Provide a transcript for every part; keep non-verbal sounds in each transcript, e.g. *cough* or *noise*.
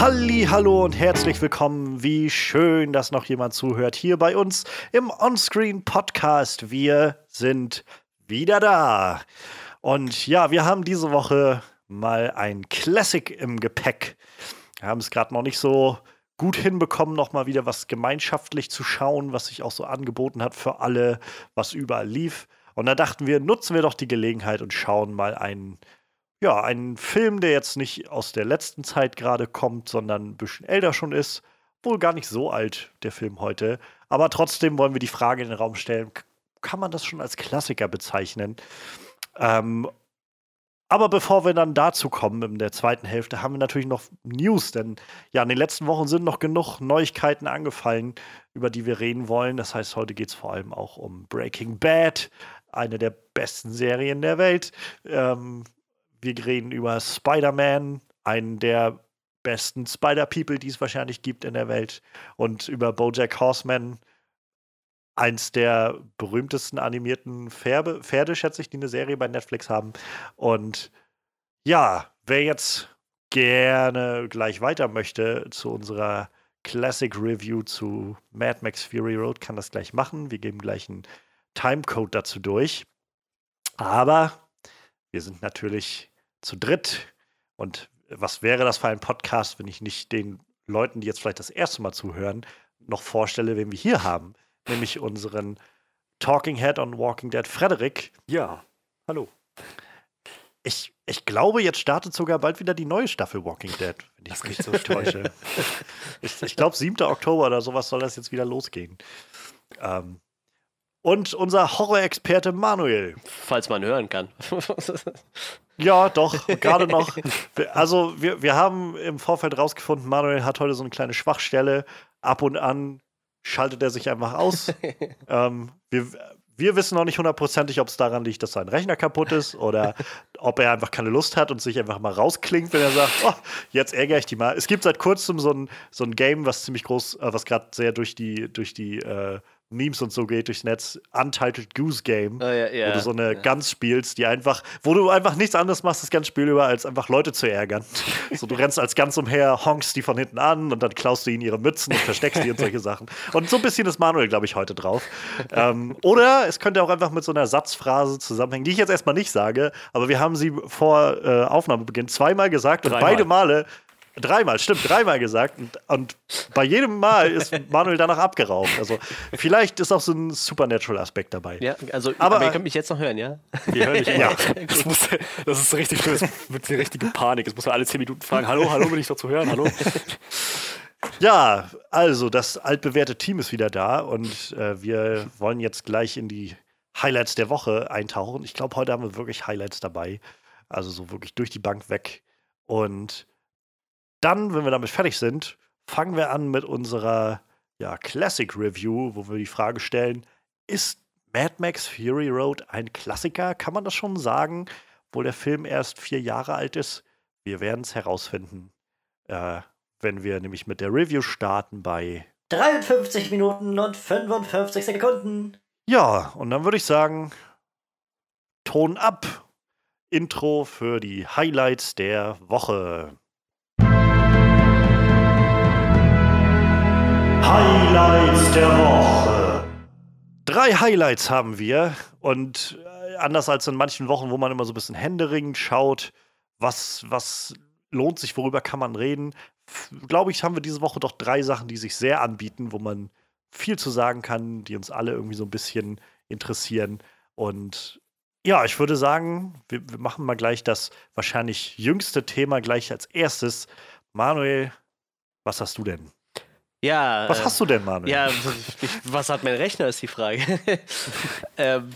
Halli, hallo und herzlich willkommen. Wie schön, dass noch jemand zuhört hier bei uns im Onscreen Podcast. Wir sind wieder da. Und ja, wir haben diese Woche mal ein Classic im Gepäck. Wir haben es gerade noch nicht so gut hinbekommen, noch mal wieder was gemeinschaftlich zu schauen, was sich auch so angeboten hat für alle, was überall lief. Und da dachten wir, nutzen wir doch die Gelegenheit und schauen mal einen ja, ein Film, der jetzt nicht aus der letzten Zeit gerade kommt, sondern ein bisschen älter schon ist. Wohl gar nicht so alt, der Film heute. Aber trotzdem wollen wir die Frage in den Raum stellen: Kann man das schon als Klassiker bezeichnen? Ähm, aber bevor wir dann dazu kommen, in der zweiten Hälfte, haben wir natürlich noch News, denn ja, in den letzten Wochen sind noch genug Neuigkeiten angefallen, über die wir reden wollen. Das heißt, heute geht es vor allem auch um Breaking Bad, eine der besten Serien der Welt. Ähm, wir reden über Spider-Man, einen der besten Spider-People, die es wahrscheinlich gibt in der Welt. Und über Bojack Horseman, eins der berühmtesten animierten Pferde, Pferde, schätze ich, die eine Serie bei Netflix haben. Und ja, wer jetzt gerne gleich weiter möchte zu unserer Classic Review zu Mad Max Fury Road, kann das gleich machen. Wir geben gleich einen Timecode dazu durch. Aber wir sind natürlich zu dritt. Und was wäre das für ein Podcast, wenn ich nicht den Leuten, die jetzt vielleicht das erste Mal zuhören, noch vorstelle, wen wir hier haben? Nämlich unseren Talking Head on Walking Dead, Frederik. Ja, hallo. Ich, ich glaube, jetzt startet sogar bald wieder die neue Staffel Walking Dead, wenn ich mich so täusche. ich, ich glaube, 7. Oktober oder sowas soll das jetzt wieder losgehen. Ähm, und unser Horror-Experte Manuel. Falls man hören kann. *laughs* ja, doch, gerade noch. Also, wir, wir haben im Vorfeld rausgefunden, Manuel hat heute so eine kleine Schwachstelle. Ab und an schaltet er sich einfach aus. *laughs* ähm, wir, wir wissen noch nicht hundertprozentig, ob es daran liegt, dass sein Rechner kaputt ist oder ob er einfach keine Lust hat und sich einfach mal rausklingt, wenn er sagt, oh, jetzt ärgere ich die mal. Es gibt seit kurzem so ein, so ein Game, was ziemlich groß, äh, was gerade sehr durch die, durch die äh, Memes und so geht durchs Netz, Untitled Goose Game, oh, ja, ja, wo du so eine ja. Gans spielst, die einfach, wo du einfach nichts anderes machst, das ganze Spiel über, als einfach Leute zu ärgern. *laughs* so, du rennst als Gans umher, honkst die von hinten an und dann klaust du ihnen ihre Mützen und versteckst die und solche Sachen. Und so ein bisschen ist Manuel, glaube ich, heute drauf. Ähm, oder es könnte auch einfach mit so einer Satzphrase zusammenhängen, die ich jetzt erstmal nicht sage, aber wir haben sie vor äh, Aufnahmebeginn zweimal gesagt und beide Male Dreimal, stimmt, dreimal gesagt. Und, und, bei jedem Mal ist Manuel danach abgeraucht. Also vielleicht ist auch so ein Supernatural-Aspekt dabei. Ja, also aber, aber ihr könnt mich jetzt noch hören, ja? Wir hören dich *laughs* ja. Das, muss, das ist richtig schön, das wird die richtige Panik. Jetzt muss man alle zehn Minuten fragen, hallo, hallo, bin ich doch zu hören, hallo? *laughs* Ja, also das altbewährte Team ist wieder da und äh, wir wollen jetzt gleich in die Highlights der Woche eintauchen. Ich glaube, heute haben wir wirklich Highlights dabei. Also so wirklich durch die Bank weg. Und dann, wenn wir damit fertig sind, fangen wir an mit unserer ja, Classic Review, wo wir die Frage stellen: Ist Mad Max Fury Road ein Klassiker? Kann man das schon sagen, obwohl der Film erst vier Jahre alt ist? Wir werden es herausfinden, äh, wenn wir nämlich mit der Review starten bei 53 Minuten und 55 Sekunden. Ja, und dann würde ich sagen, Ton ab. Intro für die Highlights der Woche. Highlights der Woche. Drei Highlights haben wir und äh, anders als in manchen Wochen, wo man immer so ein bisschen händeringend schaut, was, was lohnt sich, worüber kann man reden, glaube ich, haben wir diese Woche doch drei Sachen, die sich sehr anbieten, wo man viel zu sagen kann, die uns alle irgendwie so ein bisschen interessieren. Und ja, ich würde sagen, wir, wir machen mal gleich das wahrscheinlich jüngste Thema gleich als erstes. Manuel, was hast du denn? Ja. Was äh, hast du denn, Manuel? Ja, ich, was hat mein Rechner, ist die Frage. *laughs* ähm,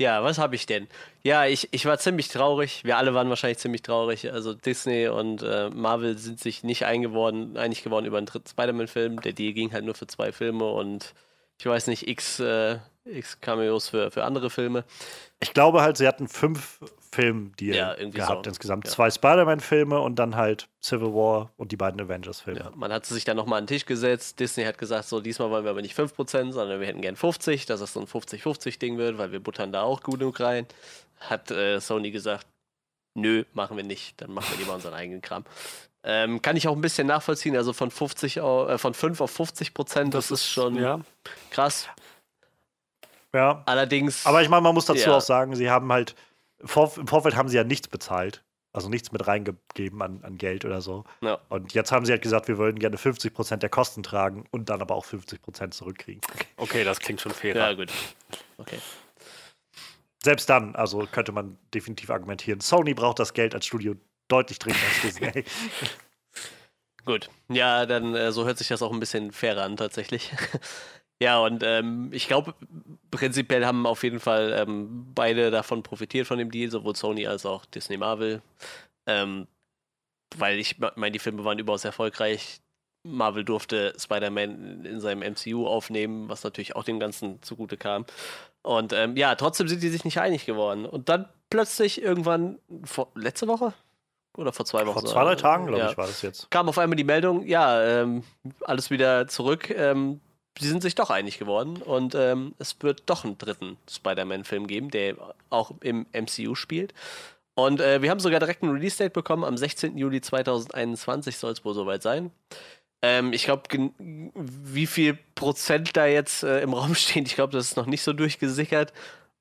ja, was habe ich denn? Ja, ich, ich war ziemlich traurig. Wir alle waren wahrscheinlich ziemlich traurig. Also Disney und äh, Marvel sind sich nicht eingeworden, einig geworden über einen dritten Spider-Man-Film. Der Deal ging halt nur für zwei Filme und ich weiß nicht, X, äh, X Cameos für, für andere Filme. Ich glaube halt, sie hatten fünf Film die ja, gehabt so. insgesamt. Ja. Zwei Spider-Man-Filme und dann halt Civil War und die beiden Avengers-Filme. Ja, man hat sich dann nochmal an den Tisch gesetzt. Disney hat gesagt, so diesmal wollen wir aber nicht 5%, sondern wir hätten gern 50, dass das so ein 50-50-Ding wird, weil wir buttern da auch gut genug rein. Hat äh, Sony gesagt, nö, machen wir nicht, dann machen wir lieber unseren eigenen Kram. Ähm, kann ich auch ein bisschen nachvollziehen, also von 50 auf, äh, von 5 auf 50 Prozent, das, ist schon Ja. krass. Ja. Allerdings. Aber ich meine, man muss dazu Ja. auch sagen, sie haben halt, vor, im Vorfeld haben sie ja nichts bezahlt. Also nichts mit reingegeben an, an Geld oder so. ja. Und jetzt haben sie halt gesagt, wir würden gerne 50% der Kosten tragen und dann aber auch 50% zurückkriegen. Okay, das klingt schon fair. ja, gut. Okay. Selbst dann, also könnte man definitiv argumentieren, Sony braucht das Geld als Studio deutlich dringender als Disney. *laughs* *laughs* Gut. Ja, dann äh, so hört sich das auch ein bisschen fairer an, tatsächlich. Ja, und ähm, ich glaube, prinzipiell haben auf jeden Fall ähm, beide davon profitiert von dem Deal, sowohl Sony als auch Disney Marvel. Ähm, weil ich meine, die Filme waren überaus erfolgreich. Marvel durfte Spider-Man in seinem MCU aufnehmen, was natürlich auch dem Ganzen zugute kam. Und ähm, ja, trotzdem sind die sich nicht einig geworden. Und dann plötzlich irgendwann, vor, letzte Woche? Oder vor zwei Wochen? Vor zwei, drei Tagen, glaube Ja ich, war das jetzt. kam auf einmal die Meldung, ja, ähm, alles wieder zurück. Ähm, sie sind sich doch einig geworden und ähm, es wird doch einen dritten Spider-Man-Film geben, der auch im MCU spielt. Und äh, wir haben sogar direkt ein Release-Date bekommen. Am 16. Juli 2021 soll es wohl soweit sein. Ähm, ich glaube, wie viel Prozent da jetzt äh, im Raum *laughs* stehen, ich glaube, das ist noch nicht so durchgesickert.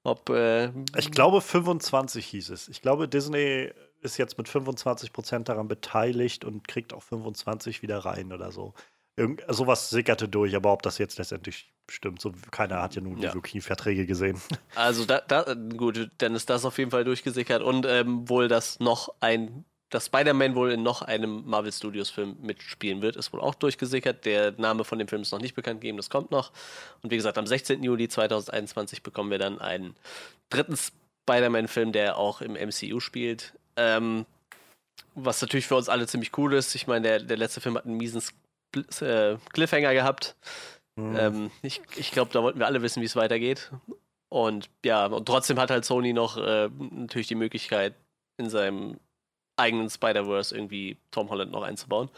Ob, äh, Ich glaube, 25 hieß es. Ich glaube, Disney ist jetzt mit 25% daran beteiligt und kriegt auch 25 wieder rein oder so. Irgend, sowas sickerte durch, aber ob das jetzt letztendlich stimmt, so keiner hat ja nun Ja. die wirklichen Verträge gesehen. *laughs* Also da, da gut, dann ist das auf jeden Fall durchgesickert und ähm, wohl, dass noch ein, dass Spider-Man wohl in noch einem Marvel Studios Film mitspielen wird, ist wohl auch durchgesickert. Der Name von dem Film ist noch nicht bekannt gegeben, das kommt noch. Und wie gesagt, am 16. Juli 2021 bekommen wir dann einen dritten Spider-Man-Film, der auch im MCU spielt. Ähm, was natürlich für uns alle ziemlich cool ist. Ich meine, der, der letzte Film hat einen miesen äh, Cliffhanger gehabt. Hm. Ähm, ich ich glaube, da wollten wir alle wissen, wie es weitergeht. Und ja, und trotzdem hat halt Sony noch äh, natürlich die Möglichkeit, in seinem eigenen Spider-Verse irgendwie Tom Holland noch einzubauen.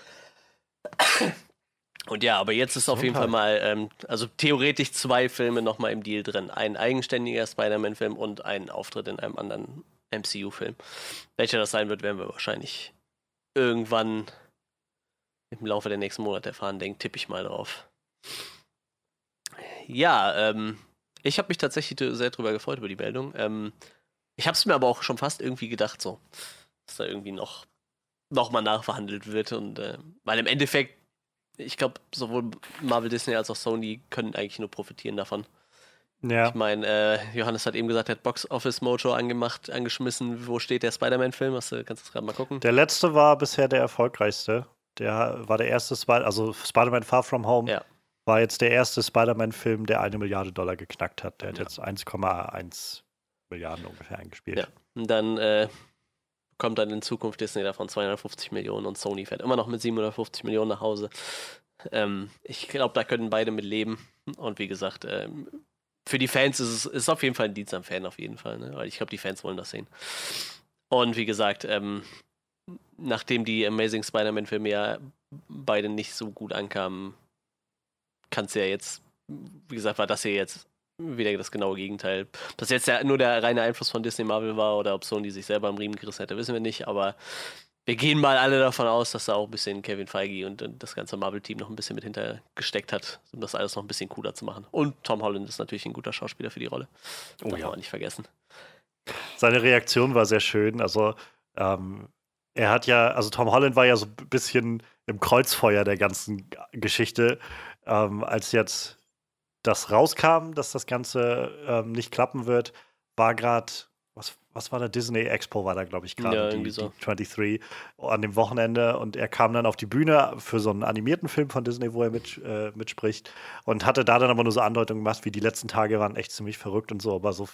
Und ja, aber jetzt ist auf jeden Fall mal, ähm, also theoretisch zwei Filme nochmal im Deal drin. Ein eigenständiger Spider-Man-Film und ein Auftritt in einem anderen MCU-Film. Welcher das sein wird, werden wir wahrscheinlich irgendwann im Laufe der nächsten Monate erfahren, denke tippe ich mal drauf. Ja, ähm, ich habe mich tatsächlich sehr drüber gefreut über die Meldung. Ähm, ich habe es mir aber auch schon fast irgendwie gedacht, so, dass da irgendwie noch, noch mal nachverhandelt wird. Und äh, weil im Endeffekt, ich glaube, sowohl Marvel Disney als auch Sony können eigentlich nur profitieren davon. ja. Ich meine, äh, Johannes hat eben gesagt, er hat Box Office Mojo angemacht, angeschmissen. Wo steht der Spider-Man-Film? Du, kannst du gerade mal gucken? Der letzte war bisher der erfolgreichste. Der war der erste Spider, also Spider-Man Far From Home Ja. war jetzt der erste Spider-Man-Film, der eine Milliarde Dollar geknackt hat. Der hat jetzt 1,1 Milliarden ungefähr eingespielt. Ja. Und dann äh, kommt dann in Zukunft Disney davon 250 Millionen und Sony fährt immer noch mit 750 Millionen nach Hause. Ähm, ich glaube, da können beide mit leben. Und wie gesagt, ähm, für die Fans ist es ist auf jeden Fall ein Dienst am Fan, auf jeden Fall. Ne? Weil ich glaube, die Fans wollen das sehen. Und wie gesagt, ähm, nachdem die Amazing Spider-Man-Filme ja beide nicht so gut ankamen, kann es ja jetzt, wie gesagt, war das hier jetzt wieder das genaue Gegenteil. Dass jetzt ja nur der reine Einfluss von Disney Marvel war oder ob Sony sich selber am Riemen gerissen hätte, wissen wir nicht, aber wir gehen mal alle davon aus, dass da auch ein bisschen Kevin Feige und, und das ganze Marvel-Team noch ein bisschen mit hintergesteckt hat, um das alles noch ein bisschen cooler zu machen. Und Tom Holland ist natürlich ein guter Schauspieler für die Rolle. Oh Darf ja. man nicht vergessen. Seine Reaktion war sehr schön. Also, ähm, er hat ja, also Tom Holland war ja so ein bisschen im Kreuzfeuer der ganzen Geschichte, ähm, als jetzt das rauskam, dass das Ganze ähm, nicht klappen wird, war gerade, was, was war da? Disney Expo war da, glaube ich, gerade, Ja, die, so. die 23 an dem Wochenende und er kam dann auf die Bühne für so einen animierten Film von Disney, wo er mit, äh, mitspricht und hatte da dann aber nur so Andeutungen gemacht, wie die letzten Tage waren echt ziemlich verrückt und so, aber so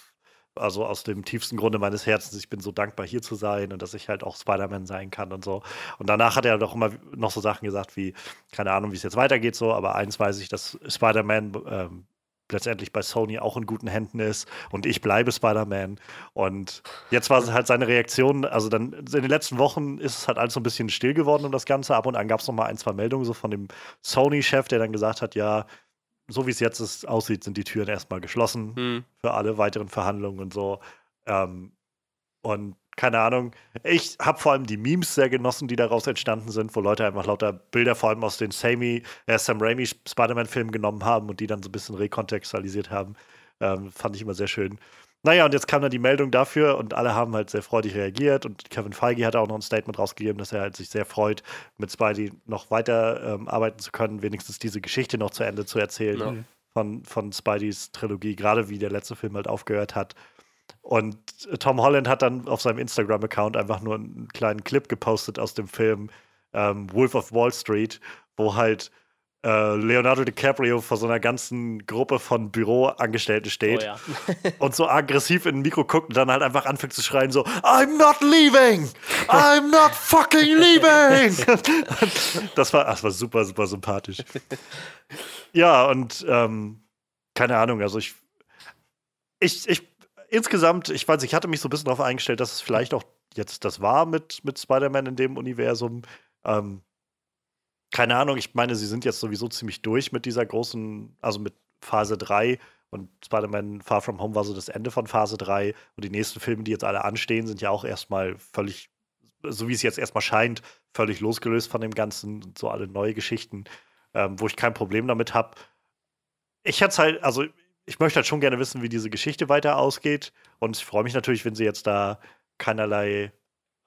also aus dem tiefsten Grunde meines Herzens, ich bin so dankbar hier zu sein und dass ich halt auch Spider-Man sein kann und so. Und danach hat er doch immer noch so Sachen gesagt wie, keine Ahnung, wie es jetzt weitergeht so, aber eins weiß ich, dass Spider-Man ähm, letztendlich bei Sony auch in guten Händen ist und ich bleibe Spider-Man. Und jetzt war es halt seine Reaktion, also dann in den letzten Wochen ist es halt alles so ein bisschen still geworden um das Ganze. Ab und an gab es noch mal ein, zwei Meldungen so von dem Sony-Chef, der dann gesagt hat, ja, so wie es jetzt ist, aussieht, sind die Türen erstmal geschlossen Hm. für alle weiteren Verhandlungen und so. Ähm, und keine Ahnung. Ich habe vor allem die Memes sehr genossen, die daraus entstanden sind, wo Leute einfach lauter Bilder vor allem aus den Sammy, äh, Sam Raimi Spider-Man-Filmen genommen haben und die dann so ein bisschen rekontextualisiert haben. Ähm, fand ich immer sehr schön. Naja, und jetzt kam dann die Meldung dafür und alle haben halt sehr freudig reagiert und Kevin Feige hat auch noch ein Statement rausgegeben, dass er halt sich sehr freut, mit Spidey noch weiter ähm, arbeiten zu können, wenigstens diese Geschichte noch zu Ende zu erzählen Ja. von, von Spideys Trilogie, gerade wie der letzte Film halt aufgehört hat. Und Tom Holland hat dann auf seinem Instagram-Account einfach nur einen kleinen Clip gepostet aus dem Film ähm, Wolf of Wall Street, wo halt äh, Leonardo DiCaprio vor so einer ganzen Gruppe von Büroangestellten Oh steht ja. *laughs* und so aggressiv in ein Mikro guckt und dann halt einfach anfängt zu schreien so I'm not leaving! I'm not fucking leaving! *laughs* das, war, das war super, super sympathisch. Ja, und ähm, keine Ahnung, also ich, ich, ich insgesamt, ich weiß, ich hatte mich so ein bisschen darauf eingestellt, dass es vielleicht auch jetzt das war mit, mit Spider-Man in dem Universum. Ähm, keine Ahnung, ich meine, sie sind jetzt sowieso ziemlich durch mit dieser großen, also mit Phase 3 und Spider-Man Far From Home war so das Ende von Phase 3 und die nächsten Filme, die jetzt alle anstehen, sind ja auch erstmal völlig, so wie es jetzt erstmal scheint, völlig losgelöst von dem Ganzen und so alle neue Geschichten, ähm, wo ich kein Problem damit habe. Ich hätte halt, also ich möchte halt schon gerne wissen, wie diese Geschichte weiter ausgeht. Und ich freue mich natürlich, wenn sie jetzt da keinerlei,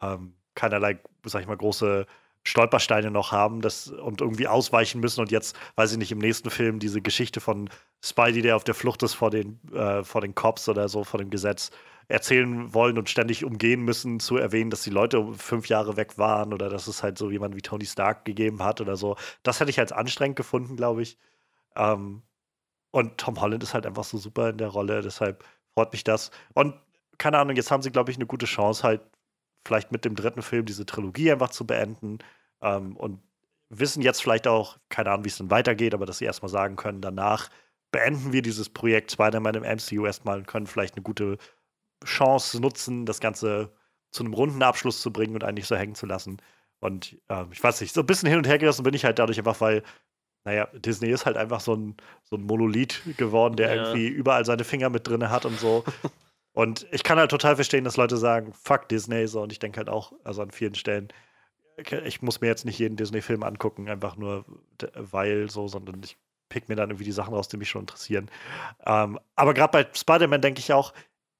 ähm, keinerlei, sag ich mal, große Stolpersteine noch haben das, und irgendwie ausweichen müssen und jetzt, weiß ich nicht, im nächsten Film diese Geschichte von Spidey, der auf der Flucht ist vor den, äh, vor den Cops oder so, vor dem Gesetz, erzählen wollen und ständig umgehen müssen, zu erwähnen, dass die Leute fünf Jahre weg waren oder dass es halt so jemand wie Tony Stark gegeben hat oder so. Das hätte ich als anstrengend gefunden, glaube ich. Ähm, und Tom Holland ist halt einfach so super in der Rolle, deshalb freut mich das. Und keine Ahnung, jetzt haben sie, glaube ich, eine gute Chance, halt vielleicht mit dem dritten Film diese Trilogie einfach zu beenden ähm, und wissen jetzt vielleicht auch, keine Ahnung, wie es dann weitergeht, aber dass sie erstmal sagen können, danach beenden wir dieses Projekt Spider-Man im MCU erstmal und können vielleicht eine gute Chance nutzen, das Ganze zu einem runden Abschluss zu bringen und eigentlich so hängen zu lassen. Und ähm, ich weiß nicht, so ein bisschen hin und her gerissen bin ich halt dadurch einfach, weil, naja, Disney ist halt einfach so ein, so ein Monolith geworden, der Ja. irgendwie überall seine Finger mit drin hat und so. Und ich kann halt total verstehen, dass Leute sagen, fuck Disney, so. Und ich denke halt auch, also an vielen Stellen, ich muss mir jetzt nicht jeden Disney-Film angucken, einfach nur weil so, sondern ich pick mir dann irgendwie die Sachen raus, die mich schon interessieren. Ähm, aber gerade bei Spider-Man denke ich auch,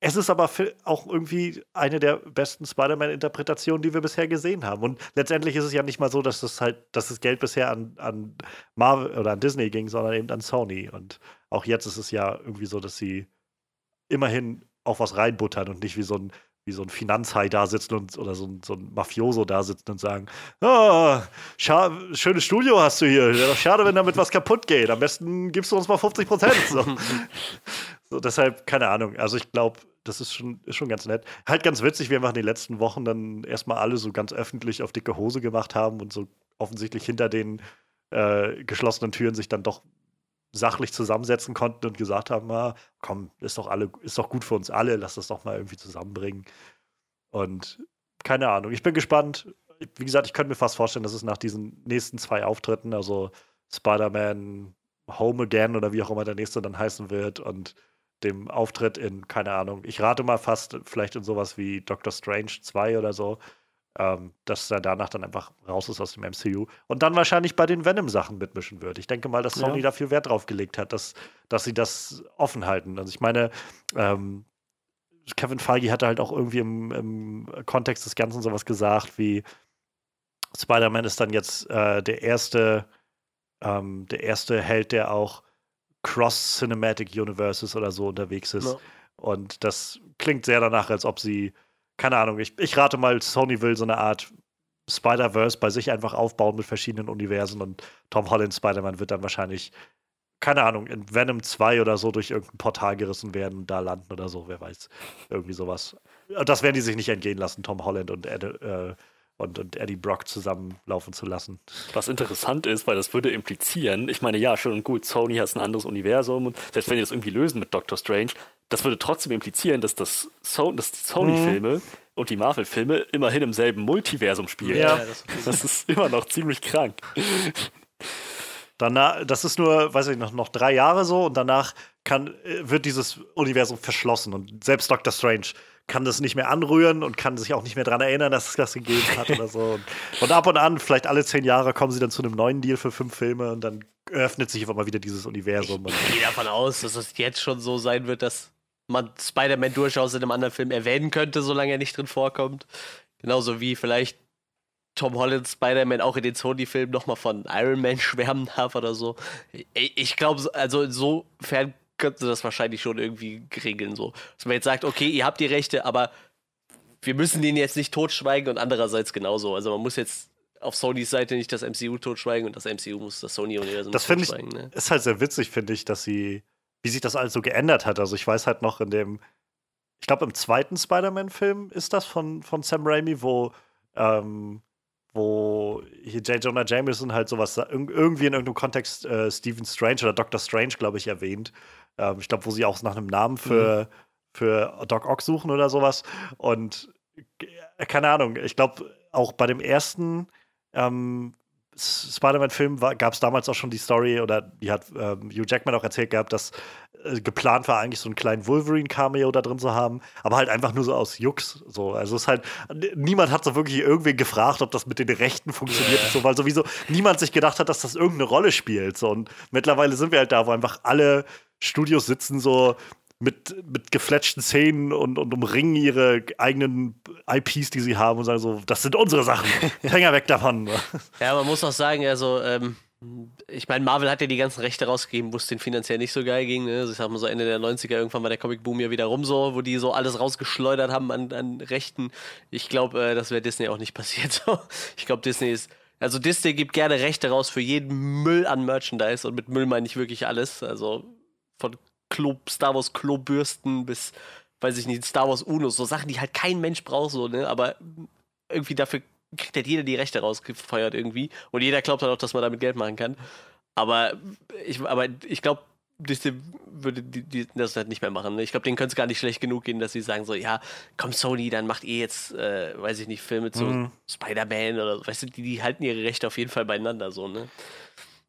es ist aber auch irgendwie eine der besten Spider-Man-Interpretationen, die wir bisher gesehen haben. Und letztendlich ist es ja nicht mal so, dass das halt, dass das Geld bisher an, an Marvel oder an Disney ging, sondern eben an Sony. Und auch jetzt ist es ja irgendwie so, dass sie immerhin auch was reinbuttern und nicht wie so ein wie so ein Finanzhai da sitzen und oder so ein, so ein Mafioso da sitzen und sagen, ah, schönes Studio hast du hier. Wäre doch schade, wenn damit was kaputt geht. Am besten gibst du uns mal 50 Prozent. So. *laughs* so, deshalb, keine Ahnung. Also ich glaube, das ist schon, ist schon ganz nett. Halt ganz witzig, wie einfach in den letzten Wochen dann erstmal alle so ganz öffentlich auf dicke Hose gemacht haben und so offensichtlich hinter den äh, geschlossenen Türen sich dann doch sachlich zusammensetzen konnten und gesagt haben, ah, komm, ist doch alle, ist doch gut für uns alle, lass das doch mal irgendwie zusammenbringen. Und keine Ahnung, ich bin gespannt. Wie gesagt, ich könnte mir fast vorstellen, dass es nach diesen nächsten zwei Auftritten, also Spider-Man Home Again oder wie auch immer der nächste dann heißen wird und dem Auftritt in, keine Ahnung, ich rate mal fast vielleicht in sowas wie Doctor Strange 2 oder so, ähm, dass er danach dann einfach raus ist aus dem MCU und dann wahrscheinlich bei den Venom-Sachen mitmischen wird. Ich denke mal, dass Sony Ja. dafür Wert drauf gelegt hat, dass, dass sie das offen halten. Also ich meine, ähm, Kevin Feige hatte halt auch irgendwie im, im Kontext des Ganzen sowas gesagt, wie Spider-Man ist dann jetzt äh, der erste, ähm, der erste Held, der auch Cross-Cinematic Universes oder so unterwegs ist. Ja. Und das klingt sehr danach, als ob sie, keine Ahnung, ich, ich rate mal, Sony will so eine Art Spider-Verse bei sich einfach aufbauen mit verschiedenen Universen und Tom Holland Spider-Man wird dann wahrscheinlich, keine Ahnung, in Venom 2 oder so durch irgendein Portal gerissen werden und da landen oder so, wer weiß. Irgendwie sowas. Und Das werden die sich nicht entgehen lassen, Tom Holland und, äh, und, und Eddie Brock zusammenlaufen zu lassen. Was interessant ist, weil das würde implizieren, ich meine, ja, schön und gut, Sony hat ein anderes Universum und selbst wenn die das irgendwie lösen mit Doctor Strange, das würde trotzdem implizieren, dass, das so dass die Sony-Filme und die Marvel-Filme immerhin im selben Multiversum spielen. Ja. das, Das ist immer noch ziemlich krank. Danach, das ist nur, weiß ich noch, noch drei Jahre so und danach kann, äh, wird dieses Universum verschlossen und selbst Doctor Strange kann das nicht mehr anrühren und kann sich auch nicht mehr daran erinnern, dass es das gegeben hat oder so. Und, und, ab und an, vielleicht alle zehn Jahre, kommen sie dann zu einem neuen Deal für fünf Filme und dann öffnet sich mal wieder dieses Universum. Ich gehe davon aus, dass es jetzt schon so sein wird, dass man Spider-Man durchaus in einem anderen Film erwähnen könnte, solange er nicht drin vorkommt. Genauso wie vielleicht Tom Holland Spider-Man auch in den Sony-Filmen nochmal von Iron Man *laughs* schwärmen darf oder so. Ich glaube, also insofern könnten sie das wahrscheinlich schon irgendwie regeln, so. Dass man jetzt sagt, okay, ihr habt die Rechte, aber wir müssen den jetzt nicht totschweigen und andererseits genauso. Also man muss jetzt auf Sonys Seite nicht das MCU totschweigen und das MCU muss das Sony-Universum Das finde ich, ne? ist halt sehr witzig, finde ich, dass sie, wie sich das alles so geändert hat. Also ich weiß halt noch in dem, ich glaube im zweiten Spider-Man-Film ist das von, von Sam Raimi, wo ähm, wo hier J. Jonah Jameson halt sowas irgendwie in irgendeinem Kontext äh, Stephen Strange oder Doctor Strange, glaube ich, erwähnt. Ähm, ich glaube, wo sie auch nach einem Namen für, mhm. für Doc Ock suchen oder sowas. Und äh, keine Ahnung, ich glaube, auch bei dem ersten ähm, Spider-Man-Film gab es damals auch schon die Story, oder die hat ähm, Hugh Jackman auch erzählt gehabt, dass äh, geplant war, eigentlich so einen kleinen Wolverine-Cameo da drin zu haben, aber halt einfach nur so aus Jux. So. Also es ist halt, niemand hat so wirklich irgendwie gefragt, ob das mit den Rechten funktioniert, yeah. so, weil sowieso niemand sich gedacht hat, dass das irgendeine Rolle spielt. So. Und mittlerweile sind wir halt da, wo einfach alle Studios sitzen so mit, mit gefletschten Szenen und, und umringen ihre eigenen IPs, die sie haben und sagen so, das sind unsere Sachen. *laughs* Finger weg davon. Ja, man muss auch sagen, also, ähm, ich meine, Marvel hat ja die ganzen Rechte rausgegeben, wo es denen finanziell nicht so geil ging. Ne? Also ich sag mal so Ende der 90er, irgendwann war der Comic-Boom ja wieder rum so, wo die so alles rausgeschleudert haben an, an Rechten. Ich glaube, äh, das wäre Disney auch nicht *laughs* passiert. ich glaube, Disney ist also Disney gibt gerne Rechte raus für jeden Müll an Merchandise und mit Müll meine ich wirklich alles. Also von Klo, Star Wars Klobürsten bis, weiß ich nicht, Star Wars Uno, so Sachen, die halt kein Mensch braucht, so, ne? Aber irgendwie dafür kriegt halt jeder die Rechte rausgefeuert irgendwie. Und jeder glaubt halt auch, dass man damit Geld machen kann. Aber ich, aber ich glaube, Disney würde die, die, das halt nicht mehr machen. Ne? Ich glaube, denen könnte es gar nicht schlecht genug gehen, dass sie sagen so, ja, komm Sony, dann macht ihr jetzt, äh, weiß ich nicht, Filme zu mhm. Spider-Man oder so. Weißt du, die, die, halten ihre Rechte auf jeden Fall beieinander so, ne?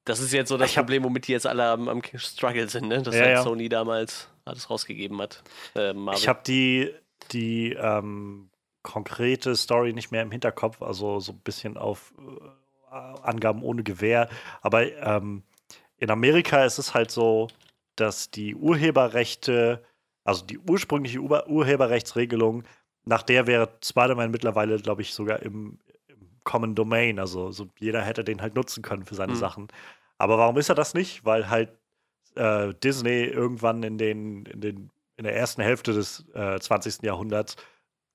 Das ist jetzt so das Problem, womit die jetzt alle am, am Struggle sind, ne? Dass ja, halt. Sony damals alles rausgegeben hat. Äh, ich habe die, die ähm, konkrete Story nicht mehr im Hinterkopf, also so ein bisschen auf äh, Angaben ohne Gewehr. Aber ähm, in Amerika ist es halt so, dass die Urheberrechte, also die ursprüngliche Ur Urheberrechtsregelung, nach der wäre Spider-Man mittlerweile, glaube ich, sogar im, Common Domain. Also so jeder hätte den halt nutzen können für seine mhm. Sachen. Aber warum ist er das nicht? Weil halt äh, Disney irgendwann in den, in den in der ersten Hälfte des äh, 20. Jahrhunderts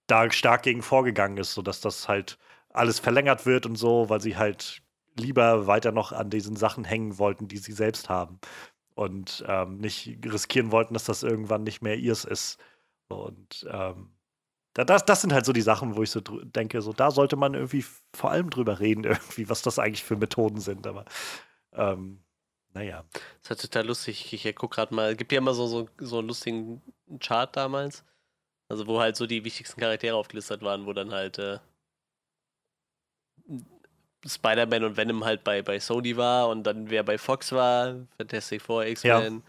da stark gegen vorgegangen ist, sodass das halt alles verlängert wird und so, weil sie halt lieber weiter noch an diesen Sachen hängen wollten, die sie selbst haben. Und ähm, nicht riskieren wollten, dass das irgendwann nicht mehr ihrs ist. Und ähm, das, das sind halt so die Sachen, wo ich so denke, so da sollte man irgendwie vor allem drüber reden, *laughs* irgendwie, was das eigentlich für Methoden sind. Aber ähm, naja. Das ist halt total lustig. Ich, gucke gerade mal, es gibt ja immer so, so, so einen lustigen Chart damals. Also wo halt so die wichtigsten Charaktere aufgelistet waren, wo dann halt äh, Spider-Man und Venom halt bei, bei Sony war und dann wer bei Fox war, Fantastic Four, X-Men,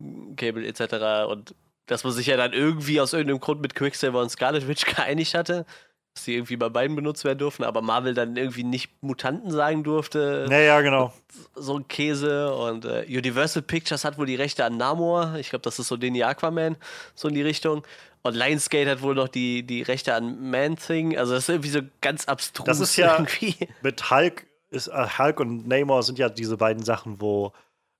ja. Cable etc. Und dass man sich ja dann irgendwie aus irgendeinem Grund mit Quicksilver und Scarlet Witch *laughs* geeinigt hatte, dass die irgendwie bei beiden benutzt werden durften, aber Marvel dann irgendwie nicht Mutanten sagen durfte. Ja, ja, genau. So ein Käse und äh, Universal Pictures hat wohl die Rechte an Namor. Ich glaube, das ist so den Aquaman, so in die Richtung. Und Lionsgate hat wohl noch die, die Rechte an Man-Thing. Also das ist irgendwie so ganz abstrus. Das ist ja irgendwie. mit Hulk, ist, äh, Hulk und Namor sind ja diese beiden Sachen, wo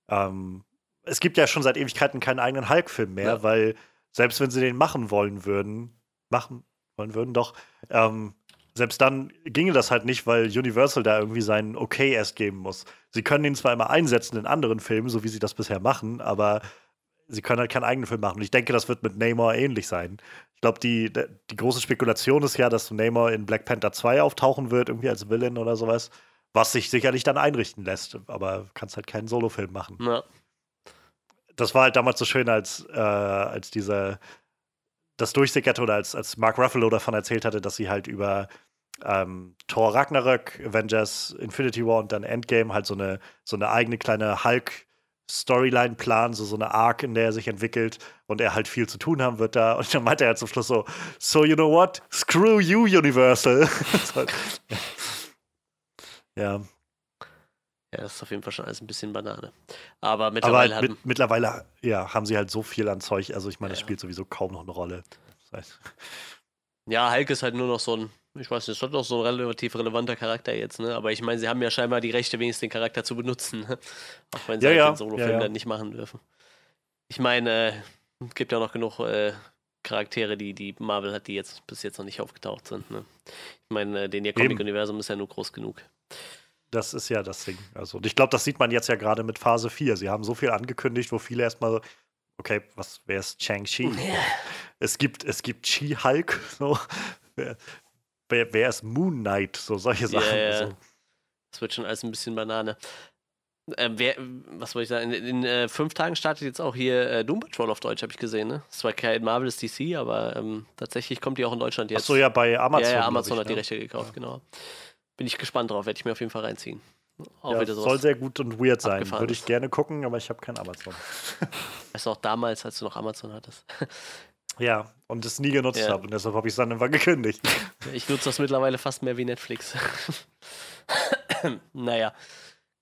ähm, es gibt ja schon seit Ewigkeiten keinen eigenen Hulk-Film mehr, ja. weil selbst wenn sie den machen wollen würden, machen wollen würden, doch, ähm, selbst dann ginge das halt nicht, weil Universal da irgendwie sein Okay erst geben muss. Sie können ihn zwar immer einsetzen in anderen Filmen, so wie sie das bisher machen, aber sie können halt keinen eigenen Film machen. Und ich denke, das wird mit Namor ähnlich sein. Ich glaube, die, die große Spekulation ist ja, dass Namor in Black Panther 2 auftauchen wird, irgendwie als Villain oder sowas, was sich sicherlich dann einrichten lässt. Aber kannst halt keinen Solofilm machen. Ja das war halt damals so schön, als, äh, als dieser das durchsickerte oder als, als Mark Ruffalo davon erzählt hatte, dass sie halt über ähm, Thor Ragnarök, Avengers, Infinity War und dann Endgame halt so eine, so eine eigene kleine Hulk Storyline-Plan, so, so eine Arc, in der er sich entwickelt und er halt viel zu tun haben wird da. *laughs* Und dann meinte er zum Schluss so: So, you know what? Screw you, Universal. *laughs* ja. Ja, das ist auf jeden Fall schon alles ein bisschen Banane. Aber mittlerweile, Aber mit, mittlerweile ja, haben sie halt so viel an Zeug. Also, ich meine, das ja. spielt sowieso kaum noch eine Rolle. Das heißt. *laughs* Ja, Hulk ist halt nur noch so ein, ich weiß nicht, ist noch so ein relativ relevanter Charakter jetzt, ne? Aber ich meine, sie haben ja scheinbar die Rechte, wenigstens den Charakter zu benutzen. Ne? Auch wenn sie ja, halt ja. den Solo-Film ja, dann nicht machen dürfen. Ich meine, äh, es gibt ja noch genug äh, Charaktere, die, die Marvel hat, die jetzt bis jetzt noch nicht aufgetaucht sind. Ne? Ich meine, äh, den ihr Comic-Universum ist ja nur groß genug. Das ist ja das Ding. Also, und ich glaube, das sieht man jetzt ja gerade mit Phase 4. Sie haben so viel angekündigt, wo viele erstmal, okay, was wer ist Chang-Chi? Es gibt, es gibt Chi-Hulk, *laughs* so. Wer, wer, ist Moon Knight? So solche Sachen. Ja, ja. So. Das wird schon alles ein bisschen Banane. Ähm, wer, was wollte ich sagen? In, in äh, fünf Tagen startet jetzt auch hier äh, Doom Patrol auf Deutsch, habe ich gesehen. Ne? Das war kein Marvel, ist DC, aber ähm, tatsächlich kommt die auch in Deutschland jetzt. Achso, ja, bei Amazon. Ja, ja Amazon ich, hat die ne? Rechte gekauft, ja. genau. Bin ich gespannt drauf, werde ich mir auf jeden Fall reinziehen. Auch ja, wieder soll sehr gut und weird sein. Würde ich gerne gucken, aber ich habe kein Amazon. *laughs* Weißt du auch damals, als du noch Amazon hattest? *laughs* Ja, und es nie genutzt ja. habe und deshalb habe ich es dann einfach gekündigt. Ich nutze das mittlerweile fast mehr wie Netflix. *laughs* naja.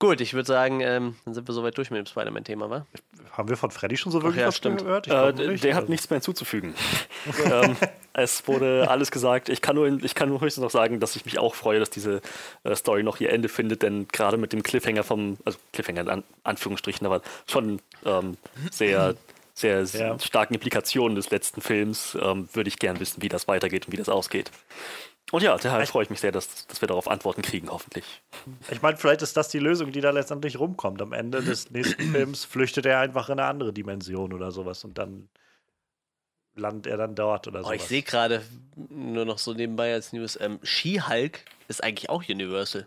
Gut, ich würde sagen, ähm, dann sind wir soweit durch mit dem Spider-Man-Thema, wa? Haben wir von Freddy schon so wirklich ja, was stimmt. gehört? Äh, der nicht. hat also. nichts mehr hinzuzufügen. *laughs* ähm, es wurde alles gesagt. Ich kann, nur, ich kann nur höchstens noch sagen, dass ich mich auch freue, dass diese äh, Story noch ihr Ende findet, denn gerade mit dem Cliffhanger vom, also Cliffhanger in An Anführungsstrichen, aber schon ähm, sehr sehr ja. starken Implikationen des letzten Films, ähm, würde ich gern wissen, wie das weitergeht und wie das ausgeht. Und ja, daher freue ich mich sehr, dass, dass wir darauf Antworten kriegen, hoffentlich. Ich meine, vielleicht ist das die Lösung, die da letztendlich rumkommt. Am Ende des nächsten Films flüchtet er einfach in eine andere Dimension oder sowas und dann landet er dann dort oder so. Oh, ich sehe gerade nur noch so nebenbei als News, ähm, She-Hulk ist eigentlich auch Universal.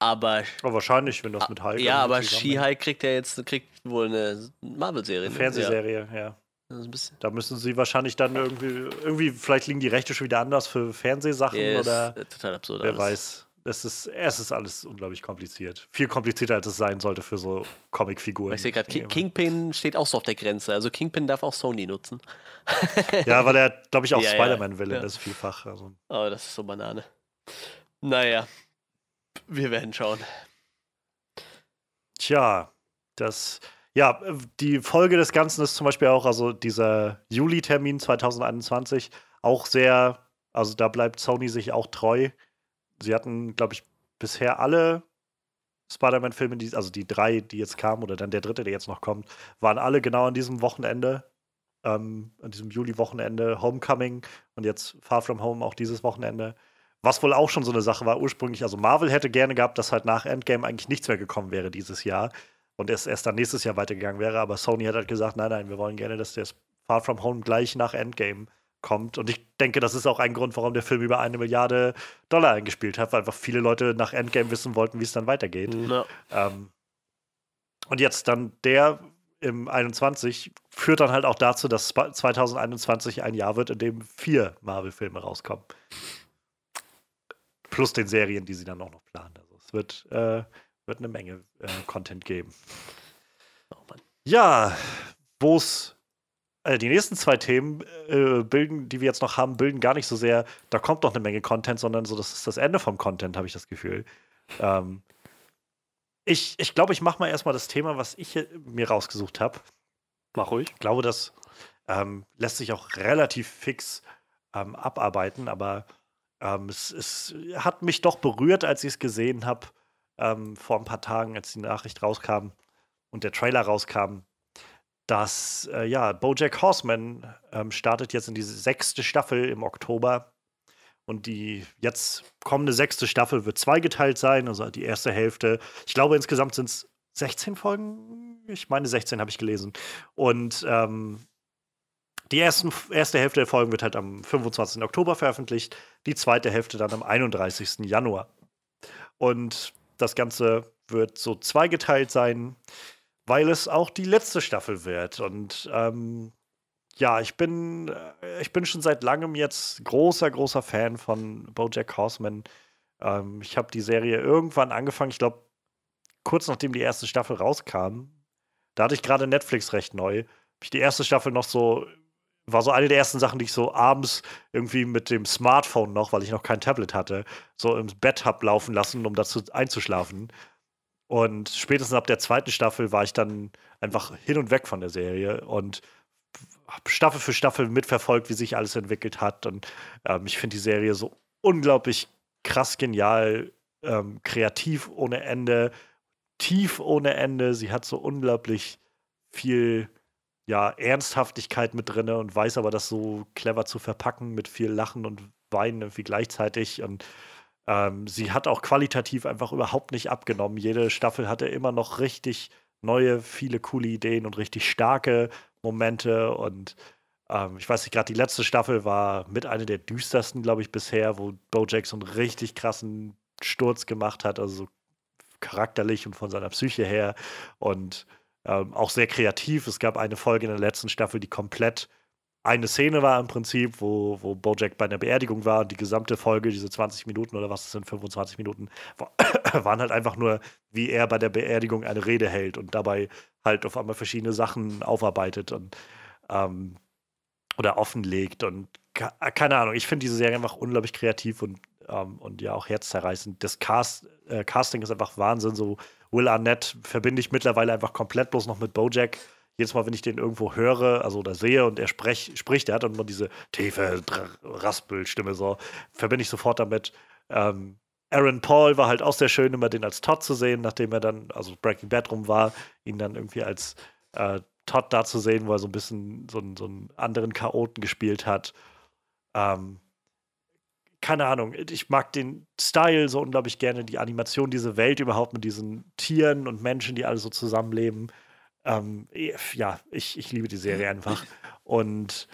Aber. Oh, wahrscheinlich, wenn das mit Hulk. Ja, aber She-Hulk kriegt ja jetzt kriegt wohl eine Marvel-Serie. Eine Fernsehserie, ja. ja. Da müssen sie wahrscheinlich dann irgendwie, irgendwie, vielleicht liegen die Rechte schon wieder anders für Fernsehsachen yes, oder. Total absurd. Wer alles. weiß. Es ist, es ist alles unglaublich kompliziert. Viel komplizierter, als es sein sollte für so Comicfiguren. Ich sehe gerade, King, Kingpin steht auch so auf der Grenze. Also Kingpin darf auch Sony nutzen. *laughs* ja, weil er, glaube ich, auch ja, Spider-Man-Villain ja. ist vielfach. Also. Oh, das ist so Banane. Naja, wir werden schauen. Tja, das. Ja, die Folge des Ganzen ist zum Beispiel auch, also dieser Juli-Termin 2021, auch sehr, also da bleibt Sony sich auch treu. Sie hatten, glaube ich, bisher alle Spider-Man-Filme, also die drei, die jetzt kamen, oder dann der dritte, der jetzt noch kommt, waren alle genau an diesem Wochenende, ähm, an diesem Juli-Wochenende, Homecoming und jetzt Far From Home auch dieses Wochenende. Was wohl auch schon so eine Sache war ursprünglich. Also Marvel hätte gerne gehabt, dass halt nach Endgame eigentlich nichts mehr gekommen wäre dieses Jahr und es erst dann nächstes Jahr weitergegangen wäre. Aber Sony hat halt gesagt, nein, nein, wir wollen gerne, dass der Far From Home gleich nach Endgame kommt. Und ich denke, das ist auch ein Grund, warum der Film über eine Milliarde Dollar eingespielt hat, weil einfach viele Leute nach Endgame wissen wollten, wie es dann weitergeht. Ja. Ähm, und jetzt dann der im 21 führt dann halt auch dazu, dass 2021 ein Jahr wird, in dem vier Marvel-Filme rauskommen plus den Serien, die sie dann auch noch planen. Also es wird, äh, wird eine Menge äh, Content geben. Oh ja, wo es äh, die nächsten zwei Themen äh, bilden, die wir jetzt noch haben, bilden gar nicht so sehr, da kommt noch eine Menge Content, sondern so, das ist das Ende vom Content, habe ich das Gefühl. Ähm, ich ich glaube, ich mache mal erstmal das Thema, was ich mir rausgesucht habe. Mach ruhig. Ich glaube, das ähm, lässt sich auch relativ fix ähm, abarbeiten, aber ähm, es, es, hat mich doch berührt, als ich es gesehen habe, ähm, vor ein paar Tagen, als die Nachricht rauskam und der Trailer rauskam, dass äh, ja, Bojack Horseman ähm, startet jetzt in diese sechste Staffel im Oktober. Und die jetzt kommende sechste Staffel wird zweigeteilt sein, also die erste Hälfte. Ich glaube, insgesamt sind es 16 Folgen. Ich meine, 16 habe ich gelesen. Und ähm, die ersten, erste Hälfte der Folgen wird halt am 25. Oktober veröffentlicht, die zweite Hälfte dann am 31. Januar. Und das Ganze wird so zweigeteilt sein, weil es auch die letzte Staffel wird. Und ähm, ja, ich bin, äh, ich bin schon seit langem jetzt großer, großer Fan von Bojack Horseman. Ähm, ich habe die Serie irgendwann angefangen, ich glaube kurz nachdem die erste Staffel rauskam, da hatte ich gerade Netflix recht neu, habe ich die erste Staffel noch so, war so eine der ersten Sachen, die ich so abends irgendwie mit dem Smartphone noch, weil ich noch kein Tablet hatte, so im Bett hab laufen lassen, um dazu einzuschlafen. Und spätestens ab der zweiten Staffel war ich dann einfach hin und weg von der Serie und habe Staffel für Staffel mitverfolgt, wie sich alles entwickelt hat. Und ähm, ich finde die Serie so unglaublich krass genial, ähm, kreativ ohne Ende, tief ohne Ende. Sie hat so unglaublich viel ja, Ernsthaftigkeit mit drin und weiß aber, das so clever zu verpacken mit viel Lachen und Weinen irgendwie gleichzeitig. Und ähm, sie hat auch qualitativ einfach überhaupt nicht abgenommen. Jede Staffel hatte immer noch richtig neue, viele coole Ideen und richtig starke Momente. Und ähm, ich weiß nicht, gerade die letzte Staffel war mit einer der düstersten, glaube ich, bisher, wo Bojack so einen richtig krassen Sturz gemacht hat, also so charakterlich und von seiner Psyche her. Und ähm, auch sehr kreativ. Es gab eine Folge in der letzten Staffel, die komplett eine Szene war im Prinzip, wo, wo Bojack bei einer Beerdigung war und die gesamte Folge, diese 20 Minuten oder was es sind, 25 Minuten, *coughs* waren halt einfach nur, wie er bei der Beerdigung eine Rede hält und dabei halt auf einmal verschiedene Sachen aufarbeitet und ähm, oder offenlegt und keine Ahnung, ich finde diese Serie einfach unglaublich kreativ und, ähm, und ja auch herzzerreißend. Das Cast, äh, Casting ist einfach Wahnsinn. So Will Arnett verbinde ich mittlerweile einfach komplett bloß noch mit Bojack jedes Mal, wenn ich den irgendwo höre, also oder sehe und er sprech, spricht, er hat dann immer diese tiefe Raspelstimme, so, verbinde ich sofort damit. Ähm, Aaron Paul war halt auch sehr schön, immer den als Todd zu sehen, nachdem er dann, also Breaking Bad rum war, ihn dann irgendwie als äh, Todd da zu sehen, wo er so ein bisschen so, so einen anderen Chaoten gespielt hat. Ähm, keine Ahnung, ich mag den Style so unglaublich gerne, die Animation, diese Welt überhaupt mit diesen Tieren und Menschen, die alle so zusammenleben. Ähm, ja, ich, ich liebe die Serie einfach. Und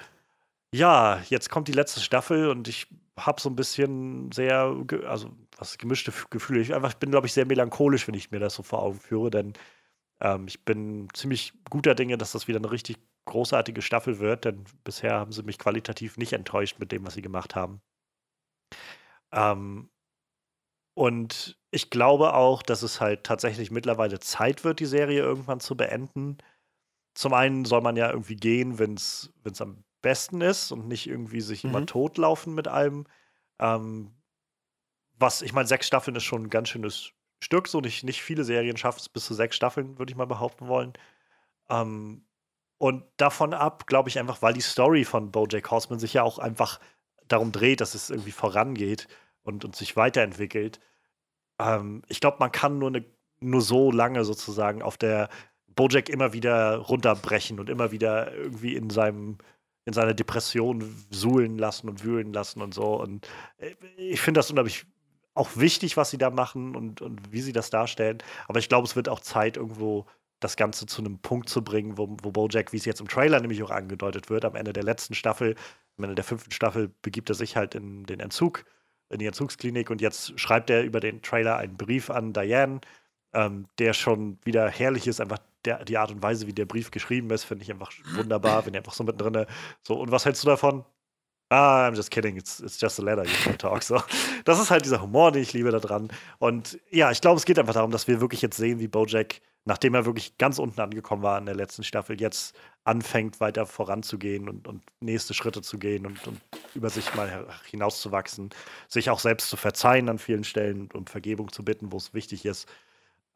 ja, jetzt kommt die letzte Staffel und ich habe so ein bisschen sehr, also was gemischte Gefühle. Ich einfach bin, glaube ich, sehr melancholisch, wenn ich mir das so vor Augen führe, denn ähm, ich bin ziemlich guter Dinge, dass das wieder eine richtig großartige Staffel wird, denn bisher haben sie mich qualitativ nicht enttäuscht mit dem, was sie gemacht haben. Ähm, und ich glaube auch, dass es halt tatsächlich mittlerweile Zeit wird, die Serie irgendwann zu beenden. Zum einen soll man ja irgendwie gehen, wenn es am besten ist und nicht irgendwie sich mhm. immer totlaufen mit allem. Ähm, was, ich meine, sechs Staffeln ist schon ein ganz schönes Stück. So nicht, nicht viele Serien schaffen es bis zu sechs Staffeln, würde ich mal behaupten wollen. Ähm, und davon ab, glaube ich einfach, weil die Story von Bojack Horseman sich ja auch einfach darum dreht, dass es irgendwie vorangeht und, und sich weiterentwickelt. Ähm, ich glaube, man kann nur, ne, nur so lange sozusagen auf der Bojack immer wieder runterbrechen und immer wieder irgendwie in seinem in seiner Depression suhlen lassen und wühlen lassen und so. Und äh, ich finde das unglaublich auch wichtig, was sie da machen und, und wie sie das darstellen. Aber ich glaube, es wird auch Zeit, irgendwo das Ganze zu einem Punkt zu bringen, wo, wo Bojack, wie es jetzt im Trailer nämlich auch angedeutet wird, am Ende der letzten Staffel, Ende der fünften Staffel begibt er sich halt in den Entzug in die Entzugsklinik und jetzt schreibt er über den Trailer einen Brief an Diane, ähm, der schon wieder herrlich ist, einfach der, die Art und Weise, wie der Brief geschrieben ist, finde ich einfach wunderbar, wenn er einfach so mittendrin so, und was hältst du davon? Ah, I'm just kidding, it's, it's just a letter, you can talk. So. Das ist halt dieser Humor, den ich liebe daran. Und ja, ich glaube, es geht einfach darum, dass wir wirklich jetzt sehen, wie Bojack, nachdem er wirklich ganz unten angekommen war in der letzten Staffel, jetzt anfängt, weiter voranzugehen und, und nächste Schritte zu gehen und, und über sich mal hinauszuwachsen, sich auch selbst zu verzeihen an vielen Stellen und Vergebung zu bitten, wo es wichtig ist.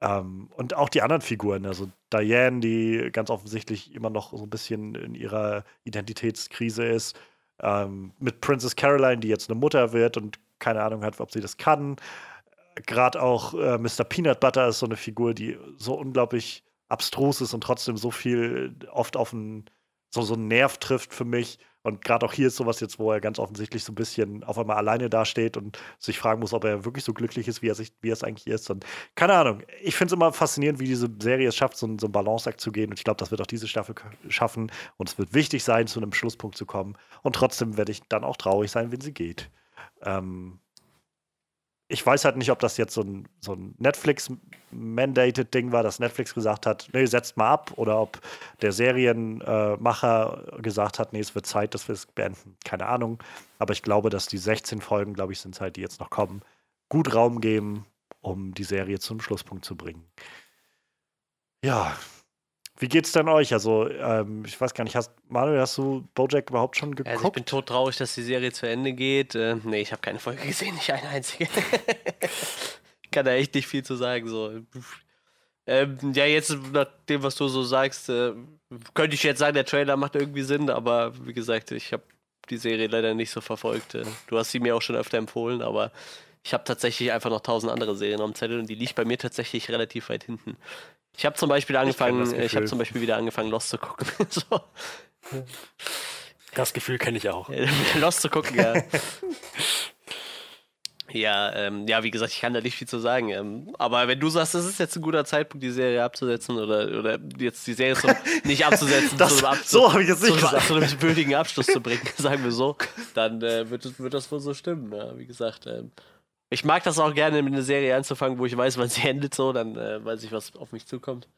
Ähm, und auch die anderen Figuren, also Diane, die ganz offensichtlich immer noch so ein bisschen in ihrer Identitätskrise ist ähm, mit Princess Caroline, die jetzt eine Mutter wird und keine Ahnung hat, ob sie das kann. Gerade auch äh, Mr. Peanut Butter ist so eine Figur, die so unglaublich abstrus ist und trotzdem so viel oft auf einen, so, so einen Nerv trifft für mich. Und gerade auch hier ist sowas jetzt, wo er ganz offensichtlich so ein bisschen auf einmal alleine dasteht und sich fragen muss, ob er wirklich so glücklich ist, wie er, sich, wie er es eigentlich ist. Und keine Ahnung. Ich finde es immer faszinierend, wie diese Serie es schafft, so, so einen Balanceakt zu gehen. Und ich glaube, das wird auch diese Staffel schaffen. Und es wird wichtig sein, zu einem Schlusspunkt zu kommen. Und trotzdem werde ich dann auch traurig sein, wenn sie geht. Ähm, ich weiß halt nicht, ob das jetzt so ein, so ein Netflix-mandated Ding war, dass Netflix gesagt hat, nee, setzt mal ab, oder ob der Serienmacher äh, gesagt hat, nee, es wird Zeit, dass wir es beenden. Keine Ahnung. Aber ich glaube, dass die 16 Folgen, glaube ich, sind halt, die jetzt noch kommen, gut Raum geben, um die Serie zum Schlusspunkt zu bringen. Ja. Wie geht's denn euch? Also, ähm, ich weiß gar nicht, hast, Manuel, hast du Bojack überhaupt schon geguckt? Also ich bin tot traurig, dass die Serie zu Ende geht. Äh, nee, ich habe keine Folge *laughs* gesehen, nicht eine einzige. ich *laughs* kann da echt nicht viel zu sagen. So. Ähm, ja, jetzt nach dem, was du so sagst, äh, könnte ich jetzt sagen, der Trailer macht irgendwie Sinn, aber wie gesagt, ich habe die Serie leider nicht so verfolgt. Äh, du hast sie mir auch schon öfter empfohlen, aber ich habe tatsächlich einfach noch tausend andere Serien am Zettel und die liegt bei mir tatsächlich relativ weit hinten. Ich habe zum Beispiel angefangen, ich, ich habe zum Beispiel wieder angefangen, Lost zu gucken. *laughs* so. Das Gefühl kenne ich auch. *laughs* Lost zu gucken, ja. Ja, ähm, ja, wie gesagt, ich kann da nicht viel zu sagen. Ähm, aber wenn du sagst, das ist jetzt ein guter Zeitpunkt, die Serie abzusetzen oder, oder jetzt die Serie zum, nicht abzusetzen, *laughs* das, zu einem Abschluss, so habe ich jetzt nicht zu, gesagt. zu einem würdigen Abschluss zu bringen, sagen wir so, dann äh, wird, das, wird das wohl so stimmen. Ja, wie gesagt, ähm, ich mag das auch gerne, mit einer Serie anzufangen, wo ich weiß, wann sie *laughs* endet, so, dann äh, weiß ich, was auf mich zukommt.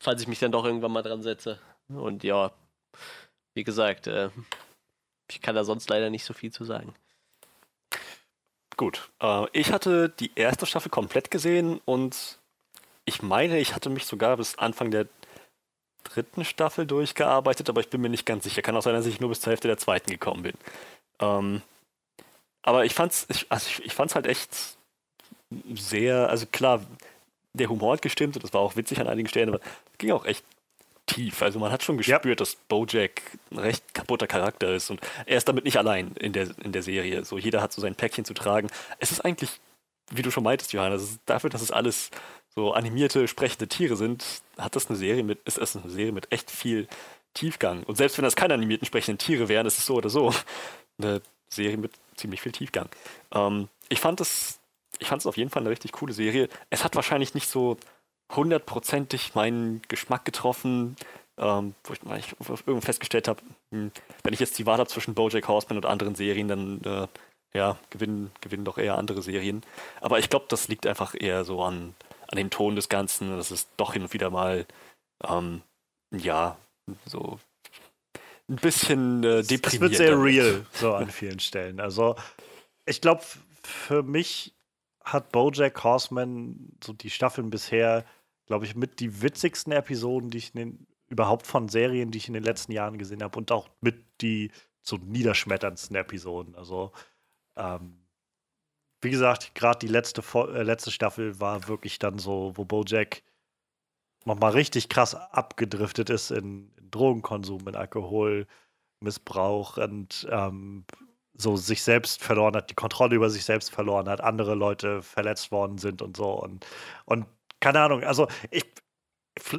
Falls ich mich dann doch irgendwann mal dran setze. Und ja, wie gesagt, äh, ich kann da sonst leider nicht so viel zu sagen. Gut. Äh, ich hatte die erste Staffel komplett gesehen und ich meine, ich hatte mich sogar bis Anfang der dritten Staffel durchgearbeitet, aber ich bin mir nicht ganz sicher. Kann auch sein, dass ich nur bis zur Hälfte der zweiten gekommen bin. Ähm, aber ich fand's, ich, also ich, ich fand's halt echt sehr, also klar, der Humor hat gestimmt und das war auch witzig an einigen Stellen, aber es ging auch echt tief. Also man hat schon gespürt, yep. dass Bojack ein recht kaputter Charakter ist und er ist damit nicht allein in der, in der Serie. So jeder hat so sein Päckchen zu tragen. Es ist eigentlich, wie du schon meintest, Johanna, ist, dafür, dass es alles so animierte, sprechende Tiere sind, hat das eine Serie mit, ist es eine Serie mit echt viel Tiefgang. Und selbst wenn das keine animierten, sprechenden Tiere wären, ist es so oder so eine Serie mit ziemlich viel Tiefgang. Ähm, ich fand es, ich fand es auf jeden Fall eine richtig coole Serie. Es hat wahrscheinlich nicht so hundertprozentig meinen Geschmack getroffen, ähm, wo ich, ich irgendwann festgestellt habe, hm, wenn ich jetzt die Wahl habe zwischen Bojack Horseman und anderen Serien, dann äh, ja, gewinnen, gewinnen doch eher andere Serien. Aber ich glaube, das liegt einfach eher so an, an dem Ton des Ganzen. Das ist doch hin und wieder mal, ähm, ja, so ein bisschen äh, deprimierend. Es wird sehr real, so an vielen Stellen. Also, ich glaube, für mich hat Bojack Horseman so die Staffeln bisher, glaube ich, mit die witzigsten Episoden, die ich in den, überhaupt von Serien, die ich in den letzten Jahren gesehen habe und auch mit die so niederschmetterndsten Episoden. Also, ähm, wie gesagt, gerade die letzte, äh, letzte Staffel war wirklich dann so, wo Bojack nochmal richtig krass abgedriftet ist in Drogenkonsum, in Alkoholmissbrauch und ähm, so sich selbst verloren hat, die Kontrolle über sich selbst verloren hat, andere Leute verletzt worden sind und so. Und, und keine Ahnung, also ich,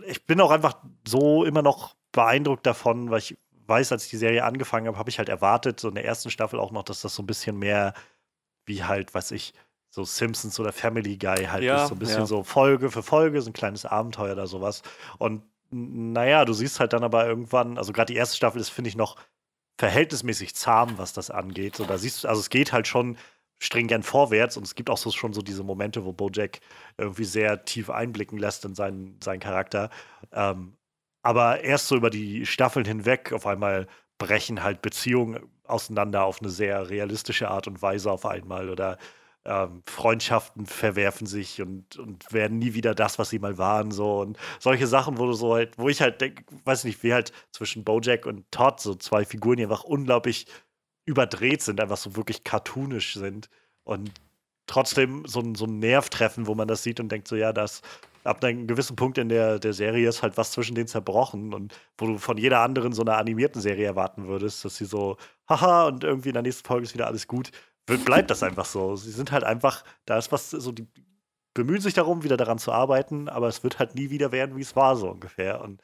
ich bin auch einfach so immer noch beeindruckt davon, weil ich weiß, als ich die Serie angefangen habe, habe ich halt erwartet, so in der ersten Staffel auch noch, dass das so ein bisschen mehr wie halt, weiß ich, so Simpsons oder Family Guy halt ja, ist. So ein bisschen ja. so Folge für Folge, so ein kleines Abenteuer oder sowas. Und naja, du siehst halt dann aber irgendwann, also gerade die erste Staffel ist, finde ich, noch verhältnismäßig zahm, was das angeht. So, da siehst du, also es geht halt schon stringent vorwärts und es gibt auch so schon so diese Momente, wo Bojack irgendwie sehr tief einblicken lässt in seinen, seinen Charakter. Ähm, aber erst so über die Staffeln hinweg auf einmal brechen halt Beziehungen auseinander auf eine sehr realistische Art und Weise auf einmal oder ähm, Freundschaften verwerfen sich und, und werden nie wieder das, was sie mal waren, so. Und solche Sachen, wo du so halt, wo ich halt denke, weiß nicht, wie halt zwischen Bojack und Todd so zwei Figuren, die einfach unglaublich überdreht sind, einfach so wirklich cartoonisch sind und trotzdem so, so ein Nerv treffen, wo man das sieht und denkt so, ja, das ab einem gewissen Punkt in der, der Serie ist halt was zwischen denen zerbrochen und wo du von jeder anderen so einer animierten Serie erwarten würdest, dass sie so, haha, und irgendwie in der nächsten Folge ist wieder alles gut bleibt das einfach so. Sie sind halt einfach, da ist was so, die bemühen sich darum, wieder daran zu arbeiten, aber es wird halt nie wieder werden, wie es war, so ungefähr. Und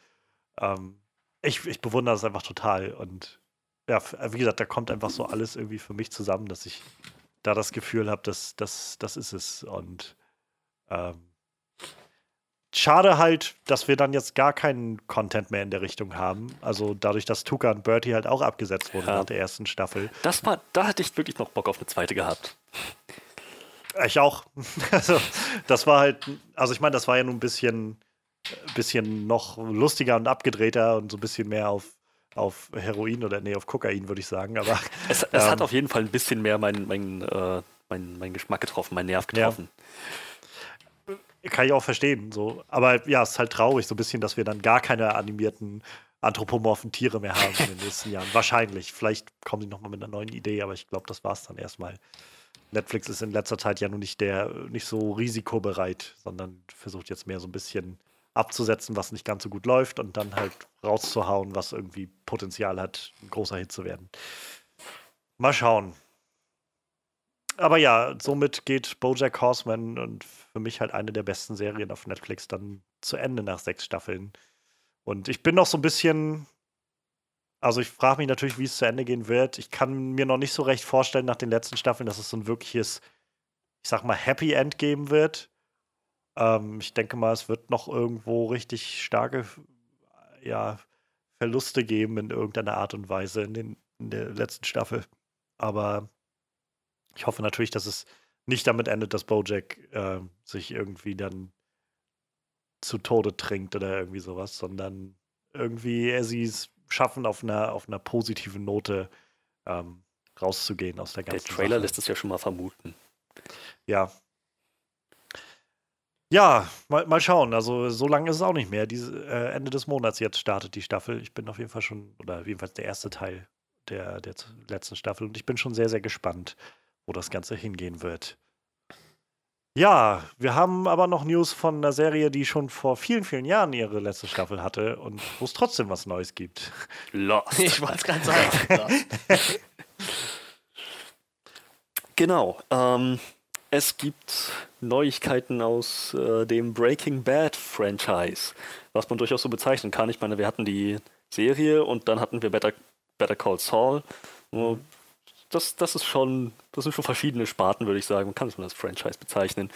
ähm, ich, ich bewundere das einfach total. Und ja, wie gesagt, da kommt einfach so alles irgendwie für mich zusammen, dass ich da das Gefühl habe, dass das, das ist es. Und ähm, Schade halt, dass wir dann jetzt gar keinen Content mehr in der Richtung haben. Also dadurch, dass Tuka und Bertie halt auch abgesetzt wurden ja. nach der ersten Staffel. Das war, da hatte ich wirklich noch Bock auf eine zweite gehabt. Ich auch. *laughs* Also, das war halt, also ich meine, das war ja nun ein bisschen, bisschen noch lustiger und abgedrehter und so ein bisschen mehr auf, auf Heroin oder nee, auf Kokain, würde ich sagen. Aber *laughs* es, es ähm, hat auf jeden Fall ein bisschen mehr meinen mein, äh, mein, mein Geschmack getroffen, meinen Nerv getroffen. Ja kann ich auch verstehen. So. Aber ja, es ist halt traurig, so ein bisschen, dass wir dann gar keine animierten anthropomorphen Tiere mehr haben in den *laughs* nächsten Jahren. Wahrscheinlich. Vielleicht kommen sie nochmal mit einer neuen Idee, aber ich glaube, das war es dann erstmal. Netflix ist in letzter Zeit ja nun nicht der, nicht so risikobereit, sondern versucht jetzt mehr so ein bisschen abzusetzen, was nicht ganz so gut läuft und dann halt rauszuhauen, was irgendwie Potenzial hat, ein großer Hit zu werden. Mal schauen. Aber ja, somit geht Bojack Horseman und für mich halt eine der besten Serien auf Netflix dann zu Ende nach sechs Staffeln. Und ich bin noch so ein bisschen, also ich frage mich natürlich, wie es zu Ende gehen wird. Ich kann mir noch nicht so recht vorstellen nach den letzten Staffeln, dass es so ein wirkliches, ich sag mal, Happy End geben wird. Ähm, ich denke mal, es wird noch irgendwo richtig starke, ja, Verluste geben in irgendeiner Art und Weise in, den, in der letzten Staffel. Aber ich hoffe natürlich, dass es nicht damit endet, dass Bojack äh, sich irgendwie dann zu Tode trinkt oder irgendwie sowas, sondern irgendwie er sie es schaffen, auf einer, auf einer positiven Note ähm, rauszugehen aus der ganzen Der Trailer Sache. lässt es ja schon mal vermuten. Ja. Ja, mal, mal schauen. Also so lange ist es auch nicht mehr. Diese, äh, Ende des Monats jetzt startet die Staffel. Ich bin auf jeden Fall schon, oder jedenfalls der erste Teil der, der letzten Staffel. Und ich bin schon sehr, sehr gespannt, wo das Ganze hingehen wird. Ja, wir haben aber noch News von einer Serie, die schon vor vielen, vielen Jahren ihre letzte Staffel hatte und wo es trotzdem was Neues gibt. Lost. Ich wollte es gerade sagen. *laughs* Genau. Ähm, es gibt Neuigkeiten aus äh, dem Breaking Bad Franchise, was man durchaus so bezeichnen kann. Ich meine, wir hatten die Serie und dann hatten wir Better, Better Call Saul. Nur Das, das ist schon, das sind schon verschiedene Sparten, würde ich sagen. Man kann es mal als Franchise bezeichnen.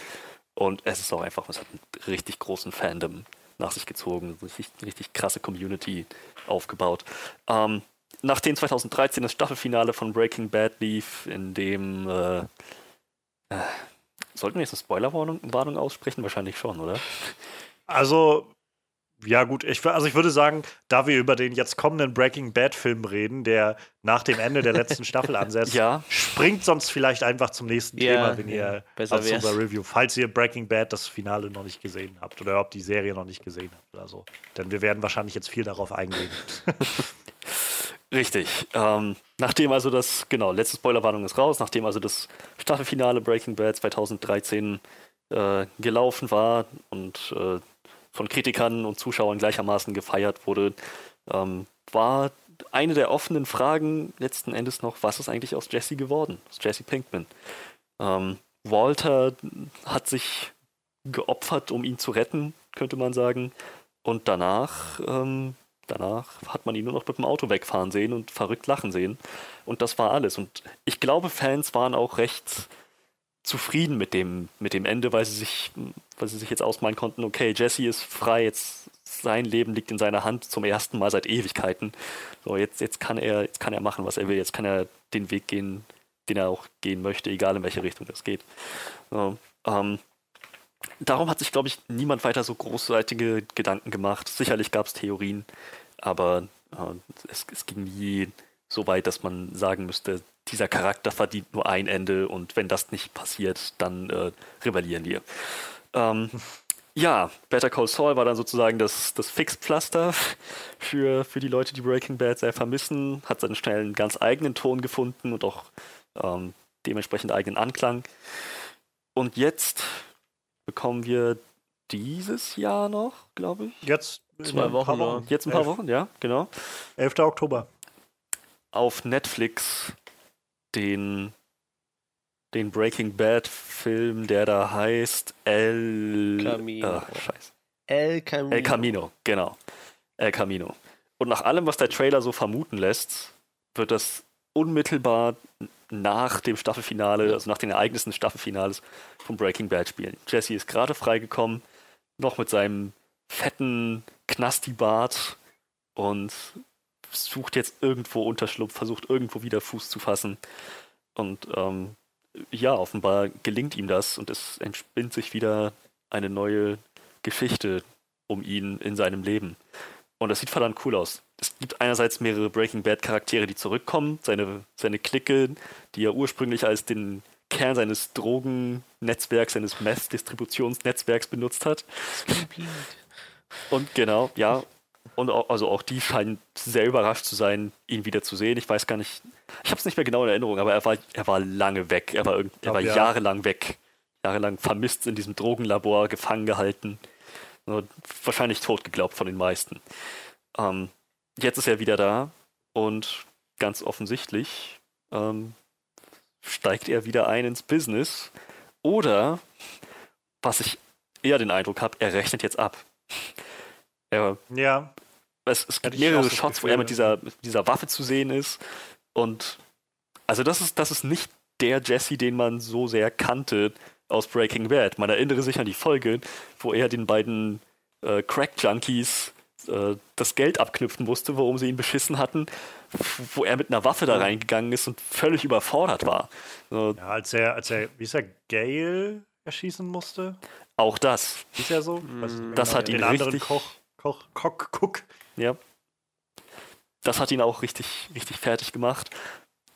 Und es ist auch einfach, es hat einen richtig großen Fandom nach sich gezogen, richtig, richtig krasse Community aufgebaut. Ähm, nachdem 2013 das Staffelfinale von Breaking Bad lief, in dem äh, äh, sollten wir jetzt eine Spoilerwarnung Warnung aussprechen? Wahrscheinlich schon, oder? Also, ja, gut, ich, also ich würde sagen, da wir über den jetzt kommenden Breaking Bad-Film reden, der nach dem Ende der letzten Staffel *laughs* ansetzt, Ja. springt sonst vielleicht einfach zum nächsten Ja, Thema, wenn ja, ihr besser wär's. unser Review, falls ihr Breaking Bad das Finale noch nicht gesehen habt oder ob die Serie noch nicht gesehen habt oder so. Denn wir werden wahrscheinlich jetzt viel darauf eingehen. *laughs* Richtig. Ähm, nachdem also das, genau, letzte Spoilerwarnung ist raus, nachdem also das Staffelfinale Breaking Bad 2013 äh, gelaufen war und äh, von Kritikern und Zuschauern gleichermaßen gefeiert wurde, ähm, war eine der offenen Fragen letzten Endes noch, was ist eigentlich aus Jesse geworden, aus Jesse Pinkman? Ähm, Walter hat sich geopfert, um ihn zu retten, könnte man sagen. Und danach, ähm, danach hat man ihn nur noch mit dem Auto wegfahren sehen und verrückt lachen sehen. Und das war alles. Und ich glaube, Fans waren auch recht zufrieden mit dem, mit dem Ende, weil sie sich, weil sie sich jetzt ausmalen konnten, okay, Jesse ist frei, jetzt sein Leben liegt in seiner Hand zum ersten Mal seit Ewigkeiten. So, jetzt, jetzt kann er, jetzt kann er machen, was er will, jetzt kann er den Weg gehen, den er auch gehen möchte, egal in welche Richtung das geht. So, ähm, darum hat sich, glaube ich, niemand weiter so großartige Gedanken gemacht. Sicherlich gab es Theorien, aber äh, es, es ging nie so weit, dass man sagen müsste, dieser Charakter verdient nur ein Ende und wenn das nicht passiert, dann äh, rebellieren wir. Ähm, ja, Better Call Saul war dann sozusagen das, das Fixpflaster für, für die Leute, die Breaking Bad sehr vermissen, hat seinen schnell einen ganz eigenen Ton gefunden und auch ähm, dementsprechend eigenen Anklang. Und jetzt bekommen wir dieses Jahr noch, glaube ich. Jetzt Zwei ein Wochen. Jetzt ein paar Elf- Wochen, ja, genau. 11. Oktober. Auf Netflix den, den Breaking Bad Film, der da heißt El Camino. Ah, scheiße. El Camino. El Camino, genau. El Camino. Und nach allem, was der Trailer so vermuten lässt, wird das unmittelbar nach dem Staffelfinale, also nach den Ereignissen des Staffelfinales von Breaking Bad spielen. Jesse ist gerade freigekommen, noch mit seinem fetten Knasti-Bart und sucht jetzt irgendwo Unterschlupf, versucht irgendwo wieder Fuß zu fassen. Und ähm, ja, offenbar gelingt ihm das und es entspinnt sich wieder eine neue Geschichte um ihn in seinem Leben. Und das sieht verdammt cool aus. Es gibt einerseits mehrere Breaking Bad Charaktere, die zurückkommen. Seine, seine Clique, die er ursprünglich als den Kern seines Drogennetzwerks, seines Meth-Distributionsnetzwerks benutzt hat. Und genau, ja. Und auch, also auch die scheinen sehr überrascht zu sein, ihn wieder zu sehen. Ich weiß gar nicht, ich habe es nicht mehr genau in Erinnerung, aber er war, er war lange weg. Er war, er war ja. jahrelang weg. Jahrelang vermisst in diesem Drogenlabor, gefangen gehalten. Wahrscheinlich tot geglaubt von den meisten. Ähm, jetzt ist er wieder da und ganz offensichtlich ähm, steigt er wieder ein ins Business. Oder, was ich eher den Eindruck habe, er rechnet jetzt ab. Er, Ja, es, es gibt mehrere Shots, wo Gefühl, er mit dieser, mit dieser Waffe zu sehen ist. Und also das ist, das ist nicht der Jesse, den man so sehr kannte aus Breaking Bad. Man erinnere sich an die Folge, wo er den beiden äh, Crack-Junkies äh, das Geld abknüpfen musste, worum sie ihn beschissen hatten, wo er mit einer Waffe da reingegangen ist und völlig überfordert war. So, ja als er, als er, wie ist er, Gale erschießen musste? auch das. Ist er so? Nicht Das genau. hat ihn Den anderen richtig- Koch, Koch, Kock, Cook. Ja. Das hat ihn auch richtig, richtig fertig gemacht.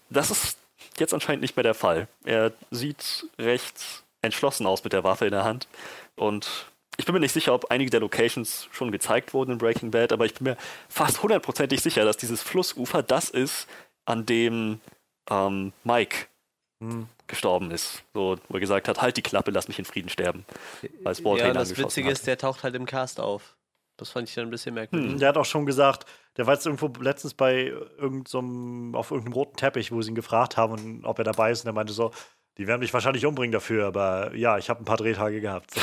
Das ist jetzt anscheinend nicht mehr der Fall. Er sieht recht entschlossen aus mit der Waffe in der Hand. Und ich bin mir nicht sicher, ob einige der Locations schon gezeigt wurden in Breaking Bad, aber ich bin mir fast hundertprozentig sicher, dass dieses Flussufer das ist, an dem ähm, Mike Hm. gestorben ist. So, wo er gesagt hat, halt die Klappe, lass mich in Frieden sterben. Als Walter ja, das Witzige hat. ist, der taucht halt im Cast auf. Das fand ich dann ein bisschen merkwürdig. Der hat auch schon gesagt, der war jetzt irgendwo letztens bei irgendeinem, auf irgendeinem roten Teppich, wo sie ihn gefragt haben, und ob er dabei ist. Und er meinte so, die werden mich wahrscheinlich umbringen dafür, aber ja, ich habe ein paar Drehtage gehabt. *laughs*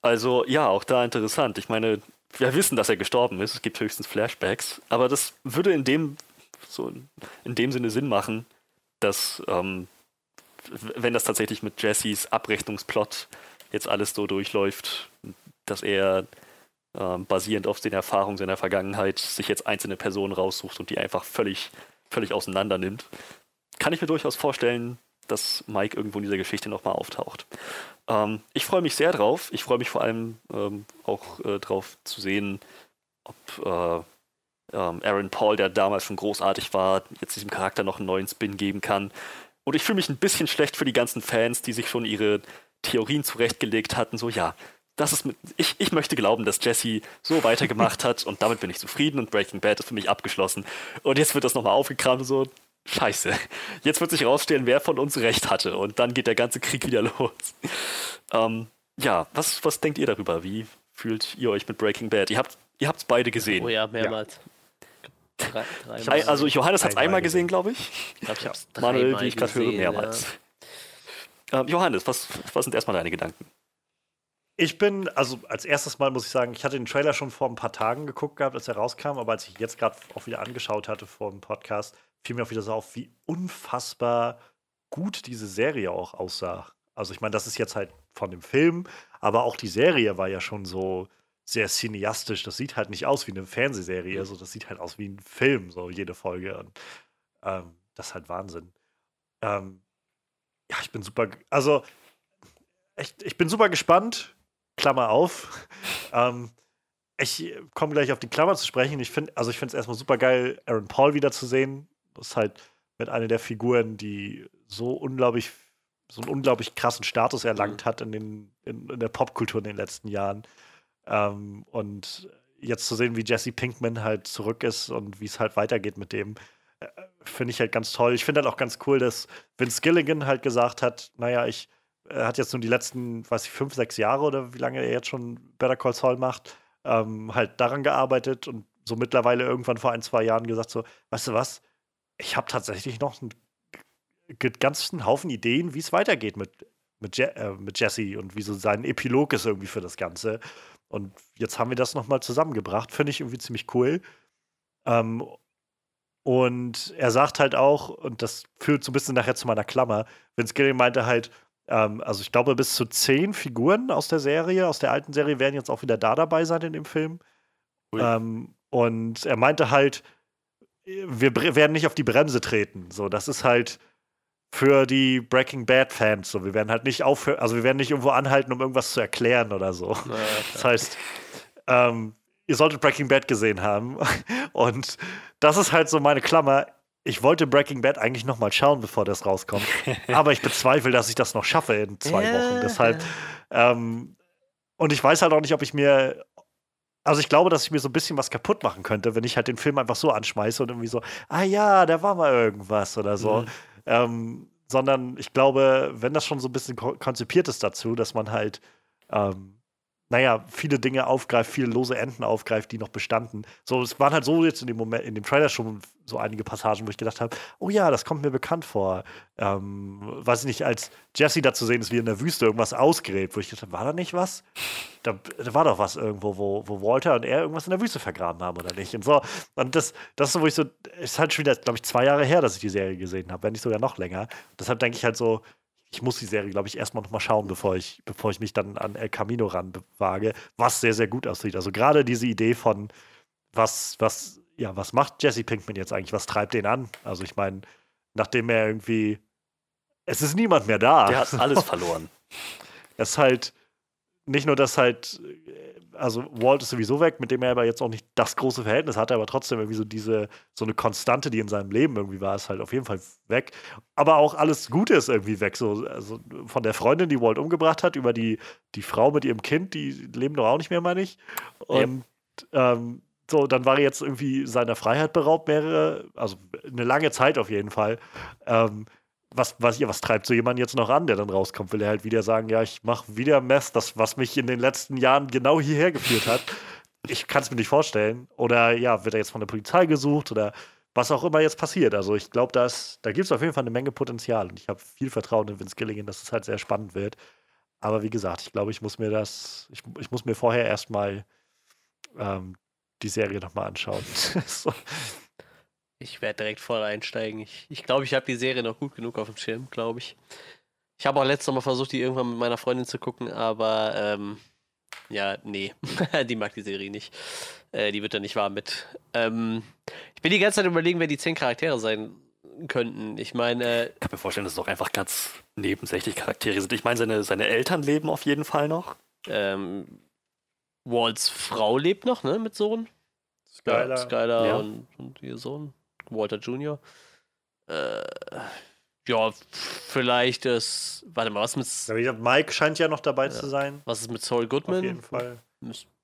Also ja, auch da interessant. Ich meine, wir wissen, dass er gestorben ist. Es gibt höchstens Flashbacks, aber das würde in dem so in dem Sinne Sinn machen, dass ähm, wenn das tatsächlich mit Jessys Abrechnungsplot jetzt alles so durchläuft, dass er ähm, basierend auf den Erfahrungen seiner Vergangenheit sich jetzt einzelne Personen raussucht und die einfach völlig völlig auseinander nimmt, kann ich mir durchaus vorstellen, dass Mike irgendwo in dieser Geschichte nochmal auftaucht. Ähm, ich freue mich sehr drauf. Ich freue mich vor allem ähm, auch äh, drauf zu sehen, ob äh, ähm, Aaron Paul, der damals schon großartig war, jetzt diesem Charakter noch einen neuen Spin geben kann. Und ich fühle mich ein bisschen schlecht für die ganzen Fans, die sich schon ihre Theorien zurechtgelegt hatten. So, ja, das ist mit, ich, ich möchte glauben, dass Jesse so weitergemacht hat und damit bin ich zufrieden und Breaking Bad ist für mich abgeschlossen. Und jetzt wird das nochmal aufgekramt und so, scheiße. Jetzt wird sich rausstellen, wer von uns recht hatte und dann geht der ganze Krieg wieder *laughs* los. Ähm, ja, was, was denkt ihr darüber? Wie fühlt ihr euch mit Breaking Bad? Ihr habt ihr habt's beide gesehen. Oh ja, mehrmals. Drei, Ich dreimal. hab's- Ei- Also Johannes hat es Einmal gesehen, glaube ich. Ich glaube, ich habe es Manuel, wie ich gerade höre, mehrmals. Ähm, Johannes, was, was sind erstmal deine Gedanken? Ich bin, also als erstes Mal muss ich sagen, ich hatte den Trailer schon vor ein paar Tagen geguckt gehabt, als er rauskam, aber als ich jetzt gerade auch wieder angeschaut hatte vor dem Podcast, fiel mir auch wieder so auf, wie unfassbar gut diese Serie auch aussah. Also ich meine, das ist jetzt halt von dem Film, aber auch die Serie war ja schon so sehr cineastisch. Das sieht halt nicht aus wie eine Fernsehserie, also das sieht halt aus wie ein Film, so jede Folge. Und ähm, das ist halt Wahnsinn. Ähm, ja, ich bin super, also echt, ich bin super gespannt. Klammer auf. ähm, ich komme gleich auf die Klammer zu sprechen. Ich finde, also ich finde es erstmal super geil, Aaron Paul wiederzusehen. Das ist halt mit einer der Figuren, die so unglaublich, so einen unglaublich krassen Status erlangt hat in, den, in, in der Popkultur in den letzten Jahren. Ähm, und jetzt zu sehen, wie Jesse Pinkman halt zurück ist und wie es halt weitergeht mit dem, äh, finde ich halt ganz toll. Ich finde halt auch ganz cool, dass Vince Gilligan halt gesagt hat, naja, ich er hat jetzt nur die letzten, weiß ich, fünf, sechs Jahre oder wie lange er jetzt schon Better Call Saul macht, ähm, halt daran gearbeitet und so mittlerweile irgendwann vor ein, zwei Jahren gesagt so, weißt du was, ich habe tatsächlich noch einen ganzen Haufen Ideen, wie es weitergeht mit, mit, Je äh, mit Jesse und wie so sein Epilog ist irgendwie für das Ganze. Und jetzt haben wir das nochmal zusammengebracht, finde ich irgendwie ziemlich cool. Ähm, und er sagt halt auch, und das führt so ein bisschen nachher zu meiner Klammer, Vince Gilligan meinte halt, ähm, also ich glaube, bis zu zehn Figuren aus der Serie, aus der alten Serie, werden jetzt auch wieder da dabei sein in dem Film. Ähm, und er meinte halt, wir werden nicht auf die Bremse treten. So, das ist halt für die Breaking Bad Fans. So, wir werden halt nicht aufhören, also wir werden nicht irgendwo anhalten, um irgendwas zu erklären oder so. Das heißt, ähm, ihr solltet Breaking Bad gesehen haben. *laughs* Und das ist halt so meine Klammer. Ich wollte Breaking Bad eigentlich noch mal schauen, bevor das rauskommt. *laughs* aber ich bezweifle, dass ich das noch schaffe in zwei Ja. Wochen. Deshalb, ähm, und ich weiß halt auch nicht, ob ich mir, also ich glaube, dass ich mir so ein bisschen was kaputt machen könnte, wenn ich halt den Film einfach so anschmeiße und irgendwie so, ah ja, da war mal irgendwas oder so. Mhm. Ähm, sondern ich glaube, wenn das schon so ein bisschen ko konzipiert ist dazu, dass man halt, ähm, naja, viele Dinge aufgreift, viele lose Enden aufgreift, die noch bestanden. So, es waren halt so jetzt in dem Moment, in dem Trailer schon so einige Passagen, wo ich gedacht habe, oh ja, das kommt mir bekannt vor. Ähm, weiß ich nicht, als Jesse da zu sehen ist, wie in der Wüste irgendwas ausgräbt, wo ich gedacht habe, war da nicht was? Da, da war doch was irgendwo, wo, wo Walter und er irgendwas in der Wüste vergraben haben, oder nicht? Und so. Und das, das ist so, wo ich so, ist halt schon wieder, glaube ich, zwei Jahre her, dass ich die Serie gesehen habe, wenn nicht sogar noch länger. Deshalb denke ich halt so, ich muss die Serie, glaube ich, erstmal noch mal schauen, bevor ich, bevor ich mich dann an El Camino ranwage, was sehr, sehr gut aussieht. Also gerade diese Idee von, was, was, ja, was macht Jesse Pinkman jetzt eigentlich? Was treibt den an? Also ich meine, nachdem er irgendwie, es ist niemand mehr da. Der hat alles *laughs* verloren. Es ist halt nicht nur, dass halt, äh, also Walt ist sowieso weg, mit dem er aber jetzt auch nicht das große Verhältnis hatte, aber trotzdem irgendwie so diese, so eine Konstante, die in seinem Leben irgendwie war, ist halt auf jeden Fall weg. Aber auch alles Gute ist irgendwie weg. So, also von der Freundin, die Walt umgebracht hat, über die, die Frau mit ihrem Kind, die leben doch auch nicht mehr, meine ich. Und ähm, so, dann war er jetzt irgendwie seiner Freiheit beraubt, mehrere, also eine lange Zeit auf jeden Fall. Ähm, was, was, was treibt so jemand jetzt noch an, der dann rauskommt? Will er halt wieder sagen, ja, ich mache wieder Mess, das, was mich in den letzten Jahren genau hierher geführt hat? Ich kann es mir nicht vorstellen. Oder ja, wird er jetzt von der Polizei gesucht oder was auch immer jetzt passiert. Also ich glaube, da gibt es auf jeden Fall eine Menge Potenzial und ich habe viel Vertrauen in Vince Gilligan, dass es halt sehr spannend wird. Aber wie gesagt, ich glaube, ich muss mir das, ich, ich muss mir vorher erstmal ähm, die Serie nochmal anschauen. *laughs* so. Ich werde direkt voll einsteigen. Ich glaube, ich, glaub, ich habe die Serie noch gut genug auf dem Schirm, glaube ich. Ich habe auch letztes Mal versucht, die irgendwann mit meiner Freundin zu gucken, aber ähm, ja, nee, *laughs* die mag die Serie nicht. Äh, die wird da nicht warm mit. Ähm, ich bin die ganze Zeit überlegen, wer die zehn Charaktere sein könnten. Ich meine, äh, Ich kann mir vorstellen, dass es doch einfach ganz nebensächlich Charaktere sind. Ich meine, seine, seine Eltern leben auf jeden Fall noch. ähm, Walts Frau lebt noch, ne, mit Sohn. Skylar. Skylar Ja. und, und ihr Sohn, Walter Jr. Äh, ja, vielleicht ist. Warte mal, was mit, Ja, wie gesagt, Mike scheint ja noch dabei zu sein. was ist mit Saul Auf Goodman? jeden Fall.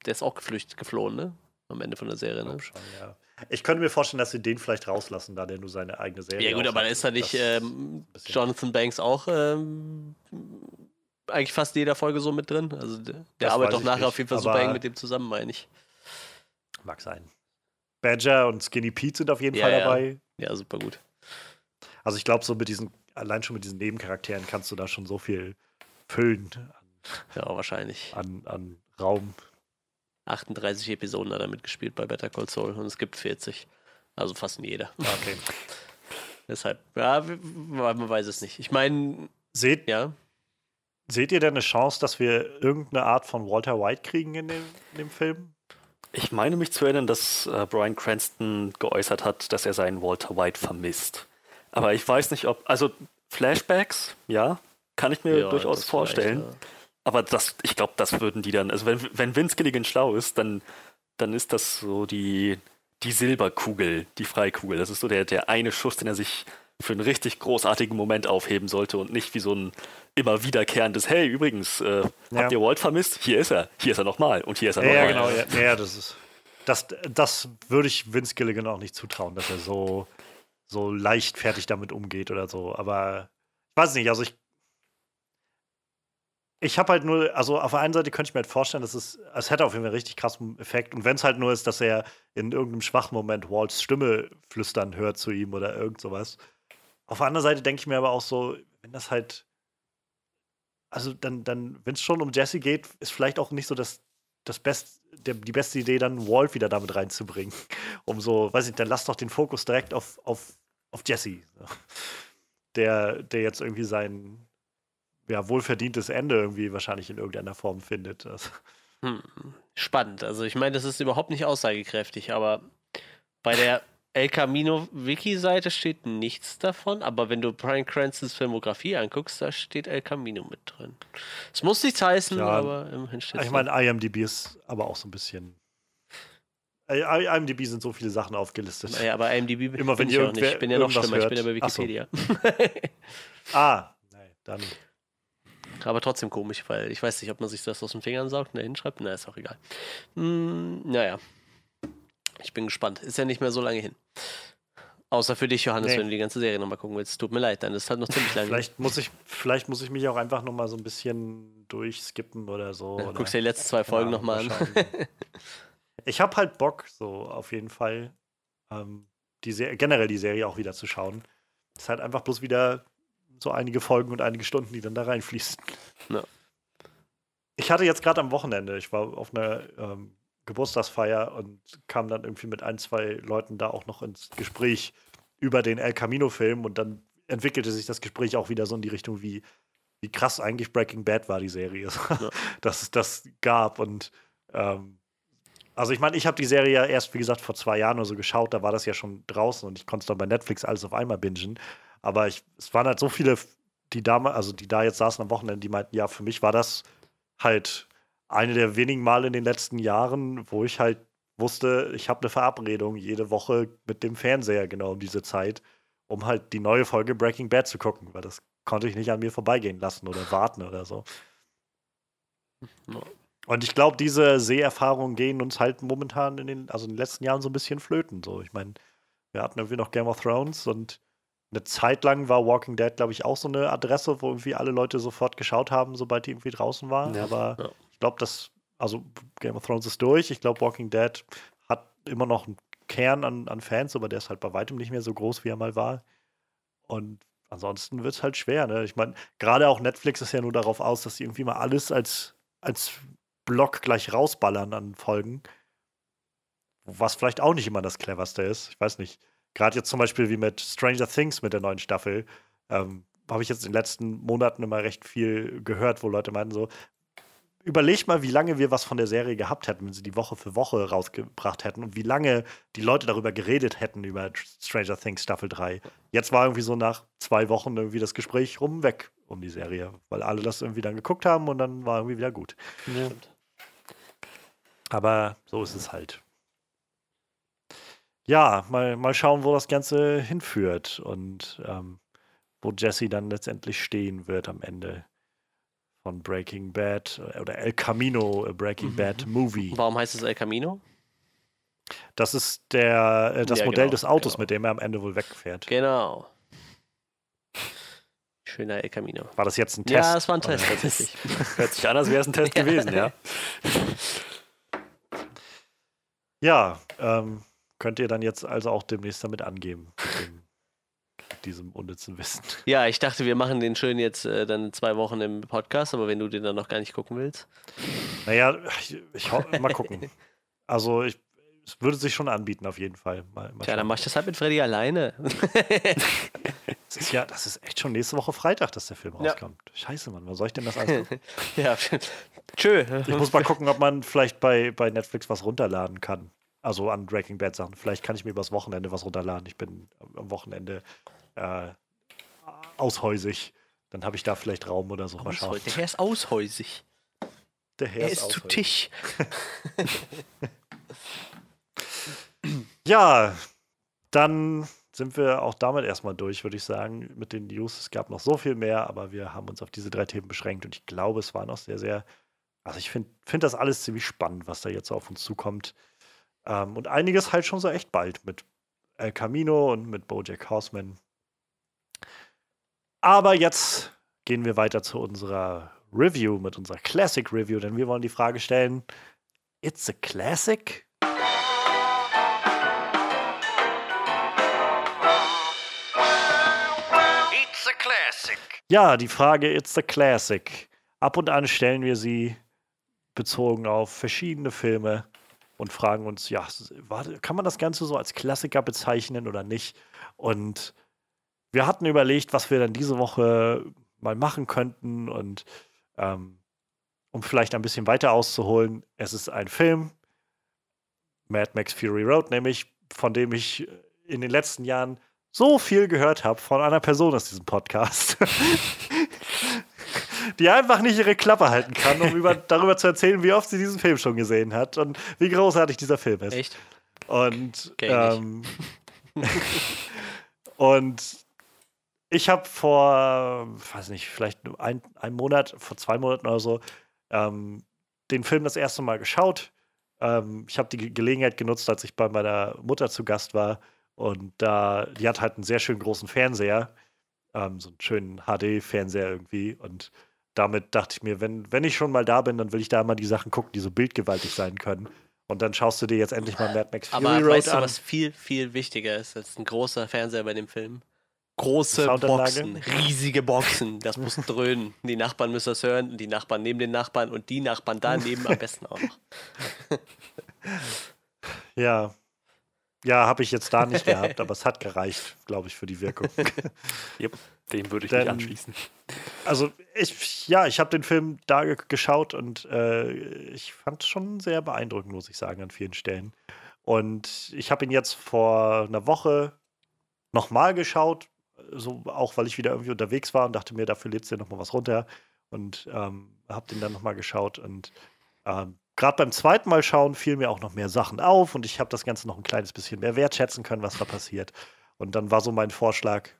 Der ist auch geflüchtet, geflohen, ne? Am Ende von der Serie, Ich ne? glaub schon, ja. Ich könnte mir vorstellen, dass sie den vielleicht rauslassen, da der nur seine eigene Serie Ja, gut, aber ist da nicht ähm, Jonathan Banks auch ähm, eigentlich fast jeder Folge so mit drin. Also der, der arbeitet doch ich nachher nicht, auf jeden Fall super eng mit dem zusammen, meine ich. Mag sein. Badger und Skinny Pete sind auf jeden Ja, Fall ja. dabei. Ja, super gut. Also ich glaube, so mit diesen, allein schon mit diesen Nebencharakteren kannst du da schon so viel füllen Ja, wahrscheinlich. an, an Raum. 38 Episoden hat er mitgespielt bei Better Call Saul und es gibt 40. Also fast in jeder. Okay. *laughs* Deshalb, ja, man weiß es nicht. Ich meine, Seht, ja, seht ihr denn eine Chance, dass wir irgendeine Art von Walter White kriegen in dem, in dem Film? Ich meine mich zu erinnern, dass äh, Brian Cranston geäußert hat, dass er seinen Walter White vermisst. Aber ich weiß nicht, ob. Also Flashbacks, ja, kann ich mir ja, durchaus vorstellen. ja. Aber das, ich glaube, das würden die dann. Also wenn, wenn Vince Gilligan schlau ist, dann, dann ist das so die, die Silberkugel, die Freikugel. Das ist so der, der eine Schuss, den er sich für einen richtig großartigen Moment aufheben sollte und nicht wie so ein immer wiederkehrendes, hey, übrigens, äh, Ja. habt ihr Walt vermisst? Hier ist er, hier ist er nochmal und hier ist er Ja, ja, nochmal. genau. Ja, ja, das ist. Das, das würde ich Vince Gilligan auch nicht zutrauen, dass er so, so leichtfertig damit umgeht oder so. Aber ich weiß nicht, also ich. Ich habe halt nur, also auf der einen Seite könnte ich mir halt vorstellen, dass es, es hätte auf jeden Fall einen richtig krassen Effekt. Und wenn es halt nur ist, dass er in irgendeinem schwachen Moment Walts Stimme flüstern hört zu ihm oder irgend sowas. Auf der anderen Seite denke ich mir aber auch so, wenn das halt, also dann, dann wenn es schon um Jesse geht, ist vielleicht auch nicht so das, das Best, der, die beste Idee, dann Walt wieder damit reinzubringen. *laughs* Um so, weiß ich, dann lass doch den Fokus direkt auf, auf, auf Jesse. *laughs* Der, der jetzt irgendwie sein ja, wohlverdientes Ende irgendwie wahrscheinlich in irgendeiner Form findet. *laughs* Also, Hm, spannend. Also ich meine, das ist überhaupt nicht aussagekräftig, aber bei der El Camino Wiki-Seite steht nichts davon, aber wenn du Brian Cranstons Filmografie anguckst, da steht El Camino mit drin. Es muss nichts heißen, Ja, aber immerhin steht ich meine, IMDb ist aber auch so ein bisschen. IMDb sind so viele Sachen aufgelistet. Naja, aber IMDb Immer wenn bin ich auch nicht. Ich bin ja noch schlimmer, ich bin ja bei hört. Ach so. Wikipedia. *laughs* Ah, nein, dann. Aber trotzdem komisch, weil ich weiß nicht, ob man sich das aus den Fingern saugt und da hinschreibt. Na, ist auch egal. Hm, naja. Ich bin gespannt. Ist ja nicht mehr so lange hin. Außer für dich, Johannes, Nee. wenn du die ganze Serie nochmal gucken willst. Tut mir leid, dann ist halt noch ziemlich lange. Vielleicht muss ich, vielleicht muss ich mich auch einfach noch mal so ein bisschen durchskippen oder so. Ja, oder, guckst dir die letzten zwei Folgen Keine nochmal an. *laughs* ich habe halt Bock, so auf jeden Fall, ähm, die generell die Serie auch wieder zu schauen. Es ist halt einfach bloß wieder so einige Folgen und einige Stunden, die dann da reinfließen. Ja. Ich hatte jetzt gerade am Wochenende, ich war auf einer ähm, Geburtstagsfeier und kam dann irgendwie mit ein, zwei Leuten da auch noch ins Gespräch über den El Camino-Film und dann entwickelte sich das Gespräch auch wieder so in die Richtung, wie, wie krass eigentlich Breaking Bad war, die Serie. *laughs* Dass es das gab und ähm, also ich meine, ich habe die Serie ja erst, wie gesagt, vor zwei Jahren oder so geschaut, da war das ja schon draußen und ich konnte es dann bei Netflix alles auf einmal bingen. Aber ich, es waren halt so viele, die da, also die da jetzt saßen am Wochenende, die meinten, ja, für mich war das halt eine der wenigen Male in den letzten Jahren, wo ich halt wusste, ich habe eine Verabredung jede Woche mit dem Fernseher genau um diese Zeit, um halt die neue Folge Breaking Bad zu gucken, weil das konnte ich nicht an mir vorbeigehen lassen oder warten oder so. Und ich glaube, diese Seherfahrungen gehen uns halt momentan in den, also in den letzten Jahren so ein bisschen flöten. So, ich meine, wir hatten irgendwie noch Game of Thrones und eine Zeit lang war Walking Dead, glaube ich, auch so eine Adresse, wo irgendwie alle Leute sofort geschaut haben, sobald die irgendwie draußen war. Ja. Aber Ja. ich glaube, das, also Game of Thrones ist durch. Ich glaube, Walking Dead hat immer noch einen Kern an, an Fans, aber der ist halt bei weitem nicht mehr so groß, wie er mal war. Und ansonsten wird es halt schwer. Ne? Ich meine, gerade auch Netflix ist ja nur darauf aus, dass sie irgendwie mal alles als, als Block gleich rausballern an Folgen. Was vielleicht auch nicht immer das cleverste ist. Ich weiß nicht. Gerade jetzt zum Beispiel wie mit Stranger Things mit der neuen Staffel, ähm, habe ich jetzt in den letzten Monaten immer recht viel gehört, wo Leute meinten so, überleg mal, wie lange wir was von der Serie gehabt hätten, wenn sie die Woche für Woche rausgebracht hätten und wie lange die Leute darüber geredet hätten, über Stranger Things Staffel 3. Jetzt war irgendwie so nach zwei Wochen irgendwie das Gespräch rum weg um die Serie, weil alle das irgendwie dann geguckt haben und dann war irgendwie wieder gut. Aber so ist es halt. Ja, mal, mal schauen, wo das Ganze hinführt und ähm, wo Jesse dann letztendlich stehen wird am Ende von Breaking Bad äh, oder El Camino, a Breaking Mhm. Bad Movie. Warum heißt es El Camino? Das ist der, äh, das Ja, Modell genau, des Autos, genau. mit dem er am Ende wohl wegfährt. Genau. Schöner El Camino. War das jetzt ein Test? Ja, es war ein Test Oder? tatsächlich. *laughs* Hört sich an, als wäre es ein Test *laughs* gewesen, ja. Ja, ähm, könnt ihr dann jetzt also auch demnächst damit angeben, mit, diesem unnützen Wissen. *laughs* Ja, ich dachte, wir machen den schön jetzt äh, dann zwei Wochen im Podcast, aber wenn du den dann noch gar nicht gucken willst. Naja, ich, ich mal gucken. Also ich, es würde sich schon anbieten, auf jeden Fall. Mal, mal Tja, dann mach ich das halt mit Freddy alleine. *laughs* *laughs* das ist ja, das ist echt schon nächste Woche Freitag, dass der Film Ja. rauskommt. Scheiße, Mann, wann soll ich denn das alles ja, tschö. Ich muss mal gucken, ob man vielleicht bei, bei Netflix was runterladen kann. Also an Breaking Bad Sachen. Vielleicht kann ich mir übers Wochenende was runterladen. Ich bin am Wochenende äh, aushäusig. Dann habe ich da vielleicht Raum oder so. Mal schauen. Der Herr ist aushäusig. Der Herr Er ist zu aushäusig. Tisch. *laughs* Ja, dann sind wir auch damit erstmal durch, würde ich sagen, mit den News. Es gab noch so viel mehr, aber wir haben uns auf diese drei Themen beschränkt und ich glaube, es war noch sehr, sehr. Also ich finde find das alles ziemlich spannend, was da jetzt auf uns zukommt. Ähm, und einiges halt schon so echt bald mit El Camino und mit Bojack Horseman. Aber jetzt gehen wir weiter zu unserer Review, mit unserer Classic Review, denn wir wollen die Frage stellen: It's a Classic? It's a classic. Ja, die Frage It's a Classic. Ab und an stellen wir sie bezogen auf verschiedene Filme und fragen uns, ja, kann man das Ganze so als Klassiker bezeichnen oder nicht? Und wir hatten überlegt, was wir dann diese Woche mal machen könnten und ähm, um vielleicht ein bisschen weiter auszuholen, es ist ein Film, Mad Max Fury Road, nämlich von dem ich in den letzten Jahren so viel gehört habe von einer Person aus diesem Podcast. *laughs* die einfach nicht ihre Klappe halten kann, um über, *laughs* darüber zu erzählen, wie oft sie diesen Film schon gesehen hat und wie großartig dieser Film ist. Echt? Und, ähm, *laughs* und ich habe vor, weiß nicht, vielleicht ein, ein Monat, vor zwei Monaten oder so, ähm, den Film das erste Mal geschaut. Ähm, ich habe die Ge- Gelegenheit genutzt, als ich bei meiner Mutter zu Gast war. Und da, die hat halt einen sehr schön großen Fernseher, ähm, so einen schönen HD-Fernseher irgendwie. Und damit dachte ich mir, wenn, wenn ich schon mal da bin, dann will ich da mal die Sachen gucken, die so bildgewaltig sein können. Und dann schaust du dir jetzt endlich mal Mad Max Fury Aber Road weißt du, an. was viel, viel wichtiger ist als ein großer Fernseher bei dem Film? Große? Boxen, riesige Boxen. Das muss dröhnen. Die Nachbarn müssen das hören, und die Nachbarn neben den Nachbarn und die Nachbarn daneben am besten auch noch. *laughs* Ja. Ja, habe ich jetzt da nicht gehabt, aber es hat gereicht, glaube ich, für die Wirkung. *laughs* Yep, dem würde ich Dann- mich anschließen. Also ich, ja, ich habe den Film da ge geschaut und äh, ich fand es schon sehr beeindruckend, muss ich sagen, an vielen Stellen. Und ich habe ihn jetzt vor einer Woche nochmal geschaut, so auch weil ich wieder irgendwie unterwegs war und dachte mir, dafür lädst du nochmal was runter und ähm, habe den dann nochmal geschaut und ähm, gerade beim zweiten Mal schauen fiel mir auch noch mehr Sachen auf und ich habe das Ganze noch ein kleines bisschen mehr wertschätzen können, was da passiert. Und dann war so mein Vorschlag,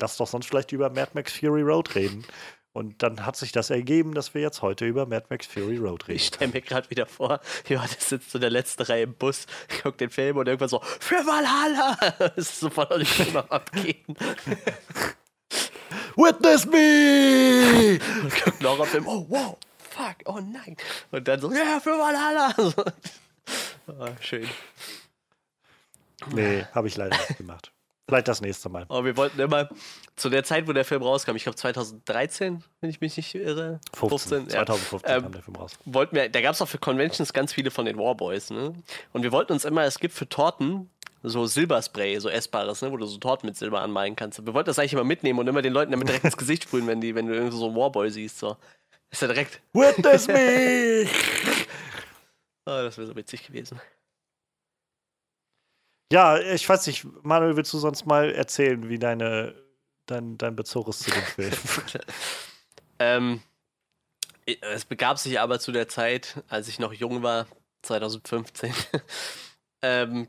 lass doch sonst vielleicht über Mad Max Fury Road reden. Und dann hat sich das ergeben, dass wir jetzt heute über Mad Max Fury Road Ich reden. stelle mir gerade wieder vor, Johannes sitzt so in der letzten Reihe im Bus, *laughs* guckt den Film und irgendwann so, für Valhalla! *laughs* Das ist so voll die Stimme am Abgehen. Witness me! *laughs* Und guckt noch auf den Film, oh wow, fuck, oh nein. Und dann so, ja, für Valhalla! So. Oh, schön. Nee, habe ich leider nicht gemacht. Vielleicht das nächste Mal. Aber wir wollten immer, zu der Zeit, wo der Film rauskam, ich glaube 2013, wenn ich mich nicht irre. 15, ja. 2015 Ähm, kam der Film raus. wollten wir, da gab es auch für Conventions ganz viele von den Warboys, ne? Und wir wollten uns immer, es gibt für Torten so Silberspray, so essbares, ne, wo du so Torten mit Silber anmalen kannst. Wir wollten das eigentlich immer mitnehmen und immer den Leuten damit direkt ins Gesicht sprühen, wenn, die, wenn du irgendwo so einen Warboy siehst. So. ist ja direkt, Witness me! oh, *laughs* das wäre so witzig gewesen. Ja, ich weiß nicht, Manuel, willst du sonst mal erzählen, wie deine, dein, dein Bezug ist zu dem Film? *laughs* Ähm, es begab sich aber zu der Zeit, als ich noch jung war, 2015. *laughs* ähm,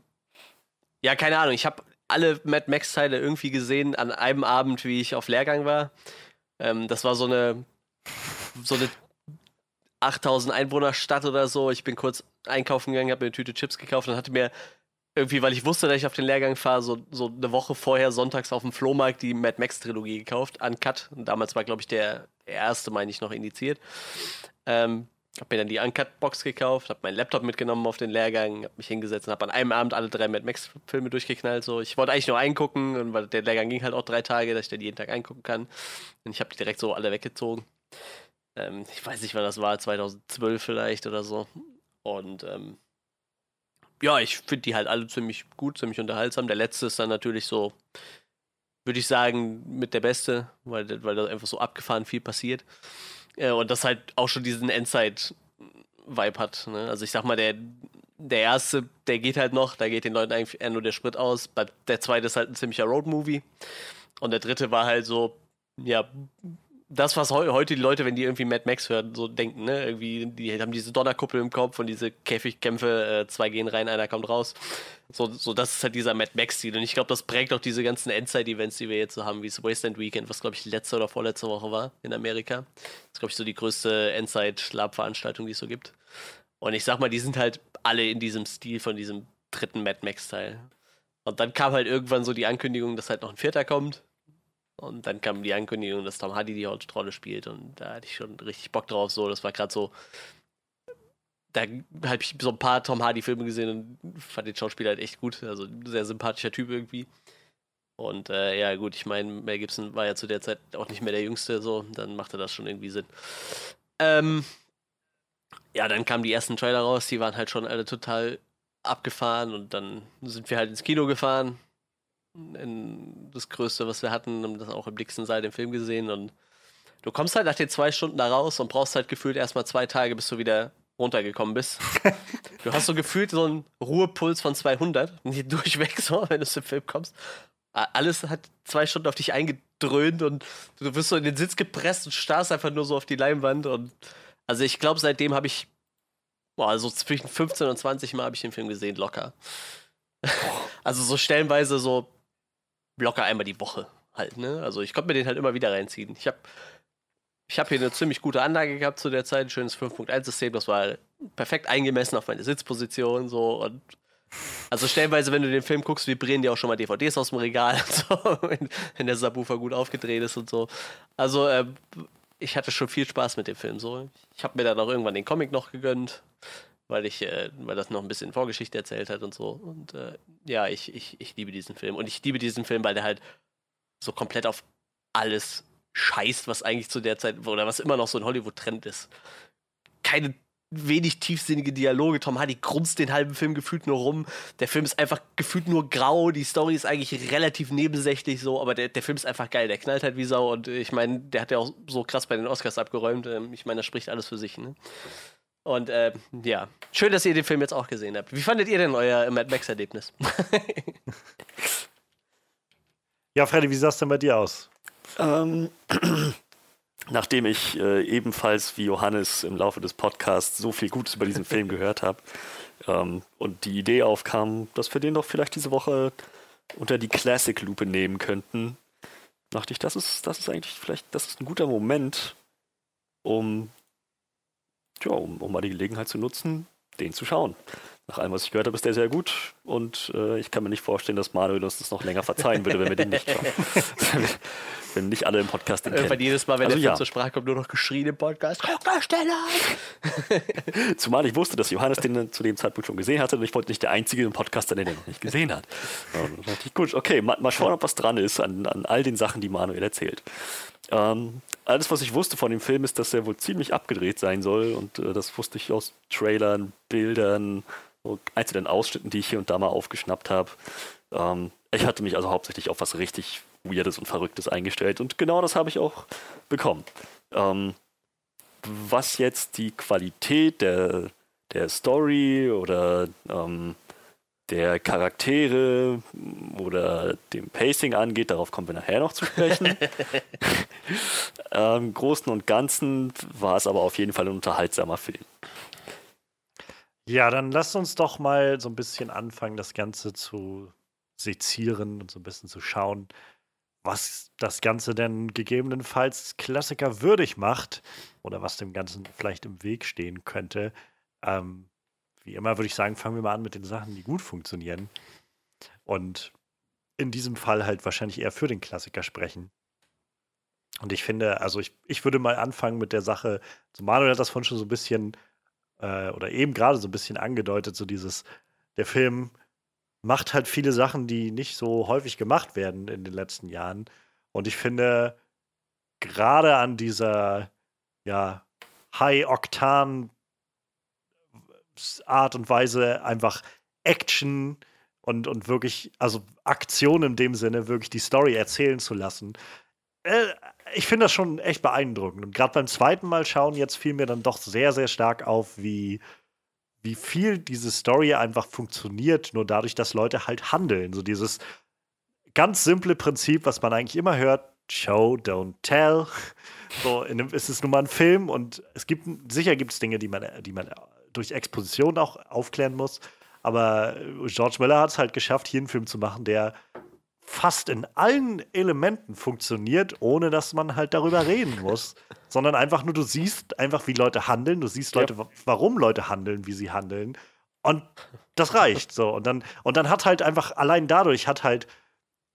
ja, keine Ahnung, ich habe alle Mad Max-Teile irgendwie gesehen an einem Abend, wie ich auf Lehrgang war. Ähm, das war so eine, so eine 8000 Einwohner-Stadt oder so. Ich bin kurz einkaufen gegangen, habe mir eine Tüte Chips gekauft und hatte mir irgendwie, weil ich wusste, dass ich auf den Lehrgang fahre, so, so eine Woche vorher sonntags auf dem Flohmarkt die Mad Max Trilogie gekauft, Uncut. Und damals war, glaube ich, der erste, meine ich, noch indiziert. Ähm, hab mir dann die Uncut-Box gekauft, hab meinen Laptop mitgenommen auf den Lehrgang, hab mich hingesetzt und hab an einem Abend alle drei Mad Max-Filme durchgeknallt. So. Ich wollte eigentlich nur eingucken, und weil der Lehrgang ging halt auch drei Tage, dass ich dann jeden Tag eingucken kann. Und ich habe die direkt so alle weggezogen. Ähm, ich weiß nicht, wann das war, 2012 vielleicht oder so. Und ähm, ja, ich finde die halt alle ziemlich gut, ziemlich unterhaltsam. Der letzte ist dann natürlich so, würde ich sagen, mit der beste, weil, weil da einfach so abgefahren viel passiert. Äh, und das halt auch schon diesen Endzeit-Vibe hat. Ne? Also ich sag mal, der, der erste, der geht halt noch, da geht den Leuten eigentlich eher nur der Sprit aus. Der zweite ist halt ein ziemlicher Road-Movie. Und der dritte war halt so, ja, das, was heu heute die Leute, wenn die irgendwie Mad Max hören, so denken, ne? Irgendwie, die haben diese Donnerkuppel im Kopf und diese Käfigkämpfe, äh, zwei gehen rein, einer kommt raus. So, so das ist halt dieser Mad Max-Stil. Und ich glaube, das prägt auch diese ganzen Endzeit-Events, die wir jetzt so haben, wie das Wasteland Weekend, was, glaube ich, letzte oder vorletzte Woche war in Amerika. Das ist, glaube ich, so die größte Endzeit-Lab-Veranstaltung, die es so gibt. Und ich sag mal, die sind halt alle in diesem Stil von diesem dritten Mad Max-Teil. Und dann kam halt irgendwann so die Ankündigung, dass halt noch ein vierter kommt. Und dann kam die Ankündigung, dass Tom Hardy die Hauptrolle spielt. Und da hatte ich schon richtig Bock drauf. So, das war gerade so. Da habe ich so ein paar Tom Hardy-Filme gesehen und fand den Schauspieler halt echt gut. Also sehr sympathischer Typ irgendwie. Und äh, ja, gut, ich meine, Mel Gibson war ja zu der Zeit auch nicht mehr der Jüngste, so. Dann machte das schon irgendwie Sinn. Ähm, ja, dann kamen die ersten Trailer raus, die waren halt schon alle total abgefahren und dann sind wir halt ins Kino gefahren. Das Größte, was wir hatten, haben das auch im dicksten Saal den Film gesehen und du kommst halt nach den zwei Stunden da raus und brauchst halt gefühlt erstmal zwei Tage, bis du wieder runtergekommen bist. du hast so gefühlt so einen Ruhepuls von 200, nicht durchweg so, wenn du zum Film kommst. Alles hat zwei Stunden auf dich eingedröhnt und du wirst so in den Sitz gepresst und starrst einfach nur so auf die Leinwand. Und also ich glaube, seitdem habe ich, boah, also zwischen 15 und 20 Mal habe ich den Film gesehen, locker. also so stellenweise so locker einmal die Woche halt, ne? Also ich konnte mir den halt immer wieder reinziehen. Ich habe ich hab hier eine ziemlich gute Anlage gehabt zu der Zeit, ein schönes 5.1-System, das war perfekt eingemessen auf meine Sitzposition so und also stellenweise, wenn du den Film guckst, vibrieren dir auch schon mal DVDs aus dem Regal, *laughs* so, wenn, wenn der Subwoofer gut aufgedreht ist und so. Also ähm, ich hatte schon viel Spaß mit dem Film. So, ich habe mir dann auch irgendwann den Comic noch gegönnt, weil ich, äh, weil das noch ein bisschen Vorgeschichte erzählt hat und so. Und äh, ja, ich, ich, ich liebe diesen Film und ich liebe diesen Film, weil der halt so komplett auf alles scheißt, was eigentlich zu der Zeit oder was immer noch so ein Hollywood-Trend ist. Keine wenig tiefsinnige Dialoge. Tom Hardy grunzt den halben Film gefühlt nur rum. Der Film ist einfach gefühlt nur grau. Die Story ist eigentlich relativ nebensächlich so, aber der, der Film ist einfach geil. Der knallt halt wie Sau und ich meine, der hat ja auch so krass bei den Oscars abgeräumt. Ähm, Ich meine, das spricht alles für sich. Ne? Und äh, ja, schön, dass ihr den Film jetzt auch gesehen habt. Wie fandet ihr denn euer Mad Max-Erlebnis? *laughs* Ja, Freddy, wie sah es denn bei dir aus? Ähm, *clears throat* nachdem ich äh, ebenfalls wie Johannes im Laufe des Podcasts so viel Gutes über diesen Film gehört habe ähm, und die Idee aufkam, dass wir den doch vielleicht diese Woche unter die Classic-Lupe nehmen könnten, dachte ich, das ist, das ist eigentlich vielleicht, das ist ein guter Moment, um, ja, um, um mal die Gelegenheit zu nutzen, den zu schauen. Nach allem, was ich gehört habe, ist der sehr gut und äh, ich kann mir nicht vorstellen, dass Manuel uns das noch länger verzeihen würde, wenn wir den nicht schauen. *laughs* wenn nicht alle im Podcast den kennen. jedes Mal, wenn Also der ja. zur Sprache kommt, nur noch geschrien im Podcast. Guck mal schneller! Zumal ich wusste, dass Johannes den zu dem Zeitpunkt schon gesehen hatte und ich wollte nicht der Einzige im Podcast sein, der den noch nicht gesehen hat. Und dachte ich, gut, okay, mal, mal schauen, ob was dran ist an, an all den Sachen, die Manuel erzählt. Ähm, alles, was ich wusste von dem Film, ist, dass er wohl ziemlich abgedreht sein soll und äh, das wusste ich aus Trailern, Bildern, so einzelnen Ausschnitten, die ich hier und da mal aufgeschnappt habe. Ähm, ich hatte mich also hauptsächlich auf was richtig Weirdes und Verrücktes eingestellt und genau das habe ich auch bekommen. Ähm, was jetzt die Qualität der, der Story oder ähm, der Charaktere oder dem Pacing angeht, darauf kommen wir nachher noch zu sprechen. *laughs* ähm, Im Großen und Ganzen war es aber auf jeden Fall ein unterhaltsamer Film. Ja, dann lasst uns doch mal so ein bisschen anfangen, das Ganze zu sezieren und so ein bisschen zu schauen, was das Ganze denn gegebenenfalls Klassiker würdig macht oder was dem Ganzen vielleicht im Weg stehen könnte. Ähm, wie immer würde ich sagen, fangen wir mal an mit den Sachen, die gut funktionieren. Und in diesem Fall halt wahrscheinlich eher für den Klassiker sprechen. Und ich finde, also ich, ich würde mal anfangen mit der Sache, so Manuel hat das vorhin schon so ein bisschen äh, oder eben gerade so ein bisschen angedeutet, so dieses, der Film macht halt viele Sachen, die nicht so häufig gemacht werden in den letzten Jahren. Und ich finde, gerade an dieser, ja, High-Oktan Art und Weise einfach Action und, und wirklich, also Aktion in dem Sinne, wirklich die Story erzählen zu lassen. Äh, ich finde das schon echt beeindruckend. Und gerade beim zweiten Mal schauen, jetzt fiel mir dann doch sehr, sehr stark auf, wie, wie viel diese Story einfach funktioniert, nur dadurch, dass Leute halt handeln. So dieses ganz simple Prinzip, was man eigentlich immer hört: Show, don't tell. *laughs* So, in einem, es ist nun mal ein Film und es gibt, sicher gibt es Dinge, die man, die man durch Exposition auch aufklären muss. Aber George Miller hat es halt geschafft, hier einen Film zu machen, der fast in allen Elementen funktioniert, ohne dass man halt darüber reden muss, sondern einfach nur, du siehst einfach, wie Leute handeln, du siehst Leute, wa- warum Leute handeln, wie sie handeln. Und das reicht so. Und dann, und dann hat halt einfach, allein dadurch hat halt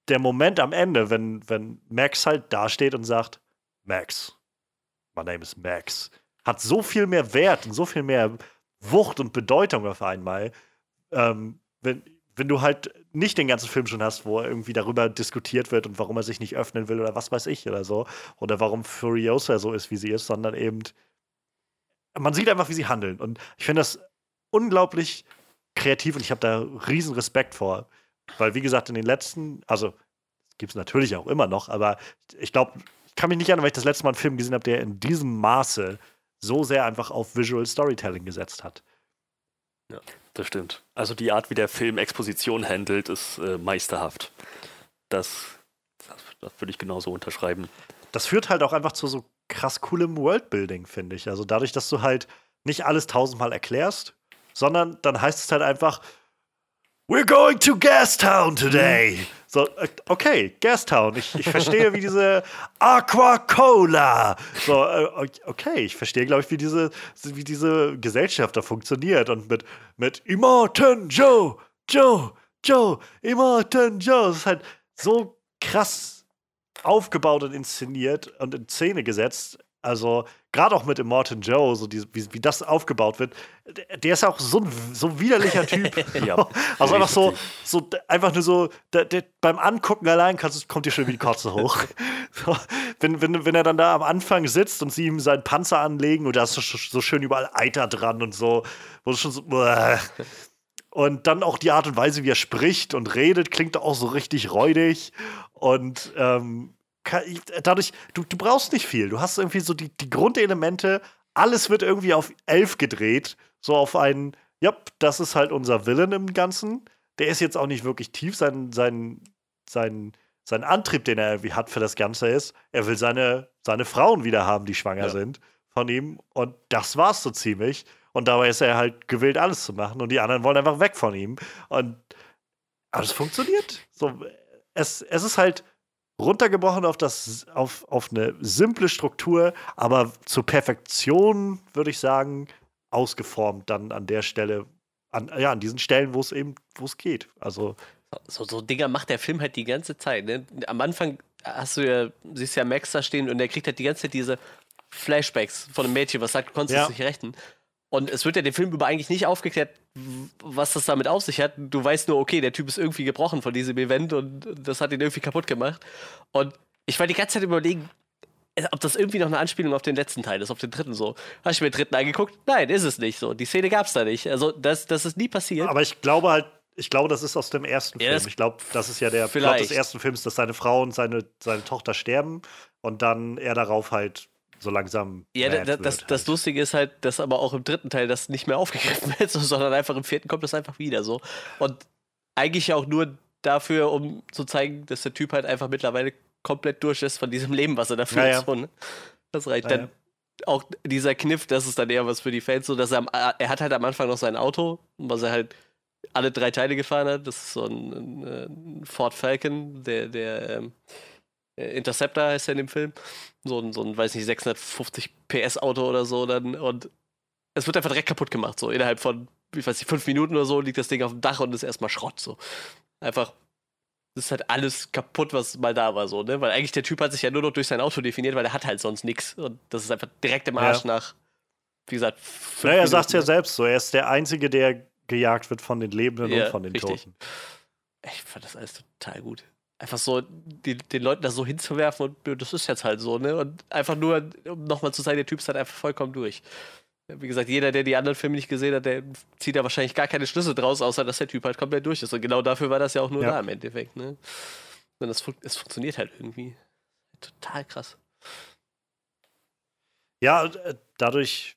der Moment am Ende, wenn, wenn Max halt dasteht und sagt, Max, my name is Max, hat so viel mehr Wert und so viel mehr Wucht und Bedeutung auf einmal, ähm, wenn, wenn du halt nicht den ganzen Film schon hast, wo irgendwie darüber diskutiert wird und warum er sich nicht öffnen will oder was weiß ich oder so, oder warum Furiosa so ist, wie sie ist, sondern eben, man sieht einfach, wie sie handeln. Und ich finde das unglaublich kreativ und ich habe da riesen Respekt vor. Weil, wie gesagt, in den letzten, also gibt es natürlich auch immer noch, aber ich glaube, ich kann mich nicht erinnern, weil ich das letzte Mal einen Film gesehen habe, der in diesem Maße so sehr einfach auf Visual Storytelling gesetzt hat. Das stimmt. Also die Art, wie der Film Exposition handelt, ist äh, meisterhaft. das, das, das würde ich genauso unterschreiben. Das führt halt auch einfach zu so krass coolem Worldbuilding, finde ich. Also dadurch, dass du halt nicht alles tausendmal erklärst, sondern dann heißt es halt einfach, We're going to Gastown today. So, äh, okay, Gastown. Ich, ich verstehe, wie diese Aqua Cola. So, äh, okay, ich verstehe, glaube ich, wie diese, wie diese Gesellschaft da funktioniert. Und mit, mit Immortan Joe, Joe, Joe, Immortan Joe. Das ist halt so krass aufgebaut und inszeniert und in Szene gesetzt. Also, gerade auch mit Immortan Joe, so die, wie, wie das aufgebaut wird, der, der ist auch so ein so widerlicher Typ. *laughs* Ja, *laughs* also einfach so, so einfach nur so, der, der, beim Angucken allein kannst, kommt dir schon wie die Kotze hoch. *laughs* so, wenn, wenn, wenn er dann da am Anfang sitzt und sie ihm seinen Panzer anlegen und da ist so, so schön überall Eiter dran und so, wo du schon so. Uah. Und dann auch die Art und Weise, wie er spricht und redet, klingt auch so richtig räudig. Und ähm, dadurch, du, du brauchst nicht viel. Du hast irgendwie so die, die Grundelemente, alles wird irgendwie auf elf gedreht. So auf einen, ja, das ist halt unser Villain im Ganzen. Der ist jetzt auch nicht wirklich tief. Sein, sein, sein, sein Antrieb, den er irgendwie hat für das Ganze ist, er will seine, seine Frauen wieder haben, die schwanger Ja. sind von ihm. Und das war's so ziemlich. Und dabei ist er halt gewillt, alles zu machen. Und die anderen wollen einfach weg von ihm. Und aber es funktioniert. So, es, es ist halt runtergebrochen auf, das, auf, auf eine simple Struktur, aber zur Perfektion, würde ich sagen, ausgeformt dann an der Stelle, an, ja, an diesen Stellen, wo es eben, wo es geht. Also, So, so Dinger macht der Film halt die ganze Zeit. Ne? Am Anfang hast du ja, siehst ja Max da stehen und der kriegt halt die ganze Zeit diese Flashbacks von einem Mädchen, was sagt, du konntest Ja. es nicht rechten. Und es wird ja dem Film über eigentlich nicht aufgeklärt, was das damit auf sich hat. Du weißt nur, okay, der Typ ist irgendwie gebrochen von diesem Event und das hat ihn irgendwie kaputt gemacht. Und ich war die ganze Zeit überlegen, äh, ob das irgendwie noch eine Anspielung auf den letzten Teil ist, auf den dritten so. Hast du mir den dritten angeguckt? Nein, ist es nicht so. Die Szene gab es da nicht. Also, das, das ist nie passiert. aber ich glaube halt, ich glaube, das ist aus dem ersten Ja, Film. Ich glaube, das ist ja der Plot Vielleicht. des ersten Films, dass seine Frau und seine, seine Tochter sterben und dann er darauf halt so langsam. Ja, da, das, das halt. Lustige ist halt, dass aber auch im dritten Teil das nicht mehr *laughs* aufgegriffen wird, so, sondern einfach im vierten kommt das einfach wieder so. Und eigentlich auch nur dafür, um zu zeigen, dass der Typ halt einfach mittlerweile komplett durch ist von diesem Leben, was er da führt. Ja, ja. So, ne? Das reicht Ja, dann. Auch dieser Kniff, das ist dann eher was für die Fans, so dass er, am, er hat halt am Anfang noch sein Auto, was er halt alle drei Teile gefahren hat. Das ist so ein, ein, ein Ford Falcon, der, der ähm, äh, Interceptor heißt er in dem Film. So ein, so ein, weiß nicht, 650 PS Auto oder so dann. Und es wird einfach direkt kaputt gemacht. So innerhalb von, ich weiß nicht, fünf Minuten oder so liegt das Ding auf dem Dach und ist erstmal Schrott. So einfach. Das ist halt alles kaputt, was mal da war, so, ne? Weil eigentlich der Typ hat sich ja nur noch durch sein Auto definiert, weil er hat halt sonst nichts. Und das ist einfach direkt im Arsch Ja. nach, wie gesagt, fünf Naja, er sagt ja Minuten. selbst so, er ist der Einzige, der gejagt wird von den Lebenden Ja, und von den richtig. Toten. Ich fand das alles total gut. Einfach so, die, den Leuten das so hinzuwerfen und ja, das ist jetzt halt so, ne? Und einfach nur, um nochmal zu sagen, der Typ ist halt einfach vollkommen durch. Wie gesagt, jeder, der die anderen Filme nicht gesehen hat, der zieht da wahrscheinlich gar keine Schlüsse draus, außer dass der Typ halt komplett durch ist. Und genau dafür war das ja auch nur Ja. da im Endeffekt, ne? Und das, es funktioniert halt irgendwie. Total krass. Ja, äh, dadurch,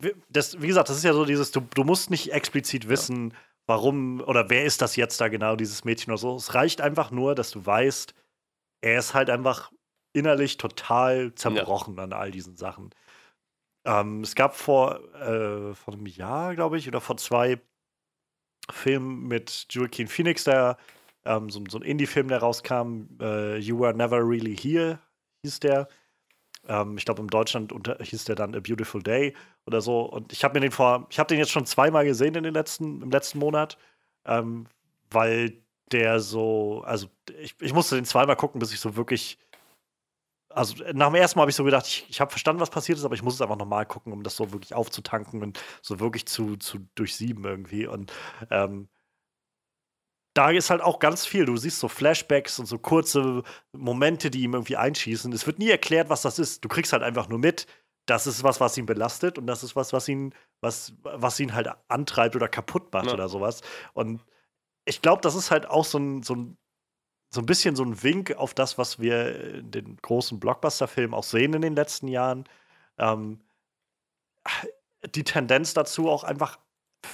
wie- das, wie gesagt, das ist ja so dieses, du, du musst nicht explizit wissen, warum oder wer ist das jetzt da genau, dieses Mädchen oder so. Es reicht einfach nur, dass du weißt, er ist halt einfach innerlich total zerbrochen an all diesen Sachen. Ähm, es gab vor, äh, vor einem Jahr, glaube ich, oder vor zwei Filmen mit Joaquin Phoenix, der ähm, so, so ein Indie-Film, der rauskam, äh, You Were Never Really Here, hieß der. Ähm, ich glaube, in Deutschland unter, hieß der dann A Beautiful Day oder so. Und ich habe mir den vor, ich habe den jetzt schon zweimal gesehen in den letzten, im letzten Monat, ähm, weil der so, also ich, ich musste den zweimal gucken, bis ich so wirklich, also nach dem ersten Mal habe ich so gedacht, ich, ich habe verstanden, was passiert ist, aber ich muss es einfach nochmal gucken, um das so wirklich aufzutanken und so wirklich zu, zu durchsieben irgendwie. Und ähm, da ist halt auch ganz viel. Du siehst so Flashbacks und so kurze Momente, die ihm irgendwie einschießen. Es wird nie erklärt, was das ist. Du kriegst halt einfach nur mit, das ist was, was ihn belastet und das ist was, was ihn, was, was ihn halt antreibt oder kaputt macht Ja. oder sowas. Und ich glaube, das ist halt auch so ein, so ein so ein bisschen so ein Wink auf das, was wir in den großen Blockbuster-Filmen auch sehen in den letzten Jahren. Ähm, die Tendenz dazu, auch einfach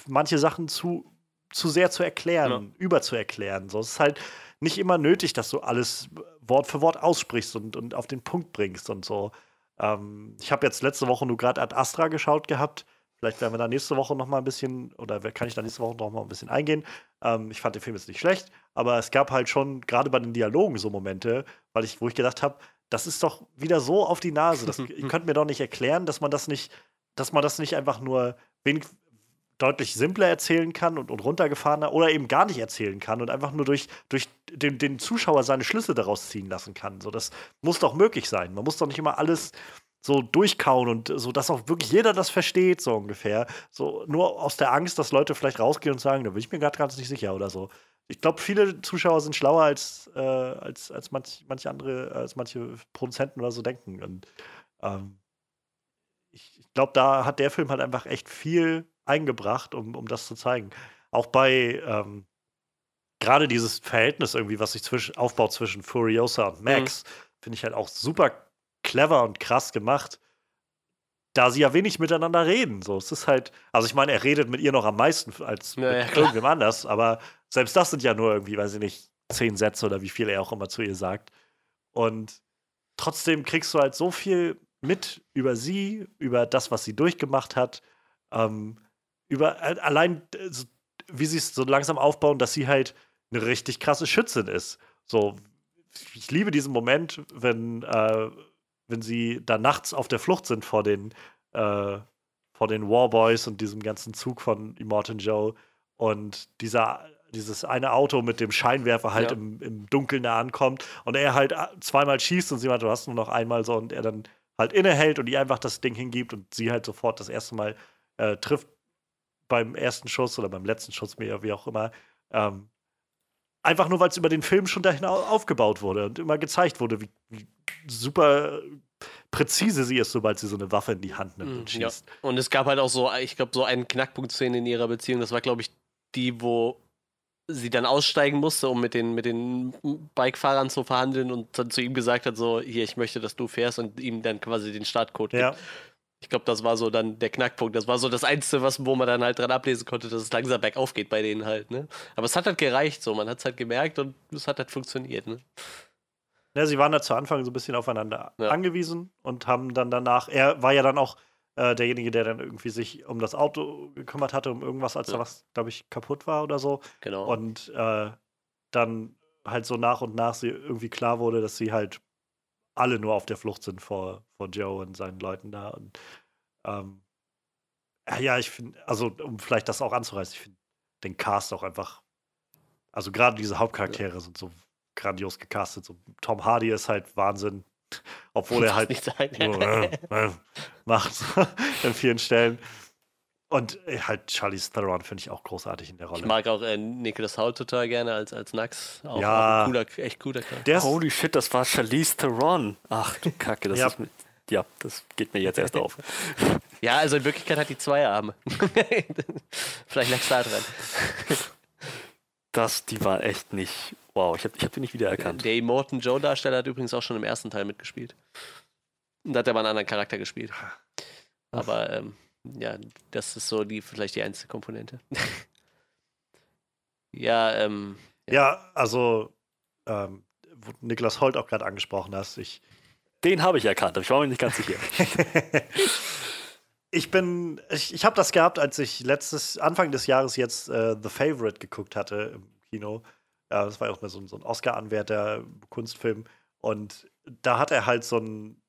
manche Sachen zu, zu sehr zu erklären, überzuerklären. So, es ist halt, nicht immer nötig, dass du alles Wort für Wort aussprichst und, und auf den Punkt bringst und so. Ähm, ich habe jetzt letzte Woche nur gerade Ad Astra geschaut gehabt. Vielleicht werden wir da nächste Woche noch mal ein bisschen, oder kann ich da nächste Woche noch mal ein bisschen eingehen. Ähm, ich fand den Film jetzt nicht schlecht, aber es gab halt schon, gerade bei den Dialogen, so Momente, weil ich, wo ich gedacht habe, das ist doch wieder so auf die Nase. Das, *laughs* ihr könnt mir doch nicht erklären, dass man das nicht, dass man das nicht einfach nur wenig, deutlich simpler erzählen kann und, und runtergefahrener oder eben gar nicht erzählen kann und einfach nur durch, durch den, den Zuschauer seine Schlüsse daraus ziehen lassen kann. So, das muss doch möglich sein. Man muss doch nicht immer alles so durchkauen und so, dass auch wirklich jeder das versteht, so ungefähr. So nur aus der Angst, dass Leute vielleicht rausgehen und sagen, da bin ich mir gerade ganz nicht sicher oder so. Ich glaube, viele Zuschauer sind schlauer als, äh, als, als manch, manche andere, als manche Produzenten oder so denken. Und ähm, ich, ich glaube, da hat der Film halt einfach echt viel eingebracht, um, um das zu zeigen. Auch bei ähm, gerade dieses Verhältnis irgendwie, was sich zwischen, aufbaut zwischen Furiosa und Max, mhm. finde ich halt auch super clever und krass gemacht, da sie ja wenig miteinander reden. So, es ist halt, also ich meine, er redet mit ihr noch am meisten als ja, mit ja, irgendwem anders, aber selbst das sind ja nur irgendwie, weiß ich nicht, zehn Sätze oder wie viel er auch immer zu ihr sagt. Und trotzdem kriegst du halt so viel mit über sie, über das, was sie durchgemacht hat. Ähm, über äh, allein, wie sie es so langsam aufbauen, dass sie halt eine richtig krasse Schützin ist. So, ich liebe diesen Moment, wenn, äh, wenn sie da nachts auf der Flucht sind vor den, äh, vor den Warboys und diesem ganzen Zug von Immortan Joe und dieser dieses eine Auto mit dem Scheinwerfer halt ja. im, im Dunkeln da ankommt und er halt äh, zweimal schießt und sie meint, du hast nur noch einmal so und er dann halt innehält und ihr einfach das Ding hingibt und sie halt sofort das erste Mal äh, trifft beim ersten Schuss oder beim letzten Schuss, wie auch immer. Ähm, einfach nur, weil es über den Film schon dahin aufgebaut wurde und immer gezeigt wurde, wie, wie super präzise sie ist, sobald sie so eine Waffe in die Hand nimmt und mhm, schießt. Ja. Und es gab halt auch so, ich glaube, so einen Knackpunkt-Szene in ihrer Beziehung. Das war, glaube ich, die, wo sie dann aussteigen musste, um mit den, mit den Bikefahrern zu verhandeln und dann zu ihm gesagt hat, so, hier, ich möchte, dass du fährst und ihm dann quasi den Startcode gibt. Ich glaube, das war so dann der Knackpunkt. Das war so das Einzige, was, wo man dann halt dran ablesen konnte, dass es langsam bergauf geht bei denen halt. Ne? Aber es hat halt gereicht so. Man hat es halt gemerkt und es hat halt funktioniert. Ne? Ja, sie waren da zu Anfang so ein bisschen aufeinander ja. angewiesen und haben dann danach, er war ja dann auch äh, derjenige, der dann irgendwie sich um das Auto gekümmert hatte, um irgendwas, als ja. da was, glaube ich, kaputt war oder so. Genau. Und äh, dann halt so nach und nach sie irgendwie klar wurde, dass sie halt alle nur auf der Flucht sind vor, vor Joe und seinen Leuten da. Und ähm, ja, ich finde, also um vielleicht das auch anzureißen, ich finde den Cast auch einfach, also gerade diese Hauptcharaktere ja. sind so grandios gecastet. So Tom Hardy ist halt Wahnsinn, obwohl *laughs* er halt nur, äh, äh, macht *laughs* in vielen Stellen. Und äh, halt Charlize Theron finde ich auch großartig in der Rolle. Ich mag auch äh, Nicholas Hoult total gerne als, als Nax. Auch, ja. Auch cooler, echt cooler Charakter. Holy shit, das war Charlize Theron. Ach du Kacke, das ja. ist mit, ja, das geht mir jetzt erst auf. *laughs* ja, also in Wirklichkeit hat die zwei Arme. *laughs* Vielleicht lag es da dran. Das, die war echt nicht. Wow, ich habe ich hab die nicht wiedererkannt. Der Immortan Joe-Darsteller hat übrigens auch schon im ersten Teil mitgespielt. Und da hat er mal einen anderen Charakter gespielt. Aber ähm, ja, das ist so die vielleicht die einzige Komponente. *laughs* ja, ähm. Ja, ja also ähm, wo Niklas Holt auch gerade angesprochen hast, ich. Den habe ich erkannt, aber ich war mir nicht ganz sicher. *laughs* ich bin, ich, ich habe das gehabt, als ich letztes, Anfang des Jahres jetzt äh, The Favorite geguckt hatte im Kino. Ja, das war ja auch mal so, so ein Oscar-Anwärter, Kunstfilm. Und da hat er halt so einen,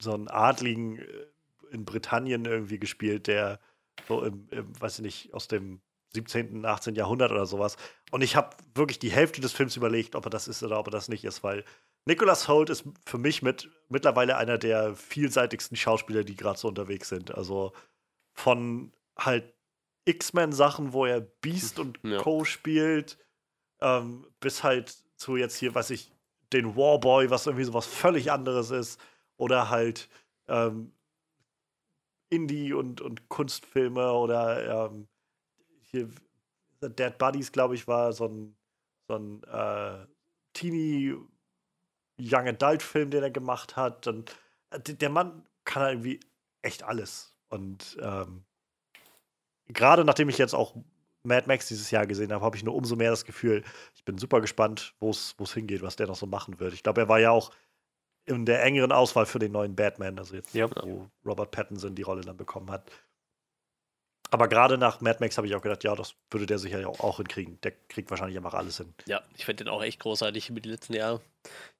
so einen Adligen äh, in Britannien irgendwie gespielt, der so im, im weiß ich nicht, aus dem 17., 18. Jahrhundert oder sowas. Und ich habe wirklich die Hälfte des Films überlegt, ob er das ist oder ob er das nicht ist, weil Nicholas Holt ist für mich mit mittlerweile einer der vielseitigsten Schauspieler, die gerade so unterwegs sind. Also von halt X-Men-Sachen, wo er Beast und ja. Co. spielt, ähm, bis halt zu jetzt hier, weiß ich, den Warboy, was irgendwie sowas völlig anderes ist. Oder halt ähm, Indie- und, und Kunstfilme oder ähm, hier Dead Buddies, glaube ich, war so ein, so ein äh, Teenie Young Adult Film, den er gemacht hat. Und äh, der Mann kann halt irgendwie echt alles. Und ähm, gerade nachdem ich jetzt auch Mad Max dieses Jahr gesehen habe, habe ich nur umso mehr das Gefühl, ich bin super gespannt, wo es hingeht, was der noch so machen wird. Ich glaube, er war ja auch in der engeren Auswahl für den neuen Batman, also jetzt, Ja. wo Robert Pattinson die Rolle dann bekommen hat. Aber gerade nach Mad Max habe ich auch gedacht, ja, das würde der sicher auch, auch hinkriegen. Der kriegt wahrscheinlich einfach alles hin. Ja, ich finde den auch echt großartig über die letzten Jahre.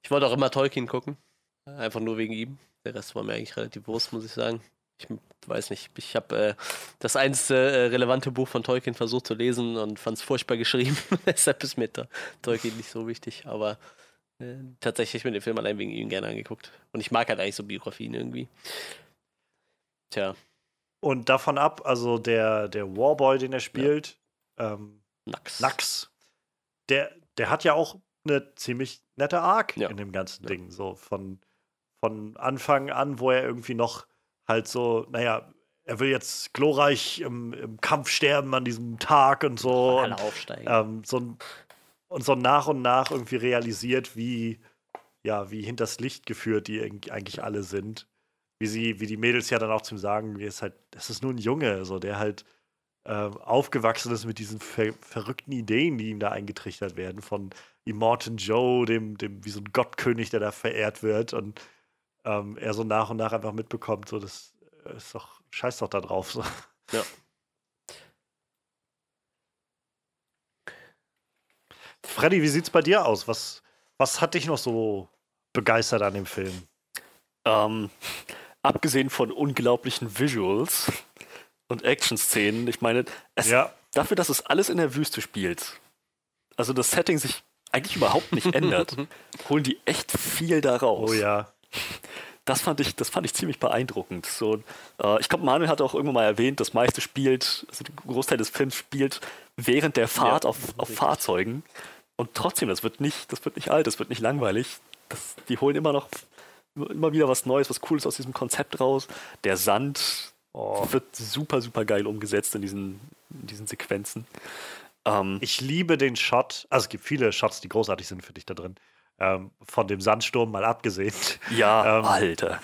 Ich wollte auch immer Tolkien gucken. Einfach nur wegen ihm. Der Rest war mir eigentlich relativ wurscht, muss ich sagen. Ich weiß nicht. Ich habe äh, das einzige äh, relevante Buch von Tolkien versucht zu lesen und fand es furchtbar geschrieben. *laughs* Deshalb ist mir Tolkien nicht so wichtig. Aber äh, tatsächlich mir den Film allein wegen ihm gerne angeguckt. Und ich mag halt eigentlich so Biografien irgendwie. Tja, Und davon ab, also der, der Warboy, den er spielt, ähm, Nax. Nax, der, der hat ja auch eine ziemlich nette Arc Ja. in dem ganzen Ja. Ding. So von, von Anfang an, wo er irgendwie noch halt so, naja, er will jetzt glorreich im, im Kampf sterben an diesem Tag und so. Alle Und, aufsteigen. ähm, so ein, und so nach und nach irgendwie realisiert, wie, ja, wie hinters Licht geführt die eigentlich- alle sind. Wie sie, wie die Mädels ja dann auch zum sagen, es halt, das ist nur ein Junge, so der halt ähm, aufgewachsen ist mit diesen ver verrückten Ideen, die ihm da eingetrichtert werden, von Immortan Joe, dem, dem, wie so ein Gottkönig, der da verehrt wird, und ähm, er so nach und nach einfach mitbekommt, so das äh, ist doch, scheiß doch da drauf. So. Ja. Freddy, wie sieht's bei dir aus? Was, was hat dich noch so begeistert an dem Film? Ähm, *laughs* abgesehen von unglaublichen Visuals und Action-Szenen, ich meine, Ja. dafür, dass es alles in der Wüste spielt, also das Setting sich eigentlich überhaupt nicht ändert, *laughs* holen die echt viel da raus. Oh ja. Das fand ich, das fand ich ziemlich beeindruckend. So, äh, ich glaube, Manuel hat auch irgendwann mal erwähnt, das meiste spielt, also der Großteil des Films spielt während der Fahrt Ja, auf, auf. Fahrzeugen. Und trotzdem, das wird nicht, das wird nicht alt, das wird nicht langweilig. Das, die holen immer noch immer wieder was Neues, was Cooles aus diesem Konzept raus. Der Sand Oh. wird super, super geil umgesetzt in diesen, in diesen Sequenzen. Ähm, Ich liebe den Shot. Also es gibt viele Shots, die großartig sind für dich da drin. Ähm, von dem Sandsturm mal abgesehen. ja, *laughs* ähm, Alter.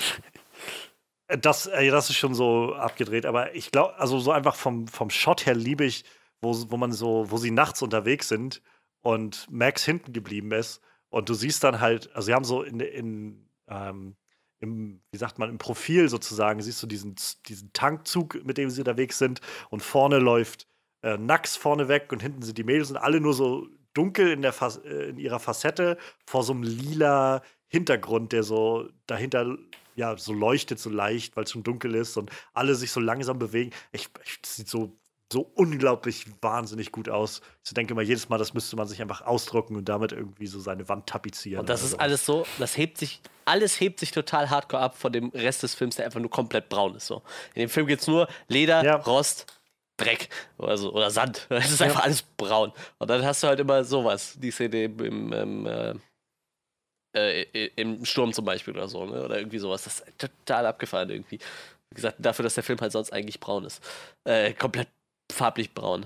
Das, äh, das ist schon so abgedreht, aber ich glaube, also so einfach vom, vom Shot her liebe ich, wo, wo man so, wo sie nachts unterwegs sind und Max hinten geblieben ist und du siehst dann halt, also sie haben so in, in ähm, im, wie sagt man, im Profil sozusagen, siehst du diesen, diesen Tankzug, mit dem sie unterwegs sind und vorne läuft äh, Nax vorne weg und hinten sind die Mädels und alle nur so dunkel in, der Fas äh, in ihrer Facette vor so einem lila Hintergrund, der so dahinter ja so leuchtet so leicht, weil es schon dunkel ist und alle sich so langsam bewegen. Ich, ich, sieht so so unglaublich wahnsinnig gut aus. Ich denke mal, jedes Mal, das müsste man sich einfach ausdrucken und damit irgendwie so seine Wand tapezieren. Und das ist so. alles so, das hebt sich, alles hebt sich total hardcore ab von dem Rest des Films, der einfach nur komplett braun ist. So. In dem Film geht es nur Leder, Ja. Rost, Dreck oder, so, oder Sand. *laughs* Es ist einfach alles braun. Und dann hast du halt immer sowas, die Szene im, im, im, äh, äh, im Sturm zum Beispiel oder so, ne? oder irgendwie sowas. Das ist total abgefahren irgendwie. Wie gesagt, dafür, dass der Film halt sonst eigentlich braun ist. Äh, komplett farblich braun.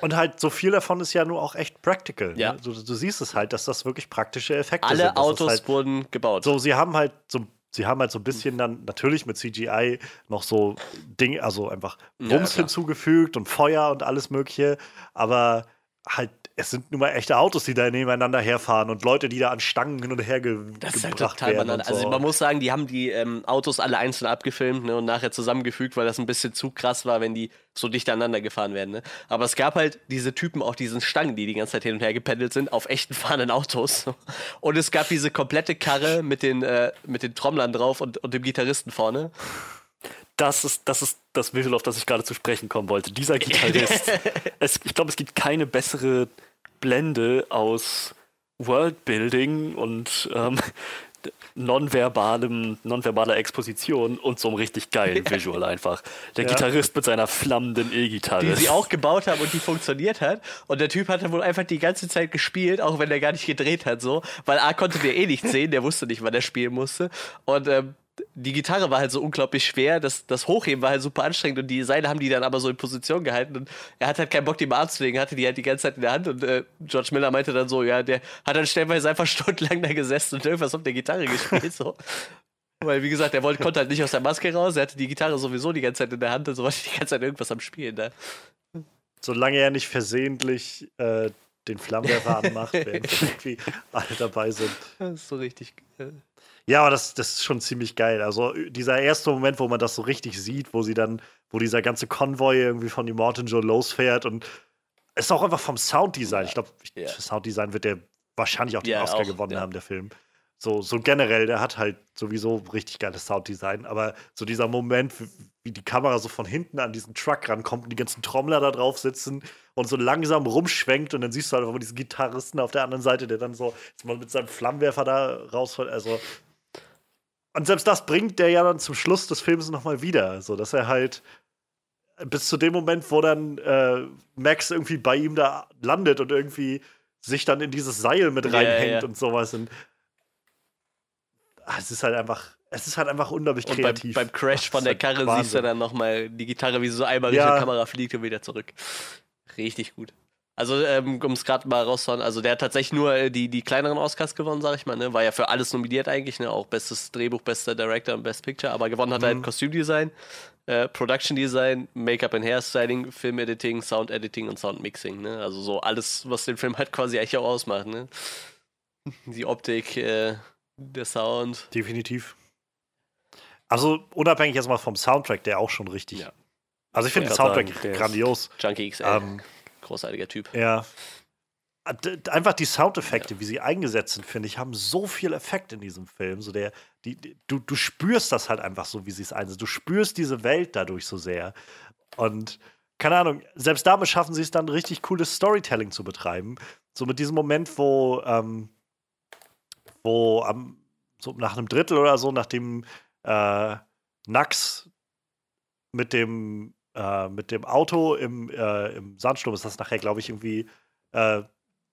Und halt so viel davon ist ja nur auch echt practical. Ja. Ne? Du, du siehst es halt, dass das wirklich praktische Effekte sind. Alle dass das Autos halt wurden gebaut. So, sie haben halt so, sie haben halt so ein bisschen dann natürlich mit CGI noch so Dinge, also einfach Ja, Wumms klar. hinzugefügt und Feuer und alles Mögliche, aber halt, es sind nun mal echte Autos, die da nebeneinander herfahren und Leute, die da an Stangen hin und her ge Das ist halt gebracht total werden. Und so. Also man muss sagen, die haben die ähm, Autos alle einzeln abgefilmt ne, und nachher zusammengefügt, weil das ein bisschen zu krass war, wenn die so dicht aneinander gefahren werden. Ne? Aber es gab halt diese Typen auf diesen Stangen, die die ganze Zeit hin und her gependelt sind, auf echten fahrenden Autos. *laughs* Und es gab diese komplette Karre mit den, äh, mit den Trommlern drauf und, und dem Gitarristen vorne. Das ist, das ist das Visual, auf das ich gerade zu sprechen kommen wollte. Dieser Gitarrist. *laughs* es, ich glaube, es gibt keine bessere Blende aus Worldbuilding und ähm, nonverbalem, nonverbaler Exposition und so einem richtig geilen Visual einfach. Der Ja. Gitarrist mit seiner flammenden E-Gitarre. die sie auch gebaut haben und die funktioniert hat. Und der Typ hat dann wohl einfach die ganze Zeit gespielt, auch wenn er gar nicht gedreht hat, so. Weil A konnte der eh nicht sehen, der wusste nicht, wann er spielen musste. Und ähm, die Gitarre war halt so unglaublich schwer, das, das Hochheben war halt super anstrengend und die Seile haben die dann aber so in Position gehalten und er hat halt keinen Bock, die mal anzulegen, hatte die halt die ganze Zeit in der Hand und äh, George Miller meinte dann so, ja, der hat dann stellenweise einfach *laughs* stundenlang da gesessen und irgendwas auf der Gitarre gespielt, so. Weil, wie gesagt, er wollte, konnte halt nicht aus der Maske raus. Er hatte die Gitarre sowieso die ganze Zeit in der Hand und so war die ganze Zeit irgendwas am Spielen. Ne? Solange er nicht versehentlich äh, den Flammenwerfer anmacht, *laughs* während irgendwie alle dabei sind. Das ist so richtig. Äh, Ja, aber das, das ist schon ziemlich geil. Also dieser erste Moment, wo man das so richtig sieht, wo sie dann, wo dieser ganze Konvoi irgendwie von Immortan Joe losfährt und es ist auch einfach vom Sounddesign. Ich glaube, Ja. für Sounddesign wird der wahrscheinlich auch den Ja, Oscar auch, gewonnen ja. haben, der Film. So, so generell, der hat halt sowieso richtig geiles Sounddesign. Aber so dieser Moment, wie, die Kamera so von hinten an diesen Truck rankommt und die ganzen Trommler da drauf sitzen und so langsam rumschwenkt und dann siehst du halt einfach mal diesen Gitarristen auf der anderen Seite, der dann so jetzt mal mit seinem Flammenwerfer da rausfällt. Also. Und selbst das bringt der ja dann zum Schluss des Films nochmal wieder. So dass er halt bis zu dem Moment, wo dann äh, Max irgendwie bei ihm da landet und irgendwie sich dann in dieses Seil mit Ja, reinhängt ja. und sowas. Und ah, es ist halt einfach, es ist halt einfach unglaublich Und beim, kreativ. beim Crash von der Karre halt siehst du Wahnsinn. dann nochmal die Gitarre, wie sie so einmal Ja. durch die Kamera fliegt und wieder zurück. Richtig gut. Also, ähm, um es gerade mal rauszuhauen, also der hat tatsächlich nur äh, die, die kleineren Oscars gewonnen, sag ich mal, ne? War ja für alles nominiert eigentlich, ne? Auch bestes Drehbuch, bester Director und Best Picture, aber gewonnen hat er Mhm. halt Kostümdesign, äh, Production Design, Make-up and Hairstyling, Film Editing, Sound Editing und Sound Mixing, ne? Also so alles, was den Film halt quasi eigentlich auch ausmacht, ne? *laughs* Die Optik, äh, der Sound. Definitiv. Also unabhängig jetzt mal vom Soundtrack, der auch schon richtig. Ja. Also ich finde Ich den Soundtrack sagen, grandios. Junkie XL, Ähm, großartiger Typ. ja. D- Einfach die Soundeffekte, wie sie eingesetzt sind, finde ich, haben so viel Effekt in diesem Film. So der, die, die, du, du spürst das halt einfach so, wie sie es einsetzen. Du spürst diese Welt dadurch so sehr. Und keine Ahnung, selbst damit schaffen sie es dann richtig cooles Storytelling zu betreiben. So mit diesem Moment, wo, ähm, wo am, so nach einem Drittel oder so, nachdem äh, Nax mit dem, äh, mit dem Auto im, äh, im Sandsturm ist das nachher, glaube ich, irgendwie äh,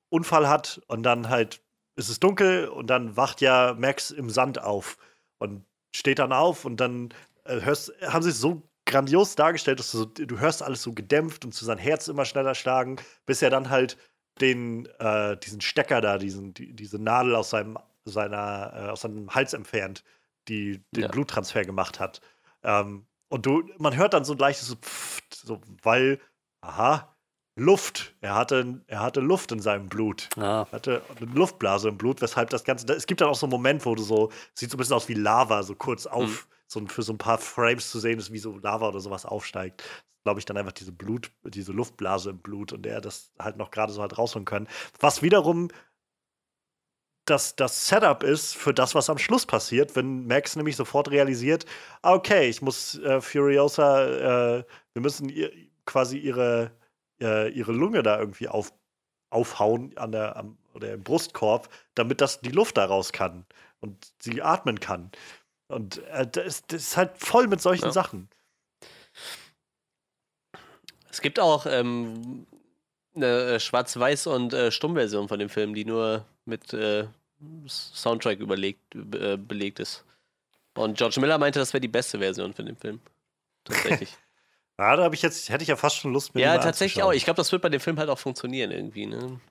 Unfall hat und dann halt ist es dunkel und dann wacht ja Max im Sand auf und steht dann auf und dann äh, hörst, haben sie es so grandios dargestellt, dass du, so, du hörst alles so gedämpft und zu sein Herz immer schneller schlagen, bis er dann halt den, äh, diesen Stecker da, diesen, die, diese Nadel aus seinem, seiner, äh, aus seinem Hals entfernt, die den Ja. Bluttransfer gemacht hat. Ähm, und du, man hört dann so gleich so, pfft, so weil, aha, Luft. Er hatte, er hatte Luft in seinem Blut. Ah, Er hatte eine Luftblase im Blut, weshalb das Ganze. Es gibt dann auch so einen Moment, wo du so, sieht so ein bisschen aus wie Lava, so kurz auf, so für so ein paar Frames zu sehen ist, wie so Lava oder sowas aufsteigt. Glaube ich, dann einfach diese Blut, diese Luftblase im Blut und er das halt noch gerade so hat rausholen können. Was wiederum das, das Setup ist für das, was am Schluss passiert, wenn Max nämlich sofort realisiert, ah, okay, ich muss äh, Furiosa, äh, wir müssen ihr, quasi ihre, äh, ihre Lunge da irgendwie auf, aufhauen an der, am, oder im Brustkorb, damit das die Luft da raus kann und sie atmen kann. Und äh, das, ist, das ist halt voll mit solchen Ja. Sachen. Es gibt auch ähm, eine äh, Schwarz-Weiß- und äh, Stummversion von dem Film, die nur mit äh, Soundtrack überlegt, äh, belegt ist. Und George Miller meinte, das wäre die beste Version von dem Film. Tatsächlich. *laughs* Ja, da habe ich jetzt, hätte ich ja fast schon Lust mir ja, den tatsächlich auch. Ich glaube, das wird bei dem Film halt auch funktionieren irgendwie. Ne?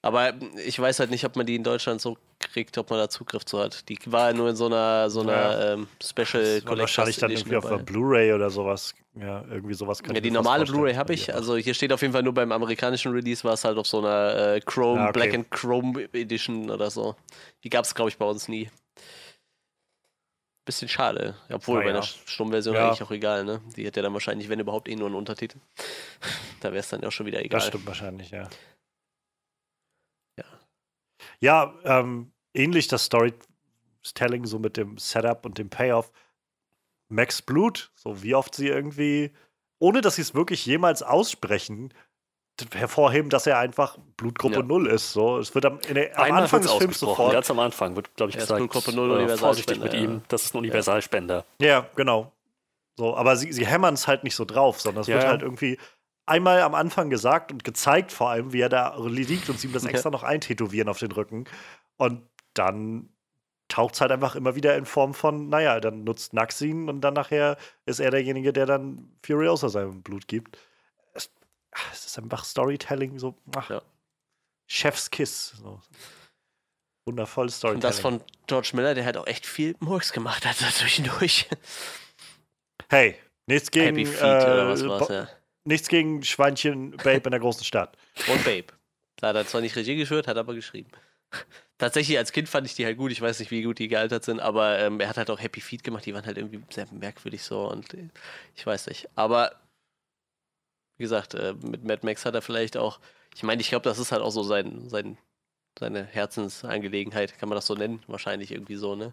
Aber ich weiß halt nicht, ob man die in Deutschland so kriegt, ob man da Zugriff zu hat. Die war nur in so einer, so einer Ja. ähm, Special Collectors wahrscheinlich dann irgendwie auf dabei. der Blu-ray oder sowas. Ja, irgendwie sowas könnte Ja, ich die normale Blu-ray habe ich. Also hier steht auf jeden Fall nur beim amerikanischen Release war es halt auf so einer äh, Chrome, Ah, okay. Black and Chrome Edition oder so. Die gab es, glaube ich, bei uns nie. Bisschen schade. Obwohl, Na bei ja. einer Stummversion Ja. eigentlich auch egal, ne? Die hätte ja dann wahrscheinlich, wenn überhaupt, eh nur einen Untertitel. *laughs* da wäre es dann ja auch schon wieder egal. Das stimmt wahrscheinlich, ja. Ja. Ja, ähm, ähnlich das Storytelling, so mit dem Setup und dem Payoff. Max Blut, so wie oft sie irgendwie, ohne dass sie es wirklich jemals aussprechen, hervorheben, dass er einfach Blutgruppe Ja. 0 ist. So, es wird am, in der, am Anfang des Films sofort. Ganz am Anfang wird, glaube ich, gesagt, Blutgruppe null, äh, vorsichtig mit ja. ihm, das ist ein Universalspender. Ja, genau. So, aber sie, sie hämmern es halt nicht so drauf, sondern es Ja, wird ja. halt irgendwie einmal am Anfang gesagt und gezeigt, vor allem, wie er da liegt und sie ihm das Ja. extra noch eintätowieren auf den Rücken. Und dann taucht es halt einfach immer wieder in Form von, naja, dann nutzt Nax ihn und dann nachher ist er derjenige, der dann Furiosa sein Blut gibt. Es, ach, es ist einfach Storytelling, so ach, Ja. Chef's Kiss. So. Wundervolles Storytelling. Und das von George Miller, der halt auch echt viel Murks gemacht hat *laughs* zwischendurch. hey, nichts gegen, Happy Feet äh, oder was war's, ja. nichts gegen Schweinchen Babe in der großen Stadt. Und Babe. Da hat er zwar nicht Regie geführt, hat aber geschrieben. Tatsächlich als Kind fand ich die halt gut. Ich weiß nicht, wie gut die gealtert sind, aber ähm, er hat halt auch Happy Feet gemacht. Die waren halt irgendwie sehr merkwürdig so und äh, ich weiß nicht. Aber wie gesagt, äh, mit Mad Max hat er vielleicht auch. Ich meine, ich glaube, das ist halt auch so sein, sein, seine Herzensangelegenheit. Kann man das so nennen? Wahrscheinlich irgendwie so, ne?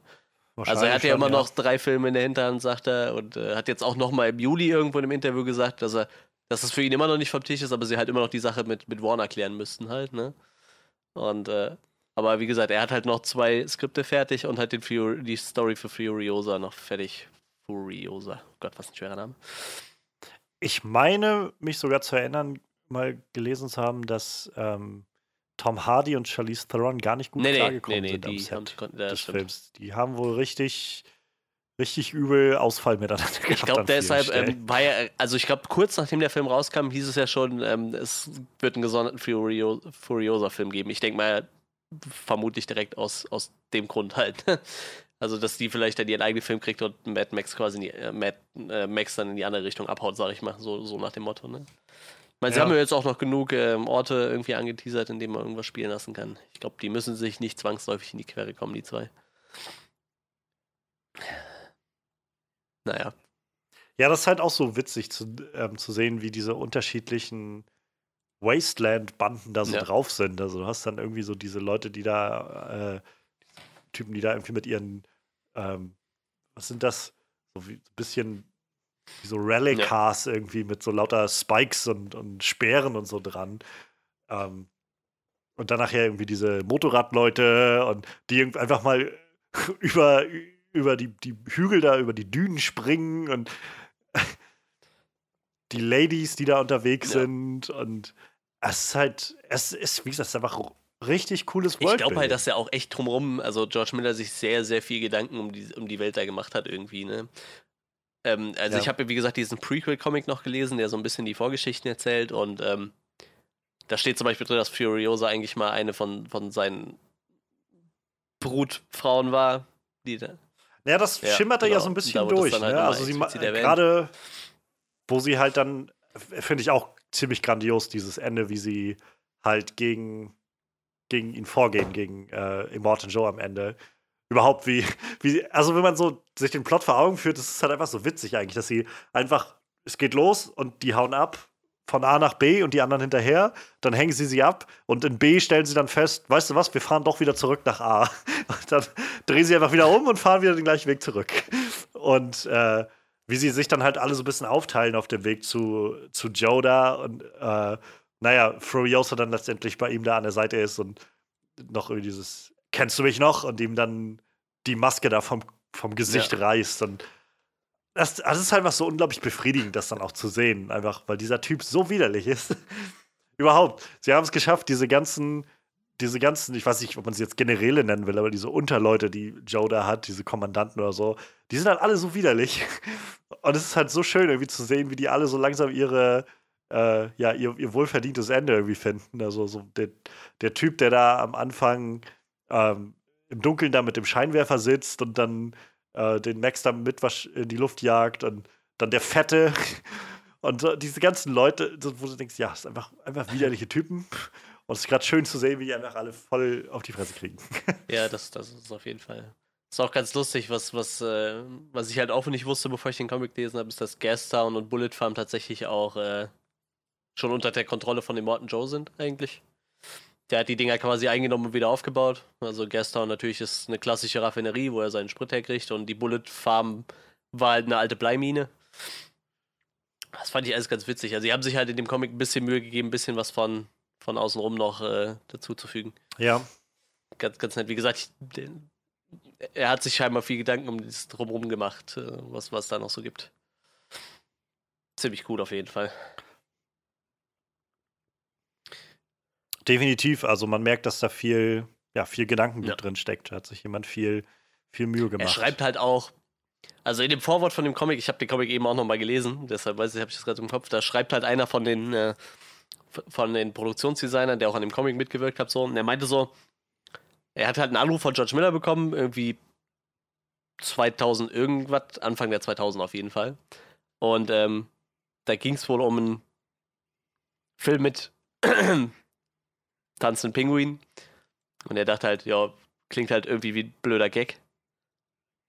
Also er hat ja schon, immer noch drei Filme in der Hinterhand, sagt er, und äh, hat jetzt auch noch mal im Juli irgendwo in einem Interview gesagt, dass er, dass es für ihn immer noch nicht vom Tisch ist, aber sie halt immer noch die Sache mit, mit Warner klären müssten halt, ne? Und äh, aber wie gesagt, er hat halt noch zwei Skripte fertig und hat den Fur die Story für Furiosa noch fertig. Furiosa. Gott, was ein schwerer Name. Ich meine, mich sogar zu erinnern, mal gelesen zu haben, dass ähm, Tom Hardy und Charlize Theron gar nicht gut Nee, klargekommen nee, nee, sind am die Set haben, konnten, des stimmt. Films. Die haben wohl richtig, richtig übel Ausfall miteinander *laughs* gehabt. Ich glaube, deshalb ähm, war ja, also ich glaube, kurz nachdem der Film rauskam, hieß es ja schon, ähm, es wird einen gesonderten Furio Furiosa-Film geben. Ich denke mal, vermutlich direkt aus, aus dem Grund halt. *laughs* Also, dass die vielleicht dann ihren eigenen Film kriegt und Mad Max quasi in die, äh, Mad äh, Max dann in die andere Richtung abhaut, sag ich mal. So, so nach dem Motto, ne? Ich meine, sie Ja. haben ja jetzt auch noch genug ähm, Orte irgendwie angeteasert, in denen man irgendwas spielen lassen kann. Ich glaube, die müssen sich nicht zwangsläufig in die Quere kommen, die zwei. Naja. Ja, das ist halt auch so witzig zu, ähm, zu sehen, wie diese unterschiedlichen Wasteland-Banden da so Ja. drauf sind. Also du hast dann irgendwie so diese Leute, die da, äh, Typen, die da irgendwie mit ihren, ähm, was sind das? So wie ein bisschen wie so Rallye-Cars irgendwie mit so lauter Spikes und, und Speeren und so dran. Ähm, und dann nachher irgendwie diese Motorradleute und die irgendwie einfach mal *laughs* über, über die, die Hügel da, über die Dünen springen und *laughs* die Ladies, die da unterwegs Ja. sind und es ist halt, es ist, wie gesagt, es ist einfach richtig cooles Ich glaube halt, Worldbuilding. dass er auch echt drumrum, also George Miller sich sehr, sehr viel Gedanken um die, um die Welt da gemacht hat irgendwie, ne? Ähm, also Ja. ich habe, wie gesagt, diesen Prequel-Comic noch gelesen, der so ein bisschen die Vorgeschichten erzählt und ähm, da steht zum Beispiel drin, dass Furiosa eigentlich mal eine von, von seinen Brutfrauen war, die da. Ja, das Ja, schimmert da ja genau. so ein Da bisschen es durch. halt ne? Also sie gerade, wo sie halt dann, finde ich auch ziemlich grandios, dieses Ende, wie sie halt gegen, gegen ihn vorgehen, gegen äh, Immortan Joe am Ende. Überhaupt wie, *laughs* wie, also wenn man so sich den Plot vor Augen führt, ist halt einfach so witzig eigentlich, dass sie einfach, es geht los und die hauen ab von A nach B und die anderen hinterher, dann hängen sie sie ab und in B stellen sie dann fest, weißt du was, wir fahren doch wieder zurück nach A. *laughs* Und dann drehen sie einfach wieder um und fahren wieder den gleichen Weg zurück. Und äh, wie sie sich dann halt alle so ein bisschen aufteilen auf dem Weg zu, zu Joe da und äh, naja, Furiosa dann letztendlich bei ihm da an der Seite ist und noch irgendwie dieses, kennst du mich noch? Und ihm dann die Maske da vom, vom Gesicht reißt und das, das ist einfach so unglaublich befriedigend, das dann auch zu sehen, einfach, weil dieser Typ so widerlich ist. *laughs* Überhaupt. Sie haben es geschafft, diese ganzen, diese ganzen, ich weiß nicht, ob man sie jetzt Generäle nennen will, aber diese Unterleute, die Joe da hat, diese Kommandanten oder so, die sind halt alle so widerlich. *laughs* Und es ist halt so schön, irgendwie zu sehen, wie die alle so langsam ihre, äh, ja, ihr, ihr wohlverdientes Ende irgendwie finden. Also so der, der Typ, der da am Anfang ähm, im Dunkeln da mit dem Scheinwerfer sitzt und dann äh, den Max da mit in die Luft jagt und dann der Fette *laughs* und so, diese ganzen Leute, wo du denkst, ja, sind einfach, einfach widerliche Typen. Und es ist gerade schön zu sehen, wie die einfach alle voll auf die Fresse kriegen. *laughs* Ja, das, das ist auf jeden Fall. Ist auch ganz lustig, was, was, äh, was ich halt auch nicht wusste, bevor ich den Comic gelesen habe, ist, dass Gastown und Bullet Farm tatsächlich auch äh, schon unter der Kontrolle von dem Morton Joe sind, eigentlich. Der hat die Dinger quasi eingenommen und wieder aufgebaut. Also Gastown natürlich ist eine klassische Raffinerie, wo er seinen Sprit herkriegt und die Bullet Farm war halt eine alte Bleimine. Das fand ich alles ganz witzig. Also, sie haben sich halt in dem Comic ein bisschen Mühe gegeben, ein bisschen was von, von außenrum noch äh, dazuzufügen. Ja. Ganz, ganz nett. Wie gesagt, ich, er hat sich scheinbar viel Gedanken um das Drumherum gemacht, äh, was, was da noch so gibt. Ziemlich gut auf jeden Fall. Definitiv. Also man merkt, dass da viel, ja, viel Gedankengut Ja. drin steckt. Da hat sich jemand viel, viel Mühe gemacht. Er schreibt halt auch, also in dem Vorwort von dem Comic, ich habe den Comic eben auch nochmal gelesen, deshalb weiß ich, habe ich das gerade im Kopf, da schreibt halt einer von den, äh, von den Produktionsdesignern, der auch an dem Comic mitgewirkt hat, so, und er meinte so, er hat halt einen Anruf von George Miller bekommen, irgendwie 2000 irgendwas, Anfang der 2000 auf jeden Fall. Und ähm, da ging es wohl um einen Film mit *clears throat* tanzenden Pinguin. Und er dachte halt, ja, klingt halt irgendwie wie ein blöder Gag.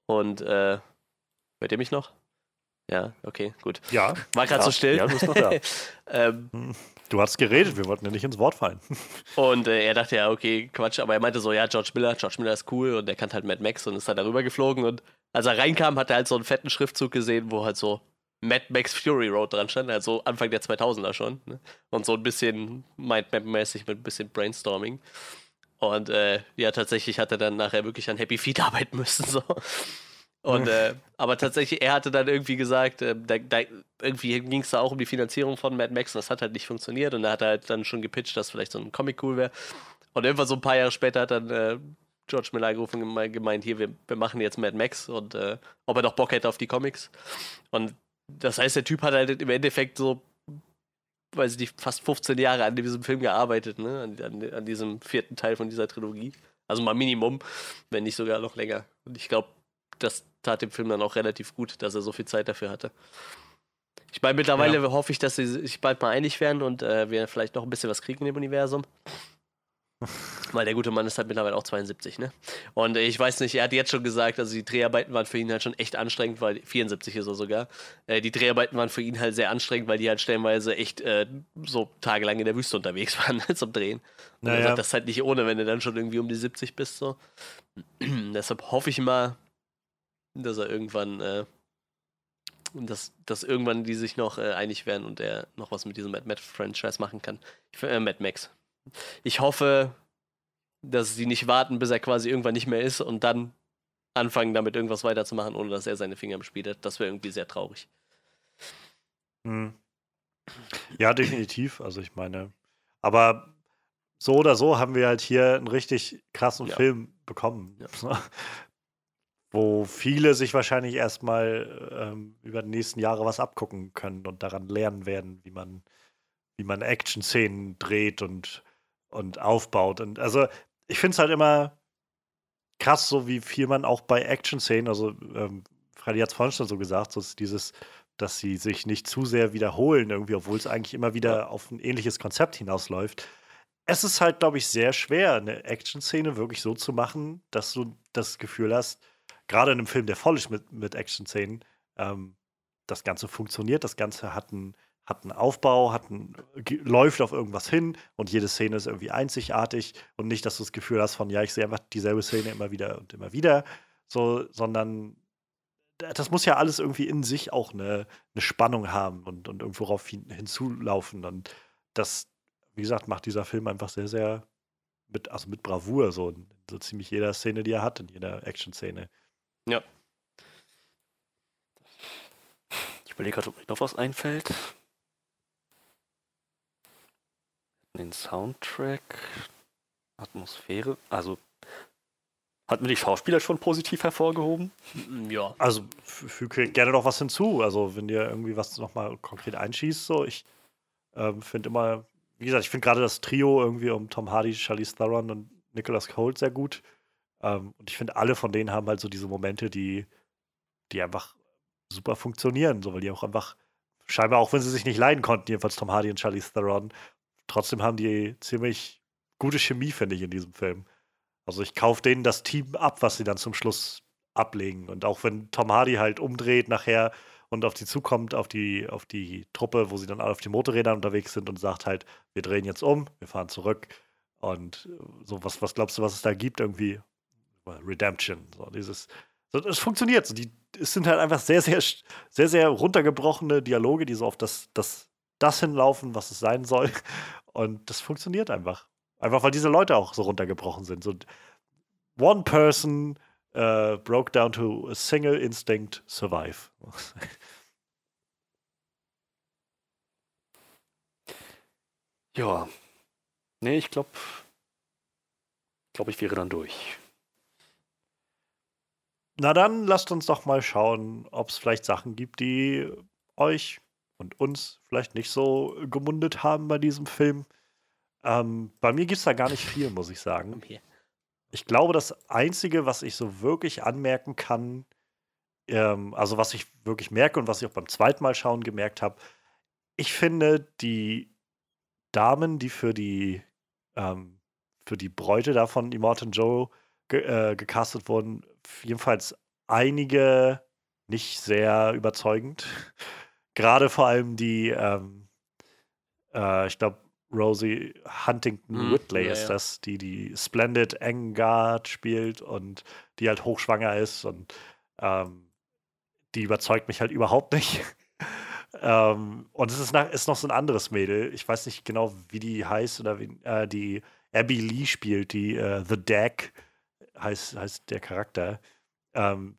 Und, äh, hört ihr mich noch? Ja, okay, gut. Ja. War gerade ja, so still. Ja, du bist noch da. *laughs* ähm, Du hast geredet, wir wollten ja nicht ins Wort fallen. *laughs* und äh, er dachte ja, okay, Quatsch, aber er meinte so, ja, George Miller, George Miller ist cool und er kannte halt Mad Max und ist dann darüber geflogen und als er reinkam, hat er halt so einen fetten Schriftzug gesehen, wo halt so Mad Max Fury Road dran stand, also Anfang der 2000er schon. Ne? Und so ein bisschen Mindmap-mäßig mit ein bisschen Brainstorming. Und äh, ja, tatsächlich hat er dann nachher wirklich an Happy Feet *laughs* arbeiten müssen. So. Und äh, aber tatsächlich, er hatte dann irgendwie gesagt, äh, da, da, irgendwie ging es da auch um die Finanzierung von Mad Max und das hat halt nicht funktioniert. Und da hat er halt dann schon gepitcht, dass vielleicht so ein Comic cool wäre. Und irgendwann so ein paar Jahre später hat dann äh, George Miller angerufen und gemeint, hier, wir, wir machen jetzt Mad Max und äh, ob er doch Bock hätte auf die Comics. Und das heißt, der Typ hat halt im Endeffekt so, weiß ich nicht, fast 15 Jahre an diesem Film gearbeitet, ne? An, an, an diesem vierten Teil von dieser Trilogie. Also mal Minimum, wenn nicht sogar noch länger. Und ich glaube, das tat dem Film dann auch relativ gut, dass er so viel Zeit dafür hatte. Ich meine, mittlerweile Ja. hoffe ich, dass sie sich bald mal einig werden und äh, wir vielleicht noch ein bisschen was kriegen in dem Universum. *laughs* Weil der gute Mann ist halt mittlerweile auch 72, ne? Und ich weiß nicht, er hat jetzt schon gesagt, also die Dreharbeiten waren für ihn halt schon echt anstrengend, weil 74 ist er sogar. Äh, die Dreharbeiten waren für ihn halt sehr anstrengend, weil die halt stellenweise echt äh, so tagelang in der Wüste unterwegs *laughs* waren zum Drehen. Und er Naja. sagt, das ist halt nicht ohne, wenn du dann schon irgendwie um die 70 bist, so. *clears throat* Deshalb hoffe ich mal, dass er irgendwann, äh, dass, dass irgendwann die sich noch äh, einig werden und er noch was mit diesem Mad Max-Franchise machen kann. Ich, äh, Mad Max. Ich hoffe, dass sie nicht warten, bis er quasi irgendwann nicht mehr ist und dann anfangen, damit irgendwas weiterzumachen, ohne dass er seine Finger im Spiel hat. Das wäre irgendwie sehr traurig. Hm. Ja, definitiv. Also ich meine, aber so oder so haben wir halt hier einen richtig krassen Ja. Film bekommen. *laughs* Wo viele sich wahrscheinlich erstmal ähm, über die nächsten Jahre was abgucken können und daran lernen werden, wie man, wie man Action-Szenen dreht und, und aufbaut. Und also ich finde es halt immer krass, so wie viel man auch bei Action-Szenen, also ähm, Freddy hat es vorhin schon so gesagt, so dieses, dass sie sich nicht zu sehr wiederholen irgendwie, obwohl es eigentlich immer wieder auf ein ähnliches Konzept hinausläuft. Es ist halt, glaube ich, sehr schwer, eine Action-Szene wirklich so zu machen, dass du das Gefühl hast, gerade in einem Film, der voll ist mit, mit Action-Szenen, ähm, das Ganze funktioniert, das Ganze hat einen, hat einen Aufbau, hat einen, ge- läuft auf irgendwas hin und jede Szene ist irgendwie einzigartig und nicht, dass du das Gefühl hast von, ja, ich sehe einfach dieselbe Szene immer wieder und immer wieder, so, sondern das muss ja alles irgendwie in sich auch eine, eine Spannung haben und, und irgendwo rauf hin, hinzulaufen. Und das, wie gesagt, macht dieser Film einfach sehr, sehr mit, also mit Bravour, so so ziemlich jeder Szene, die er hat, in jeder Action-Szene. Ja. Ich überlege gerade, ob mir noch was einfällt. Den Soundtrack, Atmosphäre, also hat mir die Schauspieler schon positiv hervorgehoben? Ja. Also füge gerne noch was hinzu. Also, wenn dir irgendwie was nochmal konkret einschießt, so, ich ähm, finde immer, wie gesagt, ich finde gerade das Trio irgendwie um Tom Hardy, Charlize Theron und Nicholas Hoult sehr gut. Ähm, und ich finde, alle von denen haben halt so diese Momente, die, die einfach super funktionieren, so, weil die auch einfach, scheinbar auch wenn sie sich nicht leiden konnten, jedenfalls Tom Hardy und Charlize Theron, trotzdem haben die ziemlich gute Chemie, finde ich, in diesem Film. Also ich kaufe denen das Team ab, was sie dann zum Schluss ablegen. Und auch wenn Tom Hardy halt umdreht nachher und auf die zukommt, auf die, auf die Truppe, wo sie dann alle auf den Motorrädern unterwegs sind und sagt halt, wir drehen jetzt um, wir fahren zurück. Und so, was, was glaubst du, was es da gibt? Irgendwie Redemption. So, dieses, so, es funktioniert. So, die, es sind halt einfach sehr, sehr, sehr, sehr runtergebrochene Dialoge, die so auf das, das, das hinlaufen, was es sein soll. Und das funktioniert einfach. Einfach weil diese Leute auch so runtergebrochen sind. So, one person uh, broke down to a single instinct survive. *laughs* Ja. Nee, ich glaube, glaube ich wäre dann durch. Na dann lasst uns doch mal schauen, ob es vielleicht Sachen gibt, die euch und uns vielleicht nicht so gemundet haben bei diesem Film. Ähm, bei mir gibt es da gar nicht viel, muss ich sagen. Ich glaube, das Einzige, was ich so wirklich anmerken kann, ähm, also was ich wirklich merke und was ich auch beim zweiten Mal schauen gemerkt habe, ich finde, die Damen, die für die, ähm, für die Bräute da von Immortan Joe ge äh, gecastet wurden, jedenfalls einige nicht sehr überzeugend. *laughs* Gerade vor allem die, ähm, äh, ich glaube, Rosie Huntington Hm, Whitley ja, ist das, die die Splendid Engard spielt und die halt hochschwanger ist und ähm, die überzeugt mich halt überhaupt nicht. *laughs* ähm, und es ist, nach, ist noch so ein anderes Mädel. Ich weiß nicht genau, wie die heißt oder wie, äh, die Abby Lee spielt, die äh, The Dag heißt, heißt der Charakter. Ähm,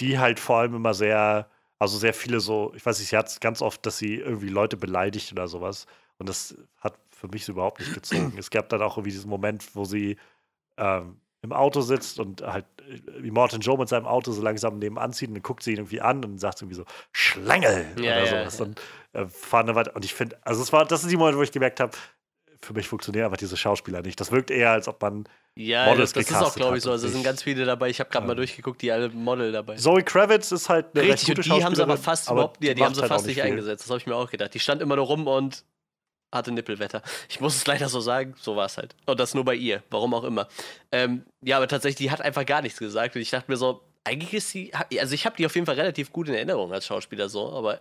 die halt vor allem immer sehr, also sehr viele so, ich weiß nicht, sie hat ganz oft, dass sie irgendwie Leute beleidigt oder sowas. Und das hat für mich so überhaupt nicht gezogen. es gab dann auch irgendwie diesen Moment, wo sie ähm, im Auto sitzt und halt äh, wie Morton Joe mit seinem Auto so langsam nebenan zieht und dann guckt sie ihn irgendwie an und sagt irgendwie so, Schlängel Ja, oder ja, sowas. ja. Und äh, fahren dann weiter. Und ich finde, also es war, das ist die Moment, wo ich gemerkt habe, für mich funktionieren einfach diese Schauspieler nicht. Das wirkt eher, als ob man Ja, Models das, das ist auch, glaube ich, so. Also es sind ganz viele dabei. Ich habe gerade mal Ähm, durchgeguckt, die alle Model dabei. Zoe Kravitz ist halt eine recht Richtig, gute und die haben sie aber fast aber überhaupt, ja, die haben sie halt fast nicht viel. eingesetzt. Das habe ich mir auch gedacht. Die stand immer nur rum und hatte Nippelwetter. Ich muss es leider so sagen, so war es halt. Und das nur bei ihr, warum auch immer. Ähm, ja, aber tatsächlich, die hat einfach gar nichts gesagt. Und ich dachte mir so, eigentlich ist sie, also ich habe die auf jeden Fall relativ gut in Erinnerung als Schauspieler so, aber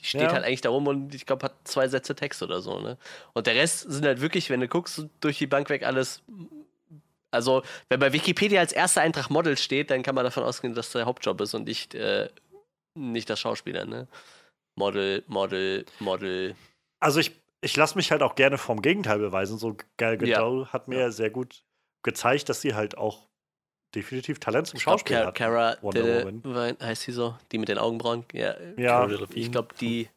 die steht Ja. halt eigentlich da rum und ich glaube, hat zwei Sätze Text oder so, ne? Und der Rest sind halt wirklich, wenn du guckst, durch die Bank weg alles. Also, wenn bei Wikipedia als erster Eintrag Model steht, dann kann man davon ausgehen, dass der Hauptjob ist und nicht, äh, nicht das Schauspieler, ne? Model, Model, Model. Also ich, ich lasse mich halt auch gerne vom Gegenteil beweisen. So Gal Ja. Gadot hat mir sehr gut gezeigt, dass sie halt auch definitiv Talent zum Ich glaube, Schauspiel hat. Cara Wonder Woman. heißt sie so? Die mit den Augenbrauen? Ja, Ja, ich glaube, die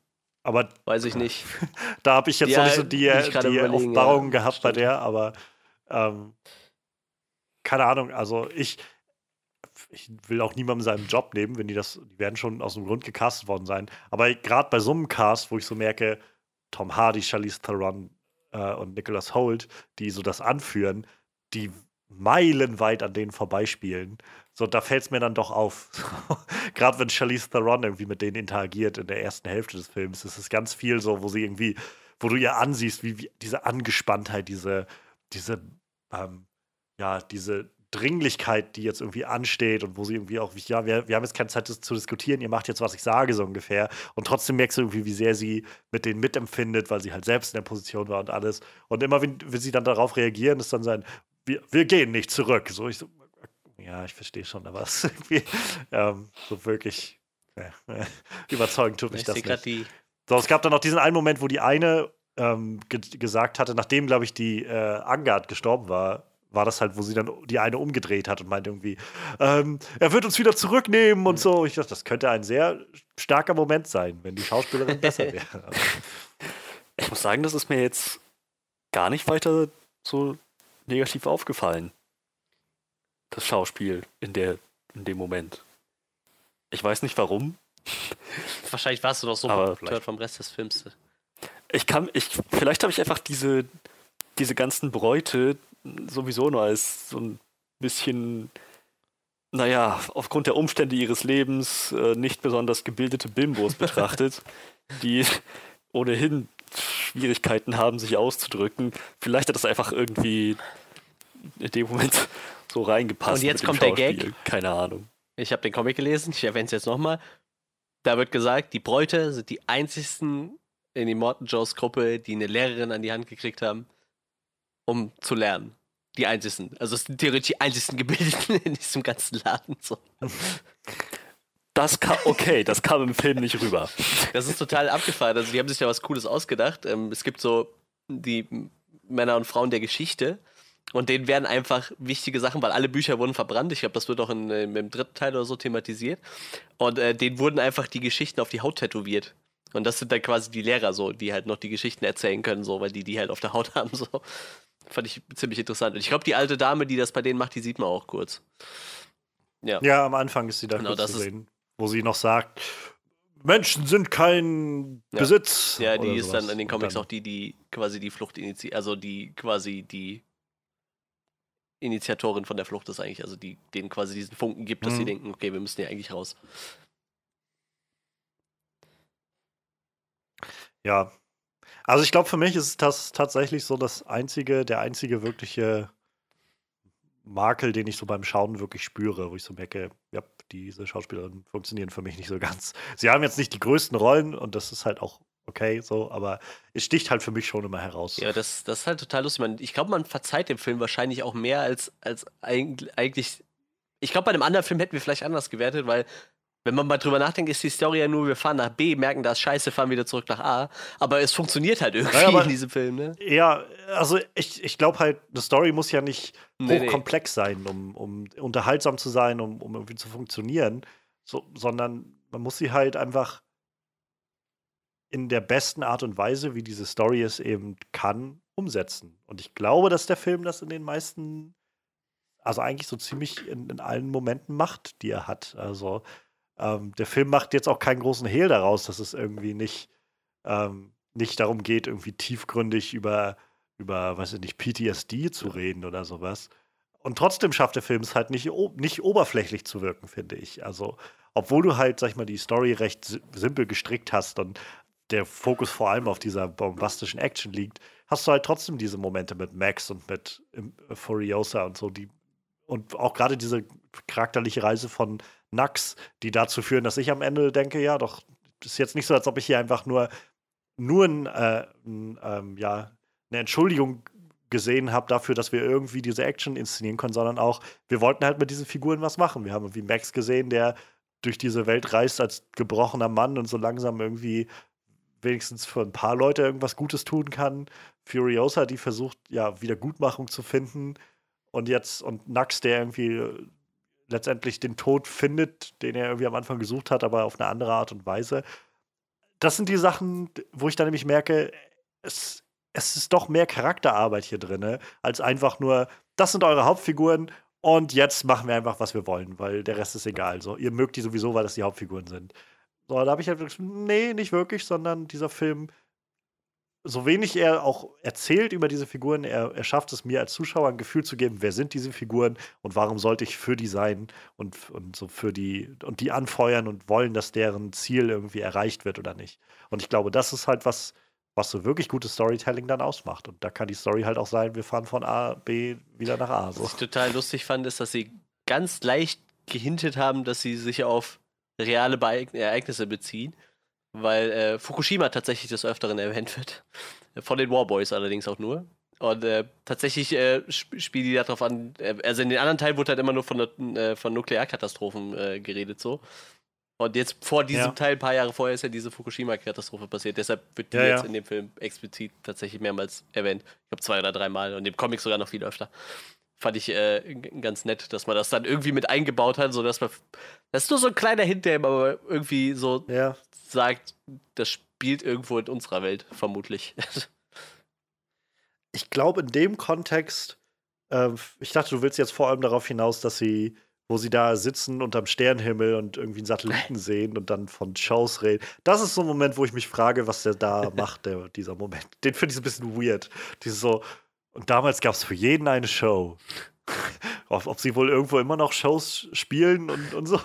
aber weiß ich nicht. *laughs* da habe ich jetzt Ja, noch nicht so die, die Offenbarung ja, gehabt bei stimmt. der, aber ähm, keine Ahnung, also ich, ich will auch niemandem seinen Job nehmen, wenn die das, die werden schon aus dem Grund gecastet worden sein. Aber gerade bei so einem Cast, wo ich so merke, Tom Hardy, Charlize Theron äh, und Nicholas Holt, die so das anführen, die meilenweit an denen vorbeispielen. So, da fällt es mir dann doch auf. *laughs* Gerade wenn Charlize Theron irgendwie mit denen interagiert in der ersten Hälfte des Films, ist es ganz viel so, wo sie irgendwie, wo du ihr ansiehst, wie, wie diese Angespanntheit, diese, diese, ähm, ja, diese Dringlichkeit, die jetzt irgendwie ansteht und wo sie irgendwie auch, wie, ja, wir, wir haben jetzt keine Zeit das zu diskutieren, ihr macht jetzt, was ich sage, so ungefähr. Und trotzdem merkst du irgendwie, wie sehr sie mit denen mitempfindet, weil sie halt selbst in der Position war und alles. Und immer, wenn, wenn sie dann darauf reagieren, ist dann sein, wir, wir gehen nicht zurück. So, ich so, ja, ich verstehe schon, aber *laughs* es ist irgendwie ähm, so wirklich *laughs* ja, überzeugend tut mich Ich das nicht. die. So, es gab dann noch diesen einen Moment, wo die eine ähm, ge gesagt hatte, nachdem, glaube ich, die äh, Angard gestorben war, war das halt, wo sie dann die eine umgedreht hat und meinte irgendwie, ähm, er wird uns wieder zurücknehmen und so. Ich dachte, das könnte ein sehr starker Moment sein, wenn die Schauspielerin besser wäre. Aber, *laughs* Ich muss sagen, das ist mir jetzt gar nicht weiter so negativ aufgefallen. Das Schauspiel in, der, in dem Moment. Ich weiß nicht warum. *laughs* Wahrscheinlich warst du doch so Aber gehört vom Rest des Films. Ich kann, ich, vielleicht habe ich einfach diese, diese ganzen Bräute sowieso nur als so ein bisschen, naja, aufgrund der Umstände ihres Lebens äh, nicht besonders gebildete Bimbos betrachtet, *laughs* die ohnehin Schwierigkeiten haben, sich auszudrücken. Vielleicht hat das einfach irgendwie in dem Moment so reingepasst. Und jetzt kommt der Gag. Keine Ahnung. Ich habe den Comic gelesen, ich erwähne es jetzt nochmal. Da wird gesagt, die Bräute sind die einzigsten in die Morton Joes Gruppe, die eine Lehrerin an die Hand gekriegt haben, um zu lernen. Die einzigsten. Also es sind theoretisch die einzigsten Gebildeten in diesem ganzen Laden. So. Das kam, okay, das kam im Film nicht rüber. Das ist total abgefahren. Also die haben sich da was Cooles ausgedacht. Ähm, es gibt so die Männer und Frauen der Geschichte. Und denen werden einfach wichtige Sachen, weil alle Bücher wurden verbrannt. Ich glaube, das wird auch in, im dritten Teil oder so thematisiert. Und äh, denen wurden einfach die Geschichten auf die Haut tätowiert. Und das sind dann quasi die Lehrer so, die halt noch die Geschichten erzählen können, so, weil die die halt auf der Haut haben. So. Fand ich ziemlich interessant. Und ich glaube, die alte Dame, die das bei denen macht, die sieht man auch kurz. Ja. ja, am Anfang ist sie da Genau, kurz zu sehen, wo sie noch sagt, Menschen sind kein Ja. Besitz. Ja, die ist sowas. dann in den Comics auch die, die quasi die Flucht initiiert, also die quasi die Initiatorin von der Flucht ist eigentlich, also die denen quasi diesen Funken gibt, dass Mhm. sie denken, okay, wir müssen hier eigentlich raus. Ja. Also ich glaube, für mich ist das tatsächlich so das einzige, der einzige wirkliche Makel, den ich so beim Schauen wirklich spüre, wo ich so merke, ja, diese Schauspielerinnen funktionieren für mich nicht so ganz. Sie haben jetzt nicht die größten Rollen und das ist halt auch okay so, aber es sticht halt für mich schon immer heraus. Ja, das, das ist halt total lustig. Man, ich glaube, man verzeiht dem Film wahrscheinlich auch mehr als, als eig- eigentlich. Ich glaube, bei einem anderen Film hätten wir vielleicht anders gewertet, weil, wenn man mal drüber nachdenkt, ist die Story ja nur, wir fahren nach B, merken, da ist scheiße, fahren wieder zurück nach A. Aber es funktioniert halt irgendwie Ja, aber- in diesem Film, ne? Ja, also ich, ich glaube halt, eine Story muss ja nicht Nee, nee. hochkomplex sein, um, um unterhaltsam zu sein, um, um irgendwie zu funktionieren, so, sondern man muss sie halt einfach in der besten Art und Weise, wie diese Story es eben kann, umsetzen. Und ich glaube, dass der Film das in den meisten, also eigentlich so ziemlich in, in allen Momenten macht, die er hat. Also ähm, der Film macht jetzt auch keinen großen Hehl daraus, dass es irgendwie nicht, ähm, nicht darum geht, irgendwie tiefgründig über, über, weiß ich nicht, PTSD zu reden oder sowas. Und trotzdem schafft der Film es halt nicht, nicht oberflächlich zu wirken, finde ich. Also, obwohl du halt, sag ich mal, die Story recht si- simpel gestrickt hast und der Fokus vor allem auf dieser bombastischen Action liegt, hast du halt trotzdem diese Momente mit Max und mit ähm, Furiosa und so, die und auch gerade diese charakterliche Reise von Nax, die dazu führen, dass ich am Ende denke, ja, doch, ist jetzt nicht so, als ob ich hier einfach nur, nur ein, äh, ein, ähm, ja, eine Entschuldigung gesehen habe dafür, dass wir irgendwie diese Action inszenieren können, sondern auch, wir wollten halt mit diesen Figuren was machen. Wir haben irgendwie Max gesehen, der durch diese Welt reist als gebrochener Mann und so langsam irgendwie wenigstens für ein paar Leute irgendwas Gutes tun kann. Furiosa, die versucht, ja, Wiedergutmachung zu finden. Und jetzt, und Nax, der irgendwie letztendlich den Tod findet, den er irgendwie am Anfang gesucht hat, aber auf eine andere Art und Weise. Das sind die Sachen, wo ich dann nämlich merke, es, es ist doch mehr Charakterarbeit hier drin, als einfach nur, das sind eure Hauptfiguren und jetzt machen wir einfach, was wir wollen, weil der Rest ist egal. So, ihr mögt die sowieso, weil das die Hauptfiguren sind. So, da habe ich halt wirklich, nee, nicht wirklich, sondern dieser Film, so wenig er auch erzählt über diese Figuren, er, er schafft es mir als Zuschauer ein Gefühl zu geben, wer sind diese Figuren und warum sollte ich für die sein und, und so für die und die anfeuern und wollen, dass deren Ziel irgendwie erreicht wird oder nicht. Und ich glaube, das ist halt was, was so wirklich gutes Storytelling dann ausmacht. Und da kann die Story halt auch sein, wir fahren von A, B wieder nach A. So. Was ich total lustig fand, ist, dass sie ganz leicht gehintet haben, dass sie sich auf reale Beeig- Ereignisse beziehen, weil äh, Fukushima tatsächlich des Öfteren erwähnt wird. Von den Warboys allerdings auch nur. Und äh, tatsächlich äh, sp spielen die darauf an, äh, also in den anderen Teilen wurde halt immer nur von, äh, von Nuklearkatastrophen äh, gereredet so. Und jetzt vor diesem Ja. Teil, ein paar Jahre vorher, ist ja diese Fukushima-Katastrophe passiert. Deshalb wird die Ja, jetzt ja. in dem Film explizit tatsächlich mehrmals erwähnt. Ich glaube zwei oder dreimal und im Comic sogar noch viel öfter fand ich äh, ganz nett, dass man das dann irgendwie mit eingebaut hat, sodass man. Das ist nur so ein kleiner Hint, der aber irgendwie so Ja. sagt, das spielt irgendwo in unserer Welt, vermutlich. ich glaube, in dem Kontext, ähm, ich dachte, du willst jetzt vor allem darauf hinaus, dass sie, wo sie da sitzen unterm Sternenhimmel und irgendwie einen Satelliten *laughs* sehen und dann von Shows reden. Das ist so ein Moment, wo ich mich frage, was der da *laughs* macht, der, dieser Moment. Den finde ich ein bisschen weird. Dieses so, und damals gab es für jeden eine Show. ob, ob sie wohl irgendwo immer noch Shows spielen und, und so.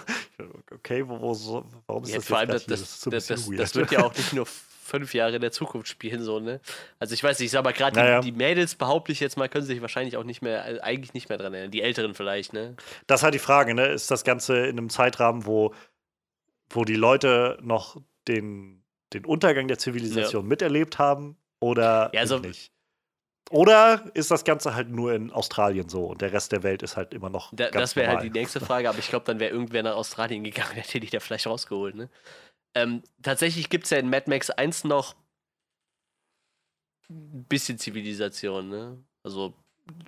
Okay, wo, wo, warum ist Ja, das vor allem, jetzt das, das, das, das, das wird ja auch nicht nur fünf Jahre in der Zukunft spielen, so, ne? Also ich weiß nicht, ich sag mal gerade, Naja. die, die Mädels, behaupte ich jetzt mal, können sich wahrscheinlich auch nicht mehr, eigentlich nicht mehr dran erinnern. Die Älteren vielleicht, ne? Das ist halt die Frage, ne? Ist das Ganze in einem Zeitrahmen, wo, wo die Leute noch den, den Untergang der Zivilisation miterlebt haben oder Ja, also- nicht? Oder ist das Ganze halt nur in Australien so und der Rest der Welt ist halt immer noch. Da, das wäre halt die nächste Frage, aber ich glaube, dann wäre irgendwer nach Australien gegangen, *laughs* der hätte die da vielleicht rausgeholt, ne? Ähm, tatsächlich gibt es ja in Mad Max 1 noch ein bisschen Zivilisation, ne? Also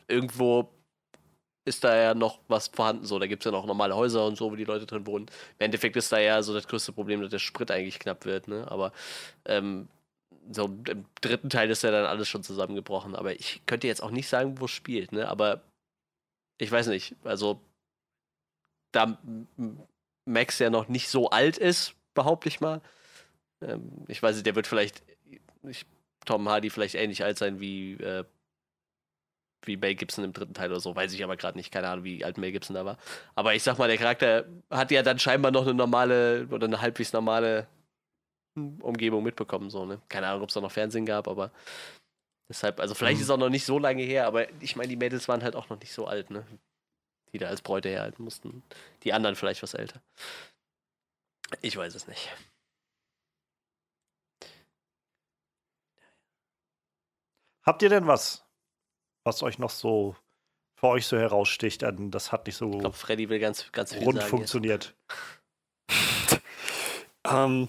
irgendwo ist da ja noch was vorhanden, so. Da gibt es ja noch normale Häuser und so, wo die Leute drin wohnen. Im Endeffekt ist da ja so das größte Problem, dass der Sprit eigentlich knapp wird, ne? Aber ähm, so im dritten Teil ist ja dann alles schon zusammengebrochen. Aber ich könnte jetzt auch nicht sagen, wo es spielt, ne? Aber ich weiß nicht, also da Max ja noch nicht so alt ist, behaupte ich mal. Ähm, ich weiß nicht, der wird vielleicht ich, Tom Hardy vielleicht ähnlich alt sein wie äh, wie Mel Gibson im dritten Teil oder so, weiß ich aber gerade nicht, keine Ahnung, wie alt Mel Gibson da war. Aber ich sag mal, der Charakter hat ja dann scheinbar noch eine normale oder eine halbwegs normale Umgebung mitbekommen, so, ne? Keine Ahnung, ob es da noch Fernsehen gab, aber deshalb, also vielleicht Mhm. ist es auch noch nicht so lange her, aber ich meine, die Mädels waren halt auch noch nicht so alt, ne? Die da als Bräute herhalten mussten. Die anderen vielleicht was älter. Ich weiß es nicht. Habt ihr denn was, was euch noch so für euch so heraussticht? An, das hat nicht so Ich glaube, Freddy will ganz, ganz viel rund sagen. funktioniert. *laughs* *laughs* Ähm,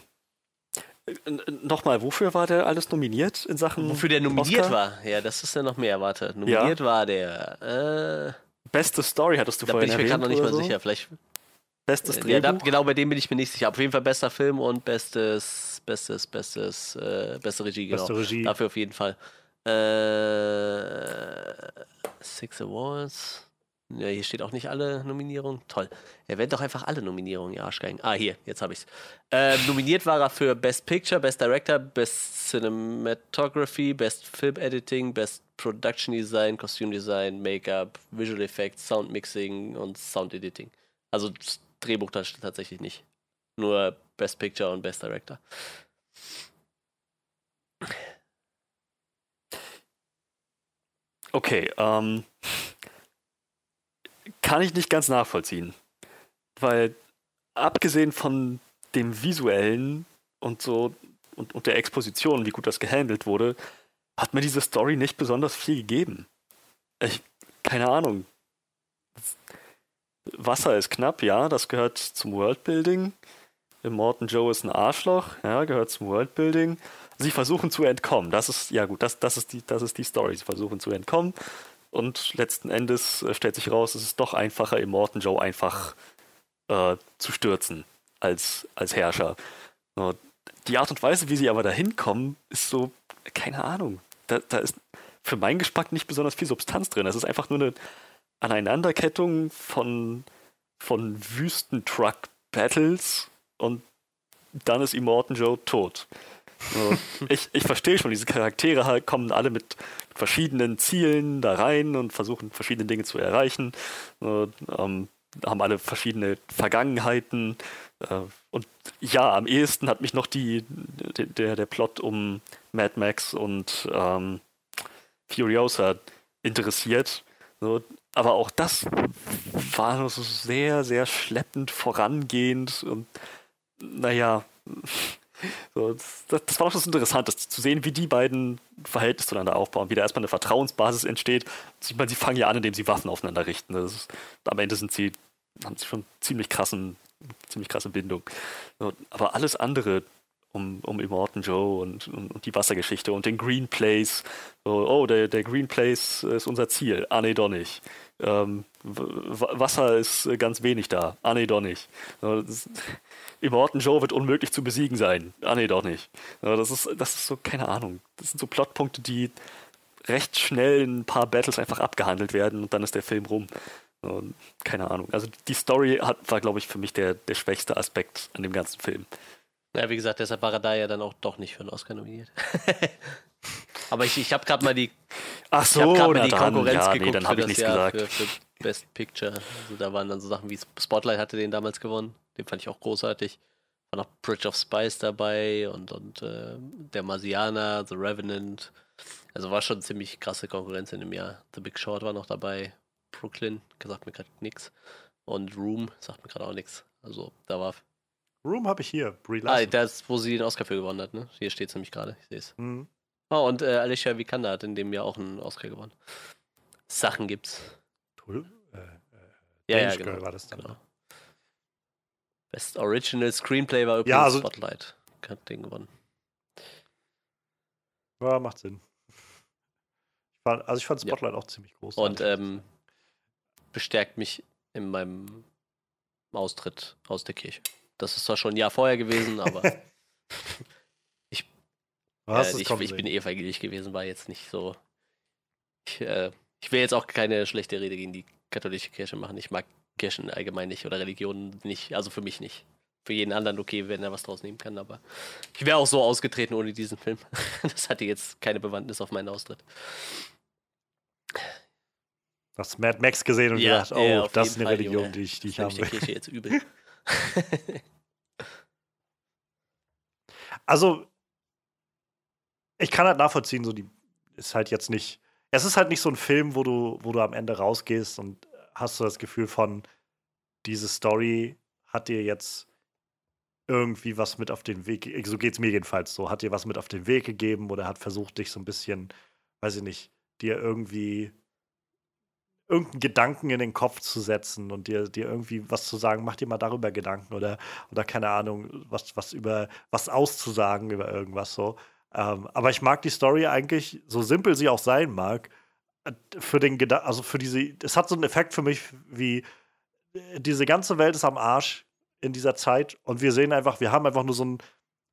Nochmal, wofür war der alles nominiert in Sachen Wofür der nominiert Oscar? war? Ja, das ist ja noch mehr. Warte, nominiert war der. Äh, Beste Story hattest du da bin vorhin ich mir gerade noch nicht mal so? sicher. Vielleicht. Bestes Ja, da, Drehbuch? genau bei dem bin ich mir nicht sicher. Auf jeden Fall bester Film und bestes, bestes, bestes, äh, beste Regie. Genau. Beste Regie. Dafür auf jeden Fall. Äh, Six Awards. Ja, hier steht auch nicht alle Nominierungen. Toll. Erwähnt doch einfach alle Nominierungen, ihr Arschgeigen. Ah, hier, jetzt habe ich's. Äh, nominiert war er für Best Picture, Best Director, Best Cinematography, Best Film Editing, Best Production Design, Costume Design, Make-up, Visual Effects, Sound Mixing und Sound Editing. Also das Drehbuch da steht tatsächlich nicht. Nur Best Picture und Best Director. Okay, ähm, kann ich nicht ganz nachvollziehen. Weil abgesehen von dem visuellen und so und, und der Exposition, wie gut das gehandelt wurde, hat mir diese Story nicht besonders viel gegeben. Ich, keine Ahnung. Wasser ist knapp, ja, das gehört zum Worldbuilding. Morton Joe ist ein Arschloch, ja, gehört zum Worldbuilding. Sie versuchen zu entkommen. Das ist, ja gut, das, das, ist, die, das ist die Story. Sie versuchen zu entkommen und letzten Endes äh, stellt sich raus, es ist doch einfacher, im Morton Joe einfach äh, zu stürzen als, als Herrscher. Die Art und Weise, wie sie aber dahin kommen, ist so, keine Ahnung. Da, da ist für meinen Geschmack nicht besonders viel Substanz drin. Es ist einfach nur eine Aneinanderkettung von, von Wüsten-Truck-Battles und dann ist Immortan Joe tot. So, ich, ich verstehe schon, diese Charaktere halt kommen alle mit verschiedenen Zielen da rein und versuchen verschiedene Dinge zu erreichen. So, ähm, haben alle verschiedene Vergangenheiten. Äh, und ja, am ehesten hat mich noch die, der, der Plot um Mad Max und ähm, Furiosa interessiert. So, aber auch das war nur so sehr, sehr schleppend vorangehend und naja, so, das, das war auch das Interessante, zu sehen, wie die beiden Verhältnisse zueinander aufbauen, wie da erstmal eine Vertrauensbasis entsteht. Sieht man, sie fangen ja an, indem sie Waffen aufeinander richten. Das ist, am Ende sind sie, haben sie schon ziemlich krassen, ziemlich krasse Bindung. So, aber alles andere um, um Immortan Joe und, und, und die Wassergeschichte und den Green Place. So, oh, der, der Green Place ist unser Ziel. Ah, nee, doch nicht. Ähm, Wasser ist ganz wenig da. Ah, nee, doch nicht. So, das, Immortan Joe wird unmöglich zu besiegen sein. Ah, nee, doch nicht. So, das, ist, das ist so, keine Ahnung. Das sind so Plotpunkte, die recht schnell in ein paar Battles einfach abgehandelt werden und dann ist der Film rum. So, keine Ahnung. Also die Story hat, war, glaube ich, für mich der, der schwächste Aspekt an dem ganzen Film. Ja, wie gesagt, deshalb war er da ja dann auch doch nicht für einen Oscar nominiert. *laughs* Aber ich, ich habe gerade mal die, Ach ich hab mal die Konkurrenz ja, geguckt nee, dann für habe ich das nichts Jahr gesagt. für, für Best Picture. Also da waren dann so Sachen wie Spotlight hatte den damals gewonnen. Den fand ich auch großartig. War noch Bridge of Spies dabei und, und äh, der Marsianer, The Revenant. Also war schon ziemlich krasse Konkurrenz in dem Jahr. The Big Short war noch dabei. Brooklyn, sagt mir gerade nix. Und Room, sagt mir gerade auch nichts. Also da war. Room habe ich hier. Brie Ah, das, wo sie den Oscar für gewonnen hat, ne? Hier steht es nämlich gerade, ich sehe es. Hm. Oh, und äh, Alicia Vikander hat in dem Jahr auch einen Oscar gewonnen. Sachen gibt's. Toll. Äh, äh, Ja, ja, genau. Girl war das dann. genau. Best Original Screenplay war übrigens Ja, also- Spotlight. Hat den gewonnen. Ja, macht Sinn. Ich fand, also ich fand Ja. Spotlight auch ziemlich groß. Und ähm, bestärkt mich in meinem Austritt aus der Kirche. Das ist zwar schon ein Jahr vorher gewesen, aber *laughs* Was? äh, ich, ich bin evangelisch gewesen, war jetzt nicht so. Ich, äh, ich will jetzt auch keine schlechte Rede gegen die katholische Kirche machen. Ich mag Kirchen allgemein nicht oder Religionen nicht. Also für mich nicht. Für jeden anderen okay, wenn er was draus nehmen kann, aber ich wäre auch so ausgetreten ohne diesen Film. *laughs* Das hatte jetzt keine Bewandtnis auf meinen Austritt. Hast Mad Max gesehen und Ja, gedacht, oh, ja, das ist eine Fall, Religion, Junge. die ich, die ich haben ich jetzt übel. *laughs* Also, ich kann halt nachvollziehen, so die ist halt jetzt nicht. Es ist halt nicht so ein Film, wo du, wo du am Ende rausgehst und hast so das Gefühl von, diese Story hat dir jetzt irgendwie was mit auf den Weg, so geht es mir jedenfalls so, hat dir was mit auf den Weg gegeben oder hat versucht, dich so ein bisschen, weiß ich nicht, dir irgendwie irgendeinen Gedanken in den Kopf zu setzen und dir, dir irgendwie was zu sagen, mach dir mal darüber Gedanken oder, oder keine Ahnung, was, was über was auszusagen über irgendwas so. Ähm, aber ich mag die Story eigentlich, so simpel sie auch sein mag, für den Gedanken, also für diese, es hat so einen Effekt für mich wie äh, diese ganze Welt ist am Arsch in dieser Zeit und wir sehen einfach, wir haben einfach nur so einen,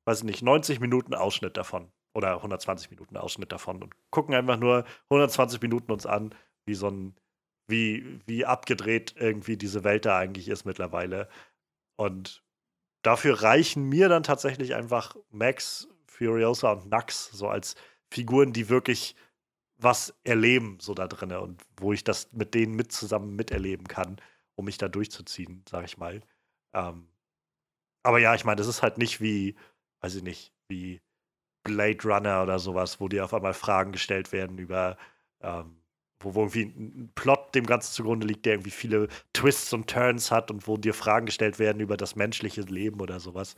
weiß ich nicht, 90 Minuten Ausschnitt davon oder 120 Minuten Ausschnitt davon und gucken einfach nur 120 Minuten uns an, wie so ein, wie, wie abgedreht irgendwie diese Welt da eigentlich ist mittlerweile. Und dafür reichen mir dann tatsächlich einfach Max, Furiosa und Nax so als Figuren, die wirklich was erleben, so da drin und wo ich das mit denen mit zusammen miterleben kann, um mich da durchzuziehen, sag ich mal. Ähm, aber ja, ich meine, das ist halt nicht wie, weiß ich nicht, wie Blade Runner oder sowas, wo dir auf einmal Fragen gestellt werden über, ähm, wo, wo irgendwie ein Plot dem Ganzen zugrunde liegt, der irgendwie viele Twists und Turns hat und wo dir Fragen gestellt werden über das menschliche Leben oder sowas.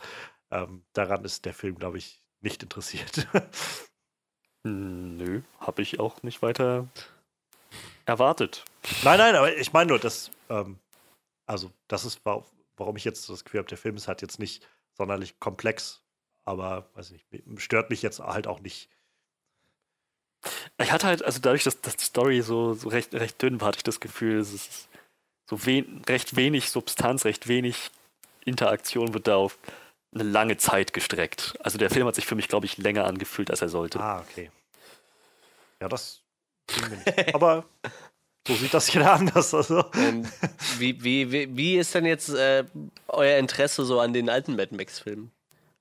Ähm, daran ist der Film, glaube ich, nicht interessiert. *laughs* Nö, habe ich auch nicht weiter erwartet. nein, nein, aber ich meine nur, dass, ähm, also, das ist, wa- warum ich jetzt das Gefühl habe, der Film ist halt jetzt nicht sonderlich komplex, aber, weiß ich nicht, stört mich jetzt halt auch nicht. Ich hatte halt, also dadurch, dass, dass die Story so, so recht, recht dünn war, hatte ich das Gefühl, es ist so wen, recht wenig Substanz, recht wenig Interaktion auf eine lange Zeit gestreckt. Also der Film hat sich für mich, glaube ich, länger angefühlt, als er sollte. Ah, okay. Ja, das ging mir nicht. Aber so sieht das jeder anders. Also. Ähm, wie, wie, wie, wie ist denn jetzt äh, euer Interesse so an den alten Mad Max-Filmen?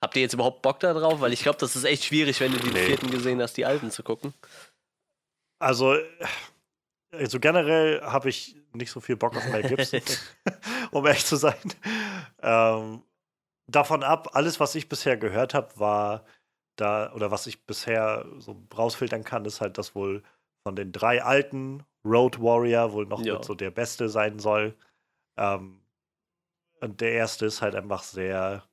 Habt ihr jetzt überhaupt Bock da drauf? Weil ich glaube, das ist echt schwierig, wenn du die Nee. vierten gesehen hast, die alten zu gucken. Also, also generell habe ich nicht so viel Bock auf Mel Gibson, *laughs* *laughs* um ehrlich zu sein. Ähm, davon ab, alles, was ich bisher gehört habe, war da, oder was ich bisher so rausfiltern kann, ist halt, dass wohl von den drei alten Road Warrior wohl noch Ja. so der Beste sein soll. Ähm, und der erste ist halt einfach sehr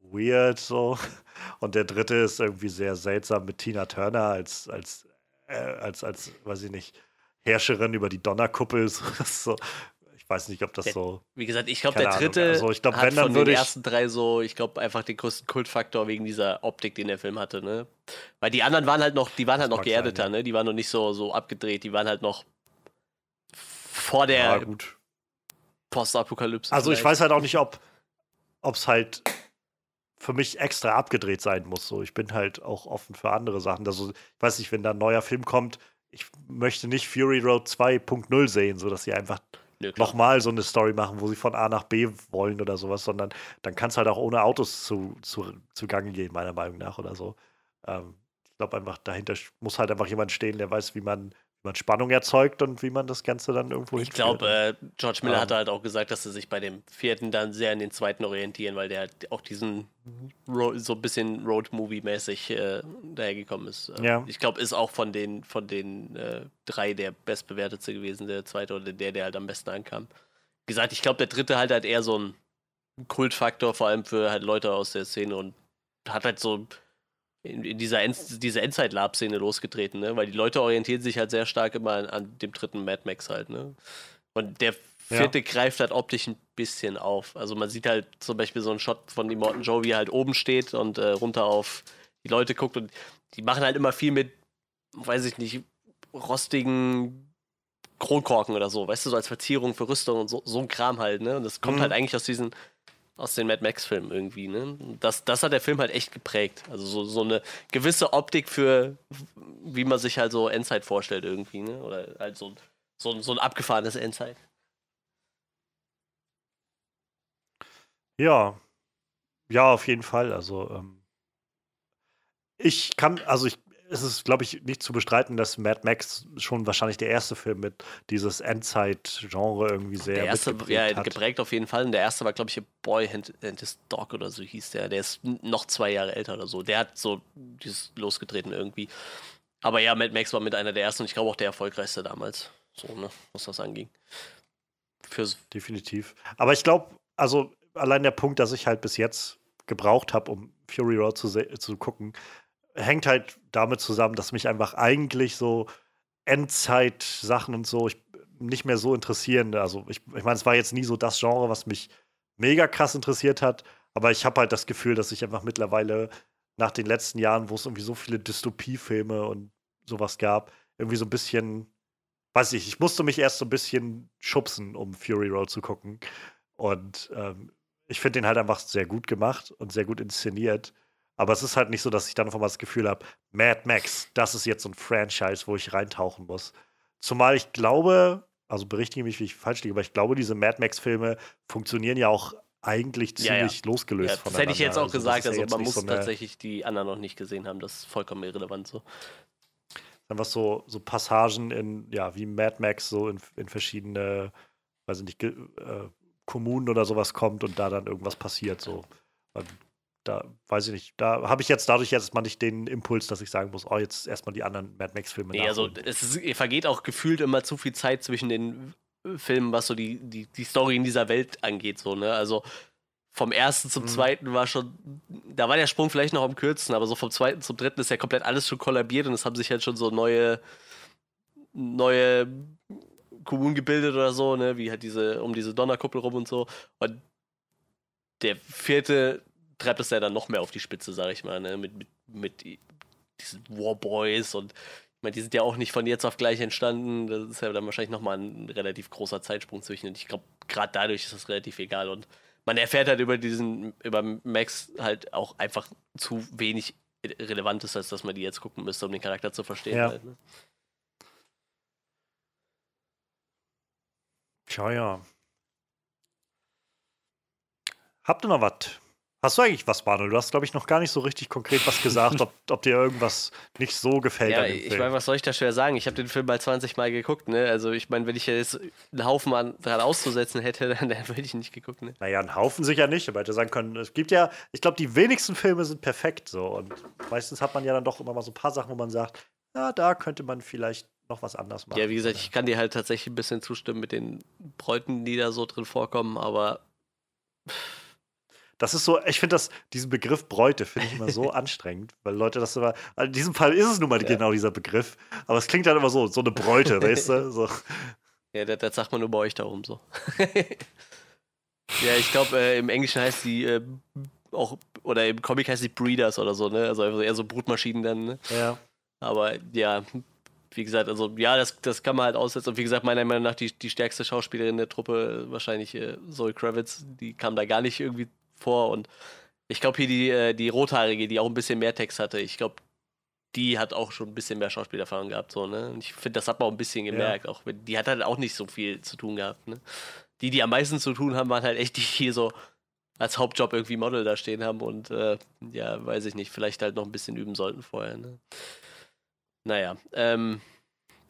weird so. *laughs* Und der dritte ist irgendwie sehr seltsam mit Tina Turner als, als, äh, als, als, weiß ich nicht, Herrscherin über die Donnerkuppel. *laughs* So, so, ich weiß nicht, ob das Der- so. Wie gesagt, ich glaube, der Ahnung. dritte Also, ich glaub, hat wenn, dann von würde den ich- ersten drei so, ich glaube, einfach den größten Kultfaktor wegen dieser Optik, den der Film hatte, ne? Weil die anderen waren halt noch, die waren halt noch mag sein, geerdeter, ja. ne? Die waren noch nicht so, so abgedreht, die waren halt noch vor der Ja, gut. Postapokalypse. Also ich vielleicht. weiß halt auch nicht, ob es halt für mich extra abgedreht sein muss. So, ich bin halt auch offen für andere Sachen. Also ich weiß nicht, wenn da ein neuer Film kommt, ich möchte nicht Fury Road 2.0 sehen, so dass sie einfach Klar. nochmal so eine Story machen, wo sie von A nach B wollen oder sowas, sondern dann kann es halt auch ohne Autos zu, zu, zugange gehen, meiner Meinung nach oder so. Ähm, ich glaube einfach, dahinter muss halt einfach jemand stehen, der weiß, wie man, man Spannung erzeugt und wie man das Ganze dann irgendwo Ich glaube, äh, George Miller Ähm. hatte halt auch gesagt, dass sie sich bei dem vierten dann sehr an den zweiten orientieren, weil der halt auch diesen Ro so ein bisschen Road-Movie-mäßig äh, dahergekommen ist. Äh, Ja. Ich glaube, ist auch von den, von den äh, drei der bestbewertetste gewesen, der zweite oder der, der halt am besten ankam. Wie gesagt, ich glaube, der dritte halt halt eher so ein Kultfaktor, vor allem für halt Leute aus der Szene und hat halt so in, in dieser, End diese Endzeit-Lab-Szene losgetreten, ne? Weil die Leute orientieren sich halt sehr stark immer an, an dem dritten Mad Max halt, ne? Und der vierte greift halt optisch ein bisschen auf. Also man sieht halt zum Beispiel so einen Shot von dem Morton Joe, wie er halt oben steht und äh, runter auf die Leute guckt und die machen halt immer viel mit, weiß ich nicht, rostigen Kronkorken oder so, weißt du, so als Verzierung für Rüstung und so, so ein Kram halt, ne? Und das kommt Mhm. halt eigentlich aus diesen aus den Mad Max-Filmen irgendwie, ne? Das, das hat der Film halt echt geprägt. Also so, so eine gewisse Optik für, wie man sich halt so Endzeit vorstellt irgendwie, ne? Oder halt so, so, so ein abgefahrenes Endzeit. Ja, ja, auf jeden Fall. Also, ähm, ich kann, also ich, es ist, glaube ich, nicht zu bestreiten, dass Mad Max schon wahrscheinlich der erste Film mit dieses Endzeit-Genre irgendwie sehr Der erste, ja, hat. geprägt auf jeden Fall. Und der erste war, glaube ich, Boy and, and His Dog oder so hieß der. Der ist noch zwei Jahre älter oder so. Der hat so dieses losgetreten irgendwie. Aber ja, Mad Max war mit einer der ersten und ich glaube auch der erfolgreichste damals. So, ne, was das anging. Fürs, Definitiv. Aber ich glaube, also allein der Punkt, dass ich halt bis jetzt gebraucht habe, um Fury Road zu, zu gucken, hängt halt damit zusammen, dass mich einfach eigentlich so Endzeit-Sachen und so ich, nicht mehr so interessieren. Also ich, ich meine, es war jetzt nie so das Genre, was mich mega krass interessiert hat, aber ich habe halt das Gefühl, dass ich einfach mittlerweile nach den letzten Jahren, wo es irgendwie so viele Dystopiefilme und sowas gab, irgendwie so ein bisschen, weiß ich, ich musste mich erst so ein bisschen schubsen, um Fury Road zu gucken. Und ähm, ich finde den halt einfach sehr gut gemacht und sehr gut inszeniert. Aber es ist halt nicht so, dass ich dann einfach mal das Gefühl habe, Mad Max, das ist jetzt so ein Franchise, wo ich reintauchen muss. Zumal ich glaube, also berichtige mich, wie ich falsch liege, aber ich glaube, diese Mad Max-Filme funktionieren ja auch eigentlich Ja, ja. ziemlich losgelöst ja, das voneinander. hätte ich jetzt auch Also das gesagt. ja Also man muss so tatsächlich die anderen noch nicht gesehen haben. Das ist vollkommen irrelevant so. einfach so, so Passagen in, ja, wie Mad Max so in, in verschiedene, weiß ich nicht, äh, Kommunen oder sowas kommt und da dann irgendwas passiert. So. Und da weiß ich nicht, da habe ich jetzt dadurch jetzt mal nicht den Impuls, dass ich sagen muss, oh, jetzt erstmal die anderen Mad Max-Filme Nee, also es ist, vergeht auch gefühlt immer zu viel Zeit zwischen den Filmen, was so die, die, die Story in dieser Welt angeht. So, ne? Also vom ersten zum Mhm. zweiten war schon, da war der Sprung vielleicht noch am kürzesten, aber so vom zweiten zum dritten ist ja komplett alles schon kollabiert und es haben sich halt schon so neue, neue Kommunen gebildet oder so, ne, wie halt diese, um diese Donnerkuppel rum und so. Und der vierte treibt es ja dann noch mehr auf die Spitze, sag ich mal, ne, mit, mit, mit diesen Warboys und ich meine, die sind ja auch nicht von jetzt auf gleich entstanden. Das ist ja dann wahrscheinlich nochmal ein relativ großer Zeitsprung zwischen. Und ich glaube, gerade dadurch ist das relativ egal. Und man erfährt halt über diesen, über Max halt auch einfach zu wenig Relevantes, als dass man die jetzt gucken müsste, um den Charakter zu verstehen. Ja. Halt, ne? Tja, ja. Habt ihr noch was? Hast du eigentlich was, Manuel? Du hast, glaube ich, noch gar nicht so richtig konkret was gesagt, ob, *laughs* ob dir irgendwas nicht so gefällt Ja, ich meine, was soll ich da schwer sagen? Ich habe den Film mal 20 Mal geguckt, ne? Also ich meine, wenn ich jetzt einen Haufen an, dran auszusetzen hätte, *laughs* dann, dann hätte ich ihn nicht geguckt, ne? Naja, einen Haufen sicher nicht, aber hätte sagen können, es gibt ja, ich glaube, die wenigsten Filme sind perfekt so. Und meistens hat man ja dann doch immer mal so ein paar Sachen, wo man sagt, ja, da könnte man vielleicht noch was anders machen. Ja, wie gesagt, ich kann dir halt tatsächlich ein bisschen zustimmen mit den Bräuten, die da so drin vorkommen, aber Das ist so, ich finde das, diesen Begriff Bräute finde ich immer so *laughs* anstrengend, weil Leute das immer, also in diesem Fall ist es nun mal Ja. genau dieser Begriff, aber es klingt dann immer so, so eine Bräute, weißt du? So. ja, das, das sagt man nur bei euch darum so. *laughs* ja, ich glaube, äh, im Englischen heißt die äh, auch, oder im Comic heißt die Breeders oder so, ne? Also eher so Brutmaschinen dann, ne? Ja. Aber ja, wie gesagt, also ja, das, das kann man halt aussetzen. Und wie gesagt, meiner Meinung nach die, die stärkste Schauspielerin der Truppe, wahrscheinlich äh, Zoe Kravitz, die kam da gar nicht irgendwie vor. Und ich glaube hier die, äh, die Rothaarige, die auch ein bisschen mehr Text hatte, ich glaube, die hat auch schon ein bisschen mehr Schauspielerfahrung gehabt. So, ne? Und ich finde, das hat man auch ein bisschen gemerkt. Auch wenn, die hat halt auch nicht so viel zu tun gehabt. Ne? Die, die am meisten zu tun haben, waren halt echt die, die hier so als Hauptjob irgendwie Model da stehen haben und äh, ja, weiß ich nicht, vielleicht halt noch ein bisschen üben sollten vorher. Ne? Naja, ähm,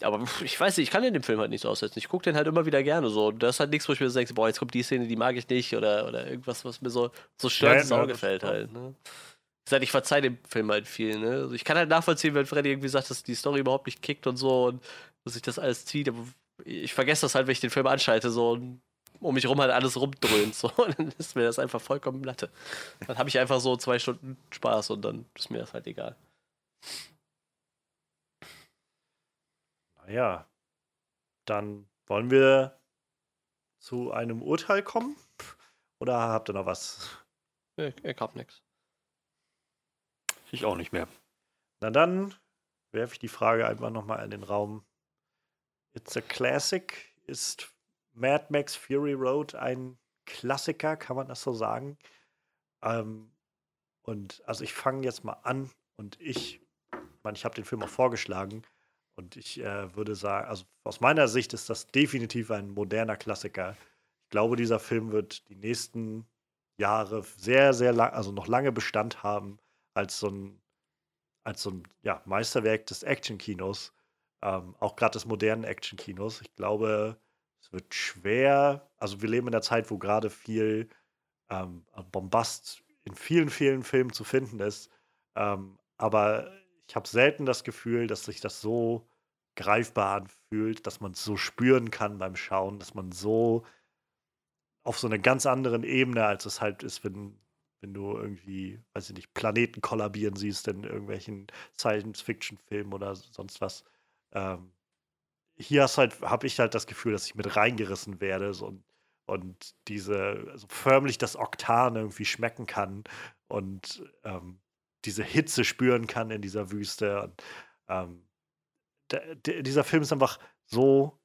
aber ich weiß nicht, ich kann den Film halt nicht so aussetzen. Ich gucke den halt immer wieder gerne so. Das ist halt nichts, wo ich mir so denke, boah, jetzt kommt die Szene, die mag ich nicht oder, oder irgendwas, was mir so, so stört ins ja, Auge fällt halt. Ne? Wie gesagt, ich verzeih dem Film halt viel. Ne? Also ich kann halt nachvollziehen, wenn Freddy irgendwie sagt, dass die Story überhaupt nicht kickt und so und dass sich das alles zieht. Aber ich vergesse das halt, wenn ich den Film anschalte so und um mich rum halt alles rumdröhnt. So. Und *laughs* dann ist mir das einfach vollkommen Latte. Dann habe ich einfach so zwei Stunden Spaß und dann ist mir das halt egal. Naja, dann wollen wir zu einem Urteil kommen? Oder habt ihr noch was? Ich, ich hab nix. Ich auch nicht mehr. Na dann werfe ich die Frage einfach nochmal in den Raum. It's a Classic. Ist Mad Max Fury Road ein Klassiker, kann man das so sagen? Ähm, und also ich fange jetzt mal an und ich, ich meine, ich habe den Film auch vorgeschlagen und ich äh, würde sagen, also aus meiner Sicht ist das definitiv ein moderner Klassiker. Ich glaube, dieser Film wird die nächsten Jahre sehr, sehr lang, also noch lange Bestand haben als so ein als so ein ja, Meisterwerk des Action-Kinos, ähm, auch gerade des modernen Action-Kinos. Ich glaube, es wird schwer. Also wir leben in einer Zeit, wo gerade viel ähm, Bombast in vielen, vielen Filmen zu finden ist. Ähm, aber ich habe selten das Gefühl, dass sich das so greifbar anfühlt, dass man es so spüren kann beim Schauen, dass man so auf so einer ganz anderen Ebene, als es halt ist, wenn, wenn du irgendwie, weiß ich nicht, Planeten kollabieren siehst in irgendwelchen Science-Fiction-Filmen oder sonst was. Ähm, hier halt, habe ich halt das Gefühl, dass ich mit reingerissen werde so, und, und diese, also förmlich das Oktan irgendwie schmecken kann und ähm, diese Hitze spüren kann in dieser Wüste. Und, ähm, der, der, dieser Film ist einfach so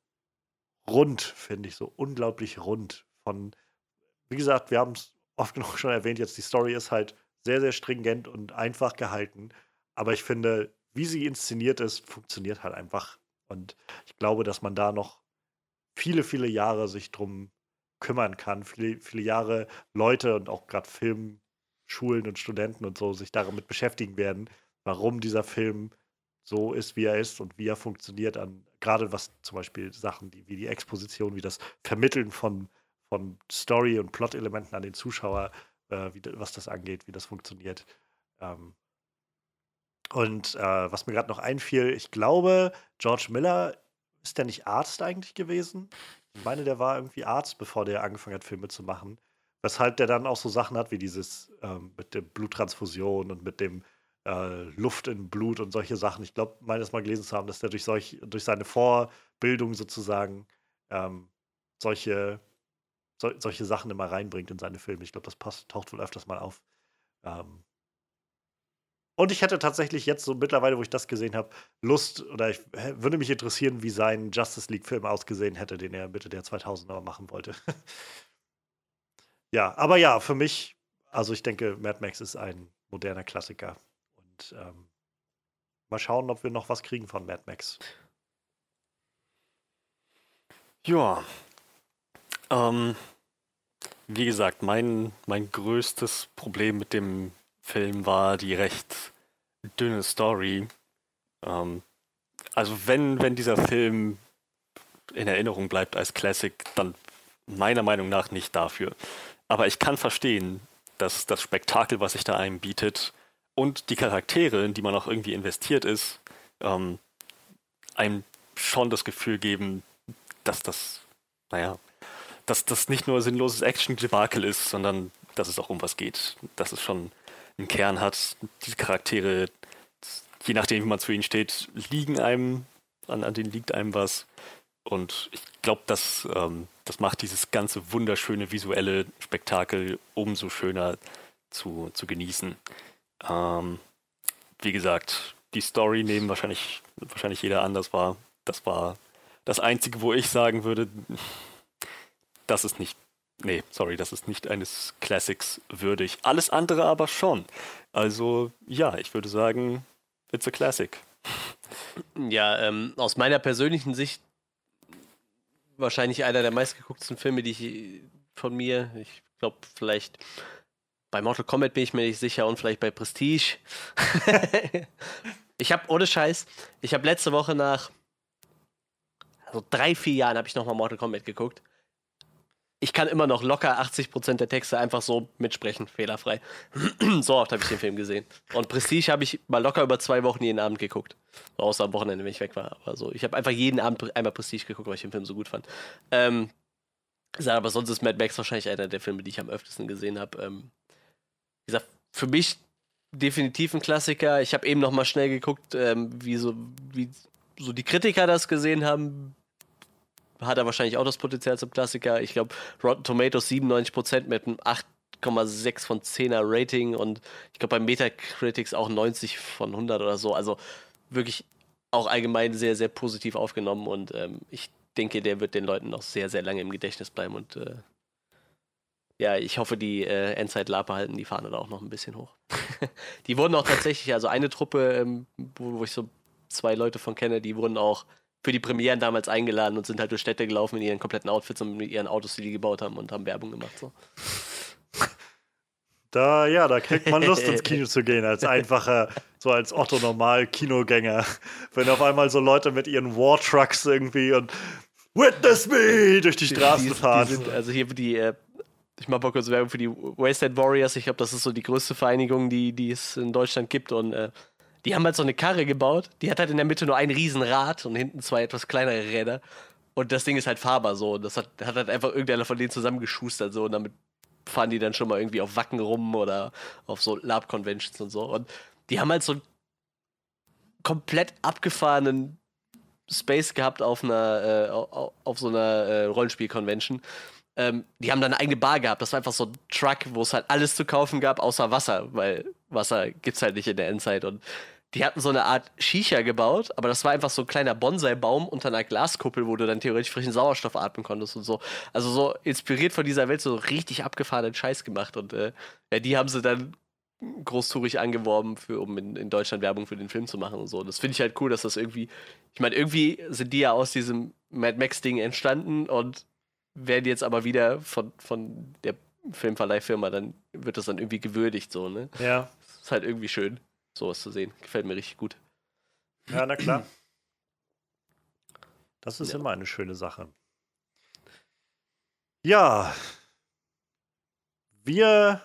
rund, finde ich, so unglaublich rund. Von, wie gesagt, wir haben es oft *laughs* genug schon erwähnt, jetzt die Story ist halt sehr, sehr stringent und einfach gehalten. Aber ich finde, wie sie inszeniert ist, funktioniert halt einfach. Und ich glaube, dass man da noch viele, viele Jahre sich drum kümmern kann, viele, viele Jahre Leute und auch gerade Filmschulen und Studenten und so sich damit beschäftigen werden, warum dieser Film so ist, wie er ist und wie er funktioniert, an gerade was zum Beispiel Sachen die, wie die Exposition, wie das Vermitteln von, von Story und Plot-Elementen an den Zuschauer, äh, wie, was das angeht, wie das funktioniert. Ähm, und äh, was mir gerade noch einfiel, ich glaube, George Miller ist der nicht Arzt eigentlich gewesen? Ich meine, der war irgendwie Arzt, bevor der angefangen hat, Filme zu machen. Weshalb der dann auch so Sachen hat wie dieses ähm, mit der Bluttransfusion und mit dem äh, Luft in Blut und solche Sachen. Ich glaube, meines Mal gelesen zu haben, dass der durch, solch, durch seine Vorbildung sozusagen ähm, solche, so, solche Sachen immer reinbringt in seine Filme. Ich glaube, das passt, taucht wohl öfters mal auf. Ähm, und ich hätte tatsächlich jetzt so mittlerweile, wo ich das gesehen habe, Lust oder ich würde mich interessieren, wie sein Justice League-Film ausgesehen hätte, den er Mitte der 2000er machen wollte. *laughs* ja, aber ja, für mich, also ich denke, Mad Max ist ein moderner Klassiker. Und ähm, mal schauen, ob wir noch was kriegen von Mad Max. Ja. Ähm, wie gesagt, mein, mein größtes Problem mit dem Film war die recht dünne Story. Ähm, also wenn, wenn dieser Film in Erinnerung bleibt als Classic, dann meiner Meinung nach nicht dafür. Aber ich kann verstehen, dass das Spektakel, was sich da einem bietet und die Charaktere, in die man auch irgendwie investiert ist, ähm, einem schon das Gefühl geben, dass das, naja, dass das nicht nur sinnloses Action-Debakel ist, sondern dass es auch um was geht. Dass es schon einen Kern hat. Die Charaktere, je nachdem, wie man zu ihnen steht, liegen einem, an, an denen liegt einem was. Und ich glaube, das, ähm, das macht dieses ganze wunderschöne visuelle Spektakel umso schöner zu, zu genießen. Ähm, wie gesagt, die Story nehmen wahrscheinlich, wahrscheinlich jeder anders wahr. Das war das Einzige, wo ich sagen würde, das ist nicht Nee, sorry, das ist nicht eines Classics würdig. Alles andere aber schon. Also ja, ich würde sagen, it's a Classic. Ja, ähm, aus meiner persönlichen Sicht wahrscheinlich einer der meistgeguckten Filme, die ich von mir, ich glaube vielleicht bei Mortal Kombat bin ich mir nicht sicher und vielleicht bei Prestige. *laughs* ich habe ohne Scheiß, ich habe letzte Woche nach also drei, vier Jahren habe ich nochmal Mortal Kombat geguckt ich kann immer noch locker 80% der Texte einfach so mitsprechen, fehlerfrei. *clears throat* so oft habe ich den Film gesehen. Und Prestige habe ich mal locker über zwei Wochen jeden Abend geguckt. Außer am Wochenende, wenn ich weg war. Aber so, ich habe einfach jeden Abend einmal Prestige geguckt, weil ich den Film so gut fand. Ähm, aber sonst ist Mad Max wahrscheinlich einer der Filme, die ich am öftesten gesehen habe. Ähm, wie gesagt, für mich definitiv ein Klassiker. Ich habe eben noch mal schnell geguckt, ähm, wie, so, wie so die Kritiker das gesehen haben hat er wahrscheinlich auch das Potenzial zum Klassiker. Ich glaube, Rotten Tomatoes 97% mit einem 8,6 von 10er Rating und ich glaube bei Metacritics auch 90 von 100 oder so. Also wirklich auch allgemein sehr, sehr positiv aufgenommen und ähm, ich denke, der wird den Leuten noch sehr, sehr lange im Gedächtnis bleiben und äh, ja, ich hoffe, die äh, Endzeit-Laper halten die Fahne da auch noch ein bisschen hoch. *laughs* die wurden auch tatsächlich, also eine Truppe, ähm, wo, wo ich so zwei Leute von kenne, die wurden auch für die Premieren damals eingeladen und sind halt durch Städte gelaufen in ihren kompletten Outfits und mit ihren Autos, die die gebaut haben und haben Werbung gemacht. So. *laughs* Da, ja, da kriegt man Lust ins Kino zu gehen, als einfacher, so als Otto-Normal-Kinogänger. Wenn auf einmal so Leute mit ihren War-Trucks irgendwie und Witness me durch die Straßen die, fahren. Die sind, also hier die, äh, ich mache mal kurz Werbung für die Wasteland Warriors. Ich glaube, das ist so die größte Vereinigung, die, die es in Deutschland gibt. Und äh, die haben halt so eine Karre gebaut. Die hat halt in der Mitte nur ein Riesenrad und hinten zwei etwas kleinere Räder. Und das Ding ist halt fahrbar so. Und das hat, hat halt einfach irgendeiner von denen zusammengeschustert so. Und damit fahren die dann schon mal irgendwie auf Wacken rum oder auf so Lab-Conventions und so. Und die haben halt so einen komplett abgefahrenen Space gehabt auf einer, äh, auf, so einer äh, Rollenspiel-Convention. Ähm, die haben dann eine eigene Bar gehabt. Das war einfach so ein Truck, wo es halt alles zu kaufen gab, außer Wasser, weil Wasser gibt's halt nicht in der Endzeit. Und die hatten so eine Art Shisha gebaut, aber das war einfach so ein kleiner Bonsai-Baum unter einer Glaskuppel, wo du dann theoretisch frischen Sauerstoff atmen konntest und so. Also so inspiriert von dieser Welt so richtig abgefahrenen Scheiß gemacht. Und äh, ja, die haben sie dann großtourig angeworben, für, um in, in Deutschland Werbung für den Film zu machen und so. Das finde ich halt cool, dass das irgendwie, ich meine, irgendwie sind die ja aus diesem Mad Max-Ding entstanden und werden jetzt aber wieder von, von der Filmverleihfirma, dann wird das dann irgendwie gewürdigt, so, ne? Ja. Ist halt irgendwie schön, sowas zu sehen. Gefällt mir richtig gut. Ja, na klar. *clears throat* Das ist Ja. immer eine schöne Sache. Ja. Wir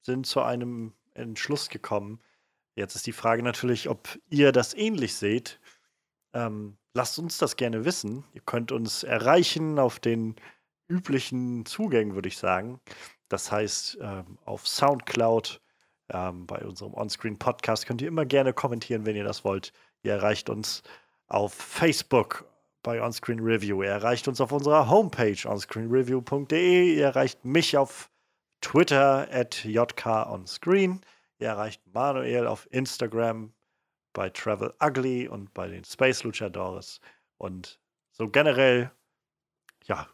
sind zu einem Entschluss gekommen. Jetzt ist die Frage natürlich, ob ihr das ähnlich seht. Ähm, lasst uns das gerne wissen. Ihr könnt uns erreichen auf den üblichen Zugängen, würde ich sagen. Das heißt, ähm, auf Soundcloud, ähm, bei unserem Onscreen-Podcast könnt ihr immer gerne kommentieren, wenn ihr das wollt. Ihr erreicht uns auf Facebook bei Onscreen Review. Ihr erreicht uns auf unserer Homepage onscreenreview.de. Ihr erreicht mich auf Twitter at jkonscreen. Ihr erreicht Manuel auf Instagram bei Travel Ugly und bei den Space Luchadores. Und so generell, ja,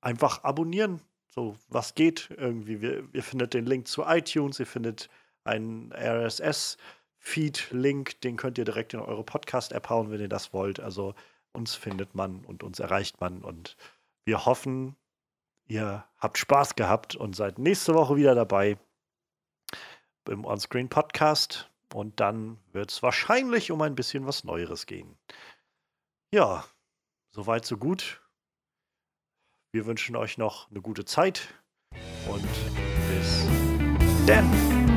einfach abonnieren. So, was geht irgendwie. Ihr findet den Link zu iTunes, ihr findet einen RSS-Feed-Link, den könnt ihr direkt in eure Podcast-App hauen, wenn ihr das wollt. Also uns findet man und uns erreicht man. Und wir hoffen, ihr habt Spaß gehabt und seid nächste Woche wieder dabei im Onscreen Podcast. Und dann wird es wahrscheinlich um ein bisschen was Neueres gehen. Ja, soweit, so gut. Wir wünschen euch noch eine gute Zeit und bis dann.